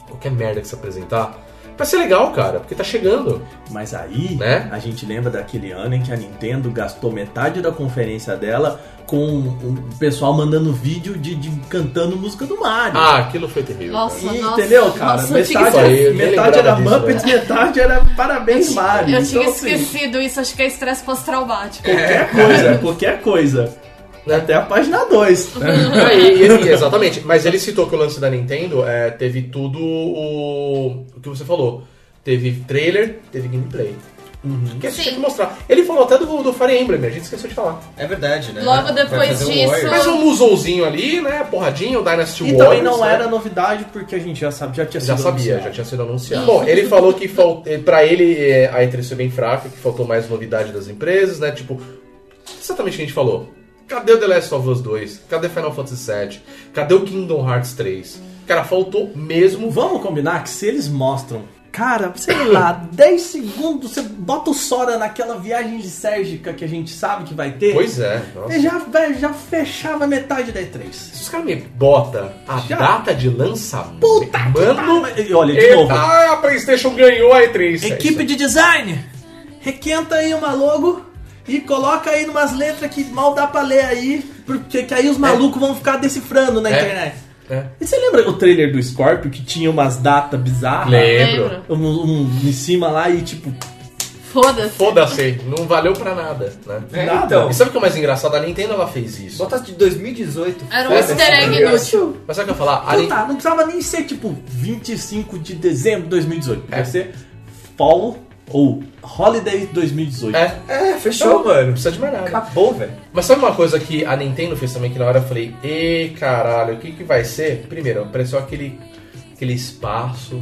qualquer merda que se apresentar, vai ser legal, cara, porque tá chegando. Mas aí, Né? a gente lembra daquele ano em que a Nintendo gastou metade da conferência dela com o pessoal mandando vídeo de, de cantando música do Mario. Ah, aquilo foi terrível. Nossa, E, nossa. entendeu, cara? Nossa, metade eu nem metade era disso, Muppets, né? metade era Parabéns Mario. Eu tinha Então, assim, esquecido isso, acho que é estresse pós-traumático. Qualquer coisa, qualquer coisa. Né? Até a página 2. (laughs) Ah, e- e- e- exatamente. Mas ele citou que o lance da Nintendo é, teve tudo o, o que você falou. Teve trailer, teve gameplay. Que a gente tem que mostrar. Ele falou até do, do Fire Emblem, a gente esqueceu de falar. É verdade, né? Logo depois o disso-. Mas um musouzinho ali, né? Porradinho, Dynasty E Warriors. também não né? era novidade porque a gente já sabe, já tinha Já sido sabia, anunciado. já tinha sido anunciado. Bom, ele falou que falt... eh, pra ele eh, a E3 foi bem fraca, que faltou mais novidade das empresas, né? Tipo, exatamente o que a gente falou. Cadê o The Last of Us 2? Cadê Final Fantasy VII? Cadê o Kingdom Hearts 3? Cara, faltou mesmo. Vamos combinar que se eles mostram, cara, sei (coughs) lá, 10 segundos, você bota o Sora naquela viagem de Sérgica que a gente sabe que vai ter. Pois é, nossa. já, já fechava metade da E3. Se os caras me botam a Já. data de lançamento. Puta que mano. pariu. E Olha, de Eita, novo, Ah, a PlayStation ganhou a E3. equipe de design, requenta aí uma logo e coloca aí numas letras que mal dá pra ler aí, porque que aí os malucos vão ficar decifrando na É. internet. É. E você lembra o trailer do Scorpio que tinha umas datas bizarras? Lembro. Um, um em cima lá e tipo. Foda-se. Foda-se, não valeu pra nada, né? É, Nada. então. E sabe o que é mais engraçado? A Nintendo ela fez isso. Bota de 2018. Era um easter egg inútil. Mas sabe o que eu ia falar? Não, Nin- tá, não precisava nem ser tipo 25 de dezembro de 2018. É. Deve ser Fall ou Holiday 2018. É, É, fechou, não mano. precisa de mais nada. Acabou, velho. Mas sabe uma coisa que a Nintendo fez também que na hora eu falei, e caralho, o que que vai ser? Primeiro, apareceu aquele, aquele espaço,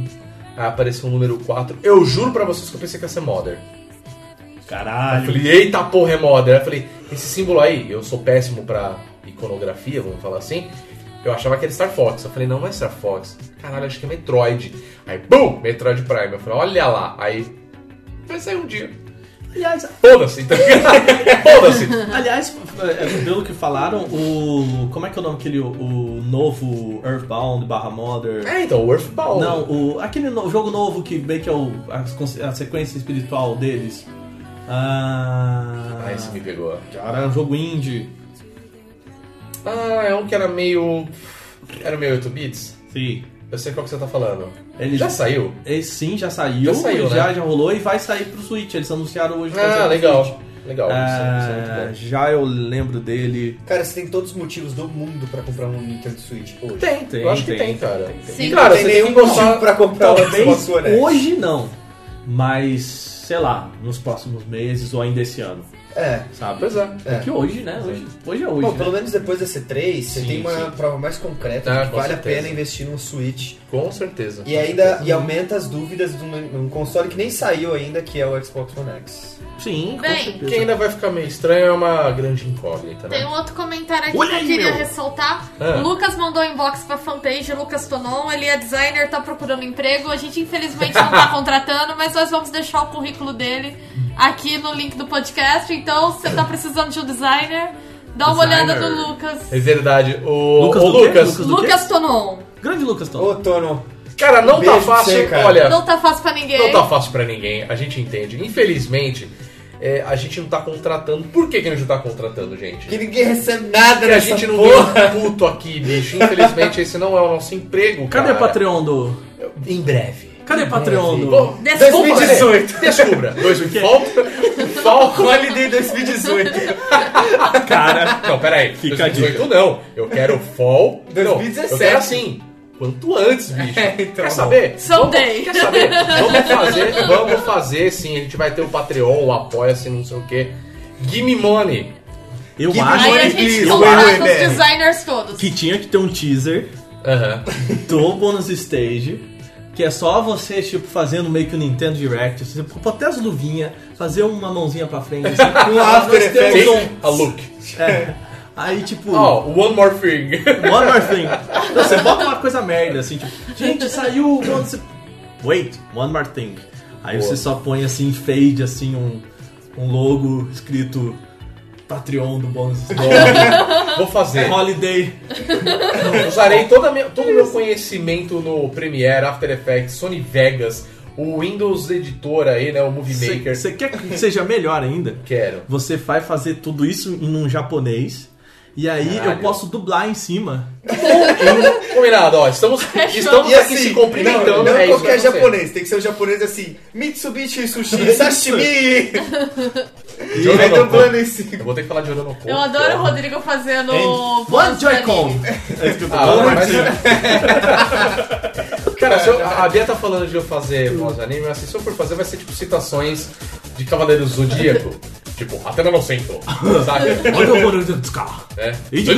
aí apareceu o número 4. Eu juro pra vocês que eu pensei que ia ser Modern. Eu Caralho. falei, eita porra, é Modern. Aí eu falei, esse símbolo aí, eu sou péssimo pra iconografia, vamos falar assim. Eu achava que era Star Fox. Eu falei, não, não é Star Fox. Caralho, acho que é Metroid. Aí, BUM! Metroid Prime. Eu falei, olha lá. Aí, vai sair um dia. Aliás, Foda-se, tá? (laughs) Foda-se. aliás, é, pelo que falaram, o. Como é que é o nome daquele. O, o novo Earthbound barra Modern. É, então, o Earthbound. Não, o, aquele no- jogo novo que meio que é o, a, a sequência espiritual deles. Ah. Ah, esse me pegou. Cara, é um jogo indie. Ah, é um que era meio. Era meio 8 bits? Sim. Eu sei qual que você tá falando. Ele Já saiu? Esse sim, já saiu. Já saiu, já, né? já rolou e vai sair pro Switch. Eles anunciaram hoje. Ah, legal. Switch. Legal. isso, é- isso é Ah, muito já eu lembro dele. Cara, você tem todos os motivos do mundo pra comprar um Nintendo Switch hoje. Tem, Tem, eu acho que tem. tem, cara. Sim. E, cara, não você tem tem nenhum motivo gostar. pra comprar Talvez X. hoje não. Mas, sei lá, nos próximos meses ou ainda esse ano. É. Sabe? Pois é. É. Que hoje, né? Hoje, hoje é hoje. Bom, né? pelo menos depois da C3, você Sim, tem uma sim. prova mais concreta Ah, de que vale certeza. a pena investir num Switch. Com certeza. E ainda e aumenta as dúvidas de um, um console que nem saiu ainda, que é o Xbox One X. Sim, Bem, certeza. Que ainda vai ficar meio estranho é uma grande incógnita, Tem né? um outro comentário aqui Olha que eu queria meu. ressaltar. Ah. O Lucas mandou um inbox pra fanpage, Lucas Tonon. Ele é designer, tá procurando emprego. A gente infelizmente não tá (laughs) contratando, mas nós vamos deixar o currículo dele aqui no link do podcast. Então, se você tá precisando de um designer, dá uma Designer. olhada no Lucas. É verdade. O Lucas o do? Lucas, Lucas do? Lucas Tonon. Grande Lucas Tom. Ô, Tono, cara, não Beijo tá fácil. você, cara. Olha, Não tá fácil pra ninguém. não tá fácil pra ninguém. A gente entende. Infelizmente, é, a gente não tá contratando. Por que, que a gente não tá contratando, gente? que ninguém recebe nada Porque a gente não porra. um puto aqui, bicho. Infelizmente, esse não é o nosso emprego, Cadê cara. o Patreon do. Em breve. Cadê o Patreon do. Bom, Desculpa. 2018. Descubra. Dois, falta. Falta. Holiday 2018. Cara. Não, peraí. Fica a 2018 não. Eu quero fall. Não, 2017. eu quero assim. Quanto antes, bicho. então. Quer saber? Someday. Vamos, quer saber? Vamos fazer, vamos fazer sim. A gente vai ter o Patreon, o Apoia-se, não sei o quê. Gimme money. Eu Que acho Money, gente please, contrata wait, os wait. designers todos. que tinha que ter um teaser Aham. do bônus stage. Que é só você, tipo, fazendo meio que o Nintendo Direct. Você pôr até as luvinhas, fazer uma mãozinha pra frente. Assim, (laughs) Um After Effects. Take a look. um- é. Aí, tipo. Oh, one more thing. One more thing. (laughs) Então, você bota uma coisa merda, assim, tipo, gente, saiu. Wait, one more thing. Aí Boa. você só põe assim, fade, assim, um, um logo escrito Patreon do bônus. (laughs) Vou fazer. Holiday. Usarei toda a minha- todo o meu conhecimento no Premiere, After Effects, Sony Vegas, o Windows Editor aí, né? O Movie Maker. Você quer que seja melhor ainda? Quero. Você vai fazer tudo isso em um japonês. E aí Caralho. eu posso dublar em cima. (laughs) Combinado, ó. Estamos, estamos E aqui assim, se cumprimentando. não, não é qualquer japonês, tem que ser um japonês assim, Mitsubishi Sushi (laughs) Sashimi! (laughs) De Aí em cima. Eu vou ter que falar de Oronoko. Eu adoro o Rodrigo fazendo. One Joy-Con. É escrito Ah, One mas- Joy-Con. (laughs) Cara, se eu- a Bia tá falando de eu fazer voz de anime, mas assim, se eu for fazer, vai ser tipo citações de Cavaleiros do Zodíaco. (laughs) tipo, Atena no centro. Sabe? Olha o Boruto desse carro. É. E que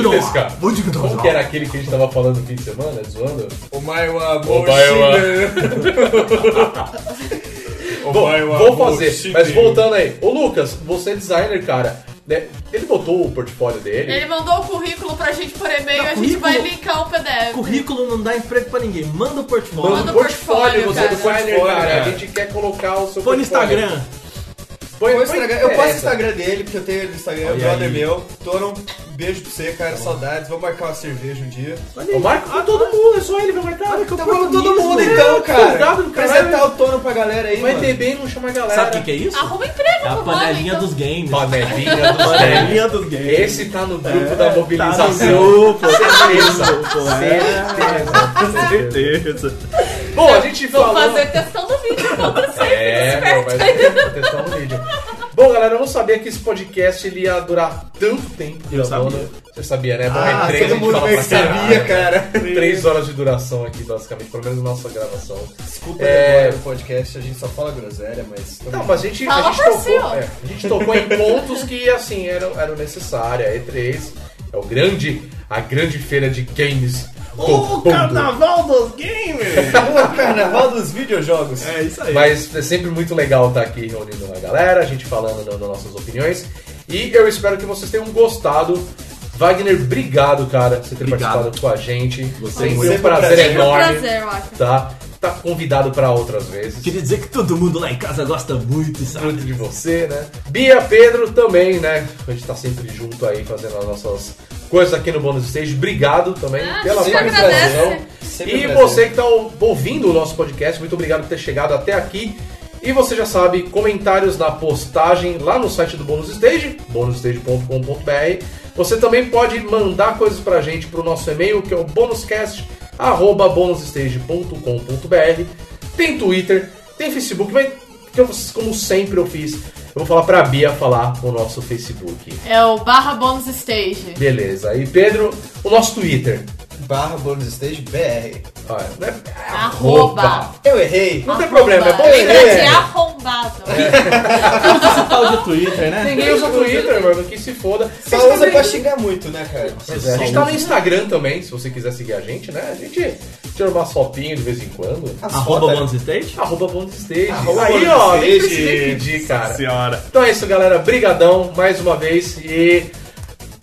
Como que era aquele que a gente tava falando no fim de semana, zoando? O Maiwa Maiwa. Bom, vou fazer. Mas voltando aí. Ô Lucas, você é designer, cara. né? Ele botou o portfólio dele. Ele mandou o currículo pra gente por e-mail, Não, a gente vai linkar o PDF. Currículo não dá emprego pra ninguém. Manda o portfólio. Manda Manda o o portfólio, portfólio, você é designer, cara. cara. A gente quer colocar o seu Põe no. Instagram. Põe, Põe Instagram. Eu é posto o. Instagram dele, porque eu tenho ele no Instagram, é Olha brother aí. meu. Toron, beijo pra você, cara, saudades. Vamos marcar uma cerveja um dia. Eu marco com todo mundo, é só ele vai marcar. Então vamos todo mundo então, cara. Convidado do caralho. Apresentar o Tono pra galera aí, Vai mano. ter bem, não chama a galera. Sabe o que, que é isso? Arruma emprego É a pro panelinha nome, dos games. Panelinha (laughs) dos Panelinha dos games. Esse tá no grupo É, da Tá no mobilização. grupo, Certeza. grupo, é. Certeza. Bom, a gente Vou falou... fazer testão vídeo você. É, meu, vai vai testar no vídeo. Bom, galera, eu não sabia que esse podcast ele ia durar tanto tempo. Eu gravando. sabia. Você sabia, né? Bom, Ah, é três, todo mundo fala pra sabia, cara. Três horas de duração aqui, basicamente, pelo menos na nossa gravação. Desculpa É. agora no podcast, a gente só fala groselha, mas... Não, mas a gente, a gente tocou, é, a gente tocou em pontos que, assim, eram, eram necessários. A E3 é o grande, a grande feira de games O carnaval dos gamers! (laughs) O carnaval dos videojogos. É isso aí. Mas é sempre muito legal estar aqui reunindo a galera, a gente falando, dando nossas opiniões. E eu espero que vocês tenham gostado. Wagner, obrigado, cara, por você ter Obrigado. participado com a gente. Você Tem foi um prazer, prazer. Um enorme. prazer, eu acho. Tá? Tá convidado para outras vezes. Queria dizer que todo mundo lá em casa gosta muito, sabe? Muito de você, né? Bia, Pedro também, né? A gente tá sempre junto aí fazendo as nossas coisas aqui no Bônus Stage. Obrigado também Ah, pela participação. E você que tá ouvindo o nosso podcast, muito obrigado por ter chegado até aqui. E você já sabe, comentários na postagem lá no site do Bônus Stage, bonusstage.com.br. Você também pode mandar coisas pra gente pro nosso e-mail, que é o bonusscast@bonusstage.com.br. Tem Twitter, tem Facebook, mas que eu, como sempre eu fiz, eu vou falar pra Bia falar o nosso Facebook. É o barra bônus stage. Beleza. E Pedro, o nosso Twitter. Barra Bônus Stage BR. Olha, não é- Arroba. Eu errei. Não tem problema, é bom ler. de arrombado. Esse tal de Twitter, né? Ninguém usa Twitter, mano, que se foda. Só usa também- pra xingar muito, né, cara? Pois é, a gente tá no Instagram também, se você quiser seguir a gente, né? A gente tira uma sopinha de vez em quando. As Arroba fotos- Bônus Stage? Arroba Bônus Stage. Arroba Aí, ó, nem precisei pedir, cara. Senhora. Então é isso, galera. Brigadão mais uma vez e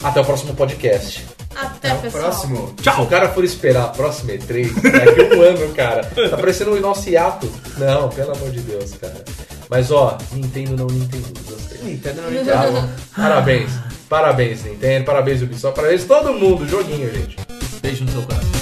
até o próximo podcast. Até, Até o pessoal. próximo. Se o cara for esperar a próxima E3, daqui a um ano, cara, tá parecendo o nosso hiato. Não, pelo amor de Deus, cara. Mas ó, Nintendo não Nintendo. Gostei. Nintendo não Tá bom? Parabéns. Parabéns, Nintendo. Parabéns, Ubisoft. Parabéns todo mundo. Joguinho, gente. Beijo no seu coração.